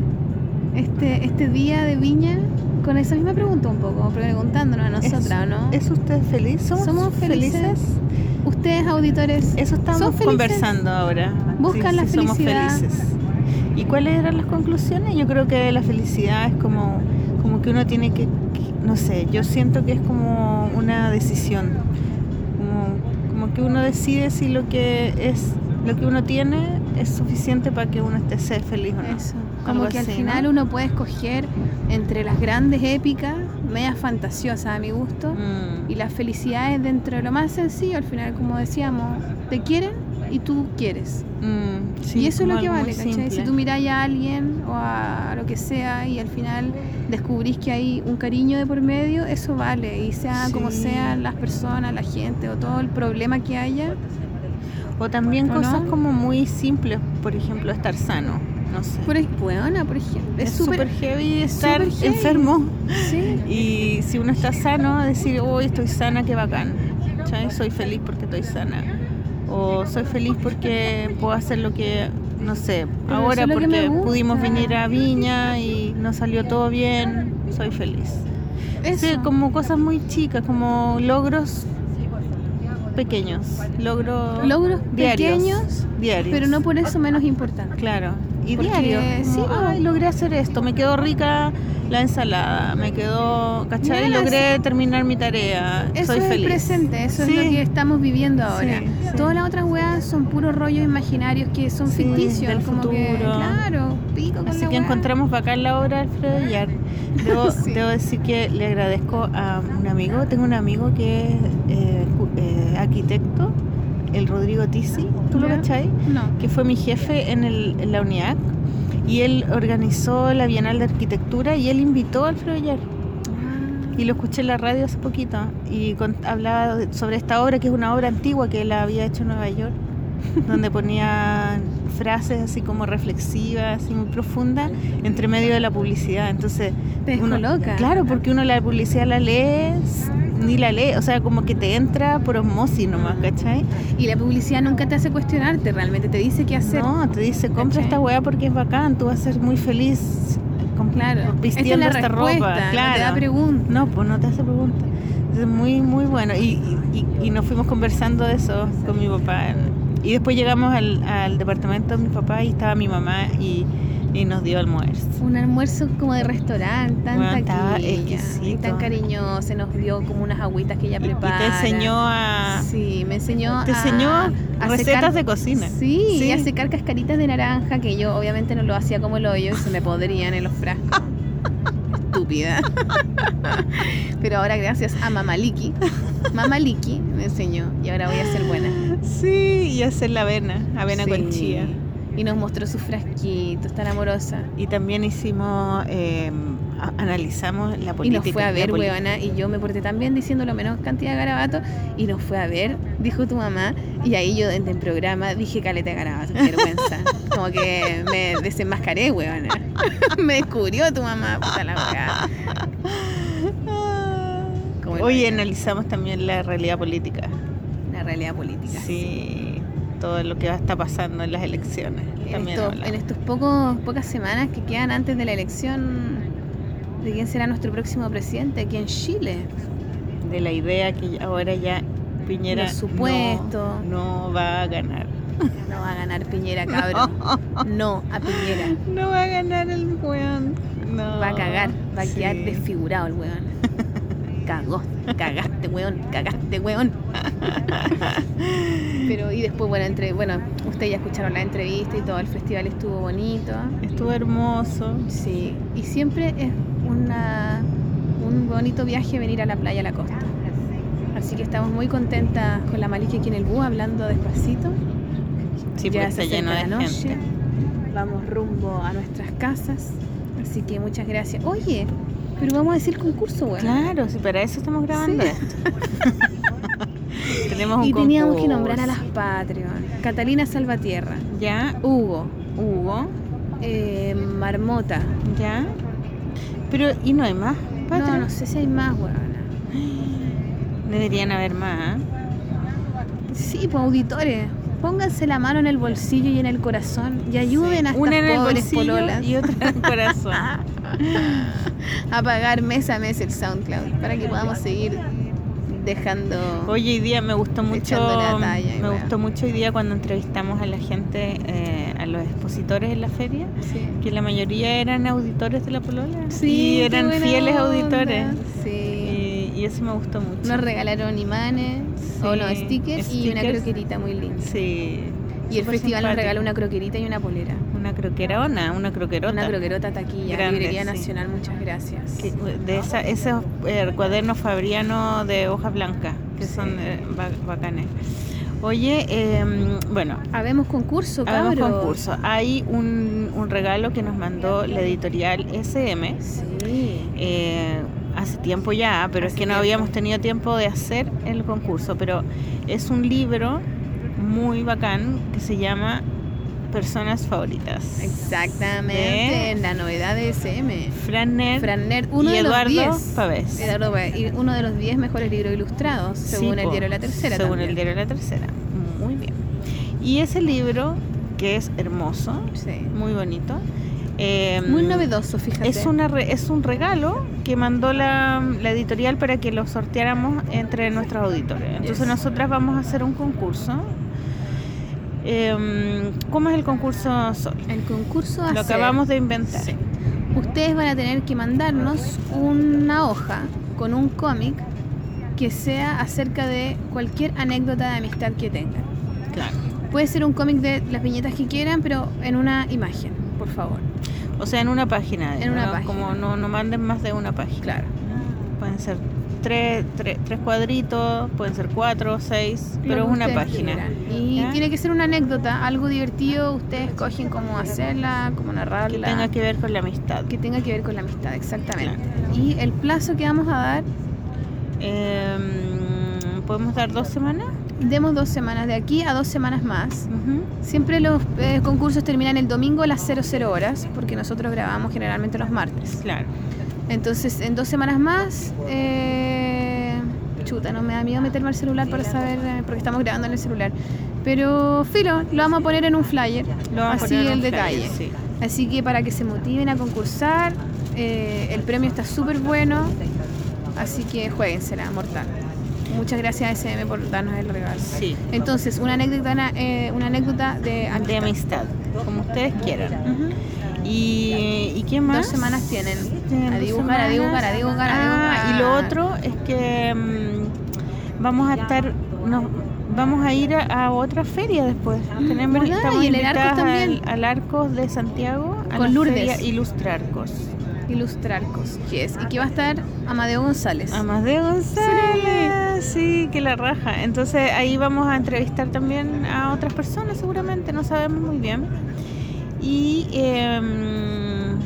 este, este día de Viña con esa misma pregunta un poco, preguntándonos a nosotras, ¿Es- ¿no? ¿Es usted feliz? ¿Somos, ¿Somos felices? Ustedes, auditores, Eso estamos conversando ahora. Buscan la somos felicidad. felices. ¿Y cuáles eran las conclusiones? Yo creo que la felicidad es como, como que uno tiene que, que- no sé, yo siento que es como una decisión. Como, como que uno decide si lo que es, lo que uno tiene es suficiente para que uno esté ser feliz o no. Eso. Algo Como que al final ¿no? uno puede escoger entre las grandes épicas, medias fantasiosas a mi gusto, Mm. y las felicidades dentro de lo más sencillo. Al final, como decíamos, te quieren y tú quieres. Mm, sí, y eso es lo que vale, ¿cachai? Si tú miráis a alguien o a lo que sea y al final descubrís que hay un cariño de por medio, eso vale. Y sea como sean las personas, la gente o todo el problema que haya. O también ¿O cosas no? como muy simples, por ejemplo, estar sano. No sé. Por por ejemplo. Es súper heavy estar heavy. enfermo. Sí. Y si uno está sano, decir, hoy estoy sana, qué bacán. ¿Cachai? Soy feliz porque estoy sana. O soy feliz porque puedo hacer lo que, no sé, Pero ahora porque pudimos venir a Viña y nos salió todo bien, soy feliz. Eso. Sí, como cosas muy chicas, como logros pequeños, logros, Logros diarios, pequeños, diarios. pero no por eso menos importante. Claro, y Porque diario. sí, ay, logré hacer esto, me quedó rica la ensalada, me quedó, ¿cachai? Mira, logré terminar mi tarea, Eso soy es feliz. el presente, eso Sí. es lo que estamos viviendo ahora. Sí, sí. Todas las otras weas son puros rollos imaginarios que son Sí, ficticios. del como que, futuro. claro, pico con Así la que wea. encontramos bacán la obra de Alfredo Yar. Debo, Sí. debo decir que le agradezco a un amigo, tengo un amigo que es eh, arquitecto, el Rodrigo Tisi, ¿tú lo cachai? No. Que fue mi jefe en, el, en la UNIAC y él organizó la Bienal de Arquitectura y él invitó a Alfredo Yar. Y lo escuché en la radio hace poquito y con- hablaba sobre esta obra, que es una obra antigua que él había hecho en Nueva York, donde ponía frases así como reflexivas y muy profundas entre medio de la publicidad. Entonces, Te uno- descoloca. claro, porque uno la publicidad la lee, ni la lee, o sea, como que te entra por osmosis nomás, ¿cachai? Y la publicidad nunca te hace cuestionarte, realmente te dice qué hacer. No, te dice, compra ¿Cachai? esta weá porque es bacán, tú vas a ser muy feliz Claro. vistiendo Esta es la esta ropa. no te Claro. da pregunta. No, pues no te hace pregunta. Es muy, muy bueno. Y, y, y nos fuimos conversando de eso con mi papá. Y después llegamos al, al departamento de mi papá y estaba mi mamá y, y nos dio almuerzo. Un almuerzo como de restaurante, tan Bueno, taquilla, y tan cariñoso, se nos dio como unas agüitas que ella Y prepara. te enseñó a... Sí, me enseñó Te a- enseñó a recetas secar- de cocina. Sí, Sí. y a secar cascaritas de naranja que yo obviamente no lo hacía como el hoyo y se me podrían en los frascos. Estúpida. Pero ahora gracias a Mamaliki, Mamaliki me enseñó y ahora voy a ser buena. Sí, y hacer la avena, avena con Sí. chía. Y nos mostró sus frasquitos, tan amorosa. Y también hicimos, eh, analizamos la Y política. nos fue a ver, huevona, y yo me porté tan bien diciendo lo menos cantidad de garabatos, y nos fue a ver, dijo tu mamá, y ahí yo en el programa dije caleta de garabatos, qué vergüenza. Como que me desenmascaré, huevona. me descubrió tu mamá, puta la weá. Hoy analizamos también la realidad política. La realidad política. Sí, todo lo que va a estar pasando en las elecciones. En, También hablamos. en estos pocos, pocas semanas que quedan antes de la elección de quién será nuestro próximo presidente aquí en Chile. de la idea que ahora ya Piñera. No, no va a ganar. No va a ganar Piñera, cabrón. No a Piñera. No va a ganar el weón. No. Va a cagar, va a Sí. quedar desfigurado el weón. Cagó, cagaste, weón, cagaste, weón. Pero y después, bueno, entre, bueno, ustedes ya escucharon la entrevista y todo, el festival estuvo bonito. Estuvo hermoso. Sí, y siempre es una, un bonito viaje venir a la playa, a la costa. Así que estamos muy contentas con la Maliki aquí en el bus, hablando despacito. Sí, ya porque se está lleno de la noche. gente. Vamos rumbo a nuestras casas. Así que muchas gracias. Oye, pero vamos a decir concurso, weón. Claro, sí, para eso estamos grabando Sí. esto. Tenemos un Y teníamos que nombrar a las Patreon. Catalina Salvatierra. Ya, Hugo. Hugo, eh, Marmota. ya. Pero, ¿y no hay más? No, Patreon? no sé si hay más, weón. Deberían haber más. ¿eh? Sí, pues auditores. Pónganse la mano en el bolsillo y en el corazón y ayuden a estas Una en el pobres pololas y otra en el corazón. a pagar mes a mes el SoundCloud para que podamos seguir dejando. Hoy hoy día me gustó mucho, talla me gustó mucho hoy día cuando entrevistamos a la gente, eh, a los expositores en la feria, Sí. que la mayoría eran auditores de la polola Sí, y eran fieles onda. auditores Sí. Y, eso me gustó mucho. Nos regalaron imanes o Sí, no stickers, y una croquerita muy linda. Sí, Y el festival nos regaló una croquerita y una polera. Una croquerona, una croquerota. Una croquerota taquilla, Grande, Librería sí. Nacional, muchas gracias. Que- de esa, esos eh, cuadernos fabrianos de hojas blancas, que son eh, ba- bacanes. Oye, eh, bueno. Habemos concurso, Habemos cabros. concurso. Hay un, un regalo que nos mandó la editorial SM. eh, hace tiempo ya, pero es que no habíamos tenido tiempo de hacer el concurso. Pero es un libro muy bacán que se llama Personas Favoritas. Exactamente, De en la novedad de SM. Fran Nerd Fran Nerd, uno y de Eduardo los 10. Pavés. Eduardo Pavés, y uno de los 10 mejores libros ilustrados, según Sí, el diario La Tercera. Según también. el diario La Tercera. Muy bien. Y ese libro, que es hermoso, muy bonito. Eh, Muy novedoso, fíjate. Es, una re- es un regalo que mandó la, la editorial para que lo sorteáramos entre nuestros auditores. Entonces Yes. nosotras vamos a hacer un concurso. Eh, ¿Cómo es el concurso Sol? El concurso Lo a ser- acabamos de inventar. Sí. Ustedes van a tener que mandarnos una hoja con un cómic que sea acerca de cualquier anécdota de amistad que tengan. Claro. Puede ser un cómic de las viñetas que quieran, pero en una imagen, por favor. O sea, en una página. En una página. Como no, no manden más de una página. Claro. Pueden ser tres, tres, tres cuadritos, pueden ser cuatro, seis, Lo pero es una página. quieran. Y ¿Ya? tiene que ser una anécdota, algo divertido. Ustedes escogen cómo hacerla, cómo narrarla. Que tenga que ver con la amistad. Que tenga que ver con la amistad, exactamente. Y el plazo que vamos a dar. Em, ¿Podemos dar dos semanas? Demos dos semanas, de aquí a dos semanas más. Siempre los eh, concursos terminan el domingo a las 00 horas, porque nosotros grabamos generalmente los martes. Claro. Entonces, en dos semanas más, eh, chuta, no me da miedo meterme al celular para saber, eh, porque estamos grabando en el celular. Pero, filo, lo vamos a poner en un flyer, vamos a así poner en el un flyer, detalle. sí. Así que para que se motiven a concursar, eh, el premio está súper bueno, así que jueguensela, mortal. Muchas gracias a SM por darnos el regalo. Sí. Entonces, una anécdota, eh, una anécdota de amistad. De amistad, como ustedes quieran. ¿Y, ¿Y qué más? Dos semanas tienen. A dibujar, a dibujar, a dibujar, a Ah, dibujar. Y lo otro es que mm, vamos a estar, nos, vamos a ir a, a otra feria después. Tenemos, ¿Verdad? estamos Y el Arcos invitadas también. Al, al Arcos de Santiago, a Con la Lourdes. feria Ilustrarcos. Ilustrarcos, yes. Y que va a estar Amadeo González. Amadeo González, sí, que la raja. Entonces ahí vamos a entrevistar también a otras personas, seguramente, no sabemos muy bien. Y em,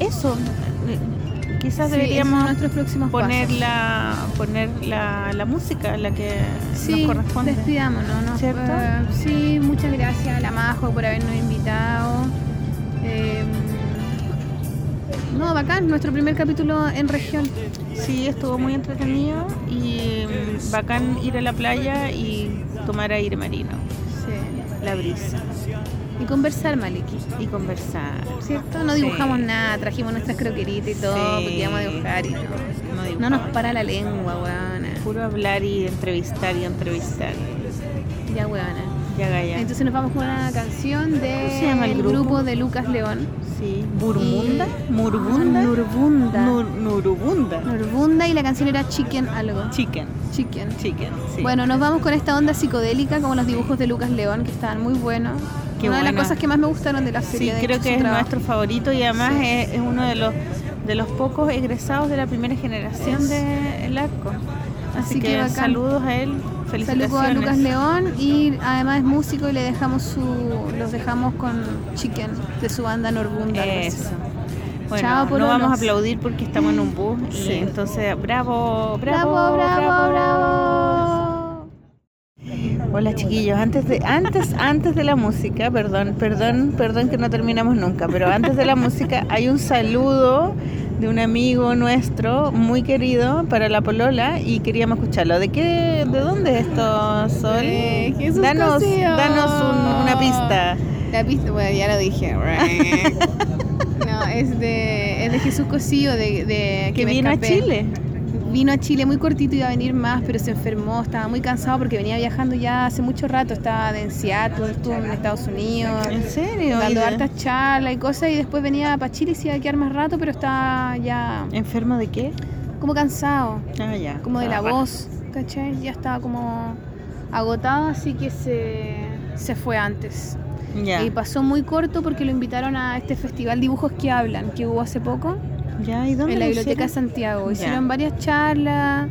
eso, quizás Sí, deberíamos nuestros próximos poner, pasos. la, poner la, la música, la que Sí, nos corresponde. despidámonos. ¿no? ¿Cierto? Eh, sí, muchas gracias a la Majo por habernos invitado. Eh, no, bacán, nuestro primer capítulo en región. Sí, estuvo muy entretenido y mm, bacán ir a la playa y tomar aire marino. Sí. La brisa. Y conversar, Maliki. Y conversar. ¿Cierto? No Sí. dibujamos nada, trajimos nuestras croqueritas y todo, Sí. porque íbamos a dibujar y no. No, No nos para la lengua, weona. Puro hablar y entrevistar y entrevistar. Ya, weona. Ya. Entonces nos vamos con una canción de ¿Cómo se llama el grupo? de Lucas León. Sí. ¿Burmunda? Y- ¿Murbunda? Nurbunda. Nur- Nurubunda. Nurbunda y la canción era Chicken algo. Chicken. Chicken. Chicken, sí. Bueno, nos vamos con esta onda psicodélica, como los dibujos de Lucas León, que estaban muy buenos. Qué Una de las cosas que más me gustaron de la Sí, serie. de creo hecho, que es trabajo. nuestro favorito y además Sí. es, es uno de los de los pocos egresados de la primera generación del arco. Así, Así que, que saludos a él. Saludos a Lucas León y además es músico y le dejamos su, los dejamos con Chicken de su banda Norbunda. Eso. Bueno, Chao, no vamos a aplaudir porque estamos en un bus y Sí. entonces bravo, Bravo, bravo, bravo, bravo. Hola chiquillos, antes de antes antes de la música, perdón, perdón, perdón que no terminamos nunca, pero antes de la música hay un saludo de un amigo nuestro muy querido para la polola y queríamos escucharlo. ¿De qué de dónde es esto, Sol? Eh, Jesús danos Cosío. danos un- una pista. La pista, bueno, ya lo dije. no, es de, es de Jesús Cosío, de, de Que me vino a. Chile. Vino a Chile muy cortito, iba a venir más, pero se enfermó, estaba muy cansado porque venía viajando ya hace mucho rato, estaba en Seattle, estuvo en Estados Unidos. ¿En serio? ¿Y Dando hartas charlas y cosas, y después venía para Chile y se iba a quedar más rato, pero está ya ¿Enfermo de qué? como cansado, Ah, ya. como de la voz, ¿cachai? Ya estaba como agotado, así que se se fue antes. Ya. Y pasó muy corto porque lo invitaron a este festival Dibujos que Hablan, que hubo hace poco. Ya, ¿y dónde En la Biblioteca de hicieron? Santiago. Ya. Hicieron varias charlas.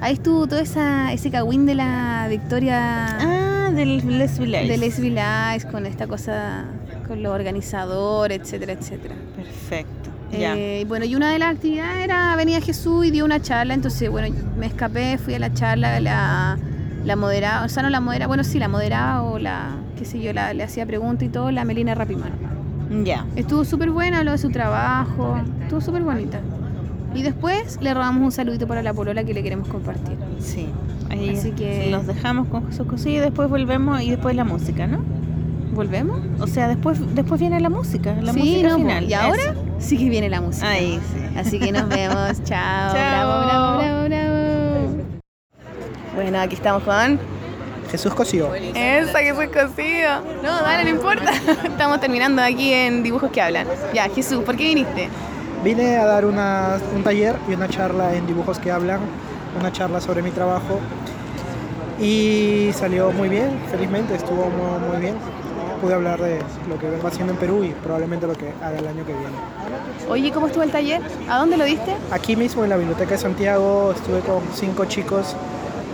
Ahí estuvo todo esa, ese cagüín de la Victoria. Ah, del Leslie Lice. De Leslie Lice, con esta cosa, con los organizadores, etcétera, etcétera. Perfecto. Ya. Eh, y bueno, y una de las actividades era venía Jesús y dio una charla, entonces bueno, me escapé, fui a la charla, la, la moderaba, o sea, no la moderaba, bueno, sí, la moderaba o la, qué sé yo, la, le hacía preguntas y todo, la Melina Rapimán. Ya. Estuvo súper buena, habló de su trabajo, estuvo súper bonita. Y después le robamos un saludito para la polola que le queremos compartir. Sí. Ahí Así que- los dejamos con sus cosillas y después volvemos y después la música, ¿no? ¿Volvemos? O sea, después después viene la música, la Sí, música no, final. y ahora Eso. sí que viene la música. Ahí sí. Así que nos vemos. Chao. Chao. Bravo, bravo, bravo, bravo. Bueno, aquí estamos con. Jesús Cosío. Esa fue cocido. No, dale, no importa. Estamos terminando aquí en Dibujos que Hablan. Ya, Jesús, ¿por qué viniste? Vine a dar una- un taller y una charla en dibujos que hablan, una charla sobre mi trabajo y salió muy bien, felizmente, estuvo muy, muy bien. Pude hablar de lo que vengo haciendo en Perú y probablemente lo que haga el año que viene. Oye, ¿cómo estuvo el taller? ¿A dónde lo diste? Aquí mismo en la Biblioteca de Santiago estuve con cinco chicos,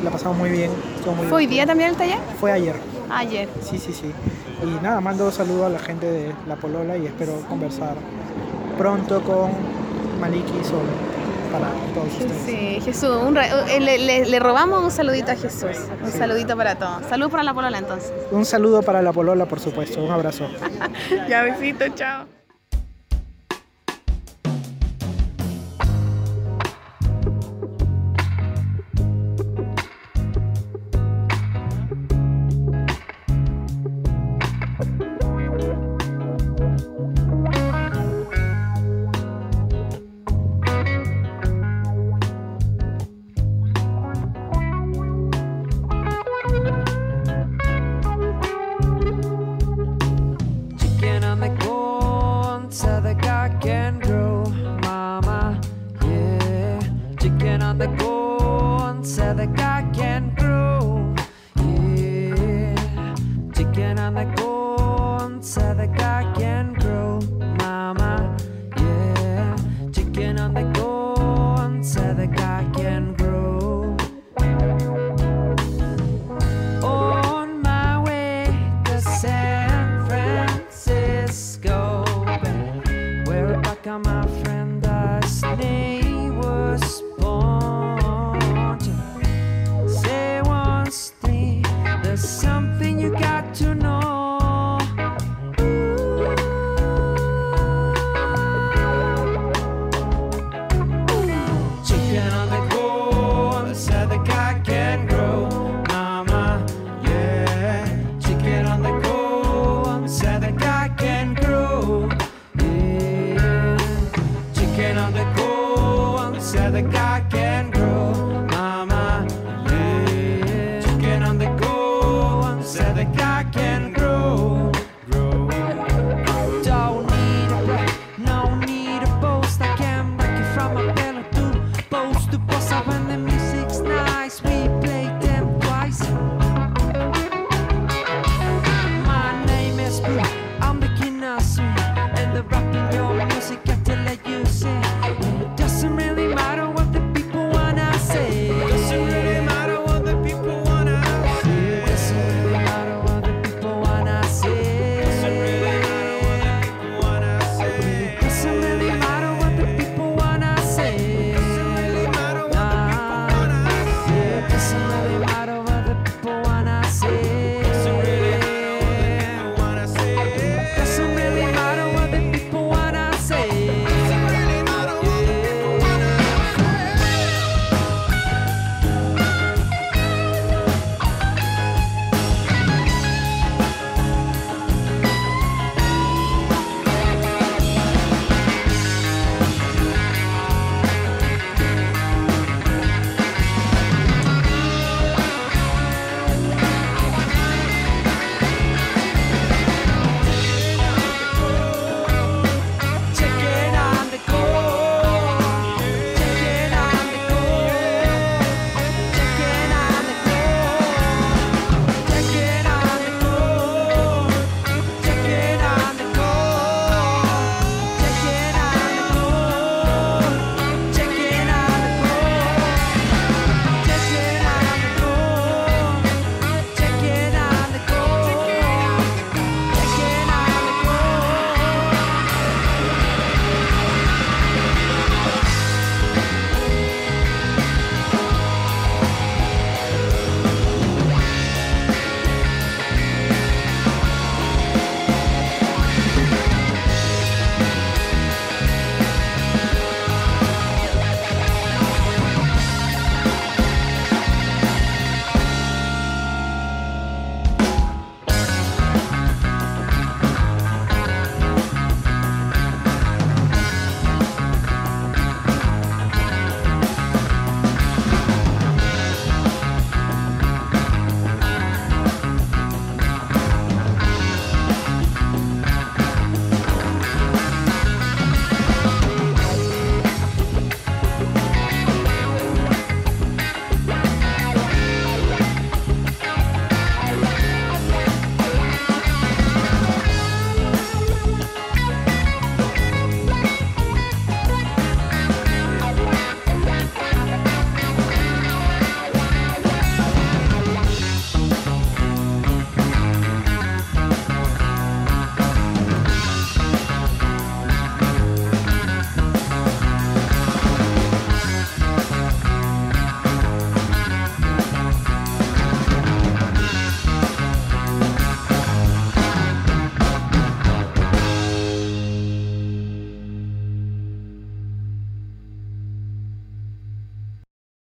la pasamos muy bien. muy ¿Fue hoy día también el taller? Fue ayer. Ayer. Sí, sí, sí. Y nada, mando saludos a la gente de La Polola y espero conversar pronto con Maliki y Sol para todos ustedes. Sí, Jesús, un eh, le, le- le robamos un saludito a Jesús. Un saludito para todos. Saludos para la polola entonces. Un saludo para La Polola, por supuesto. Un abrazo. ya, besito, chao.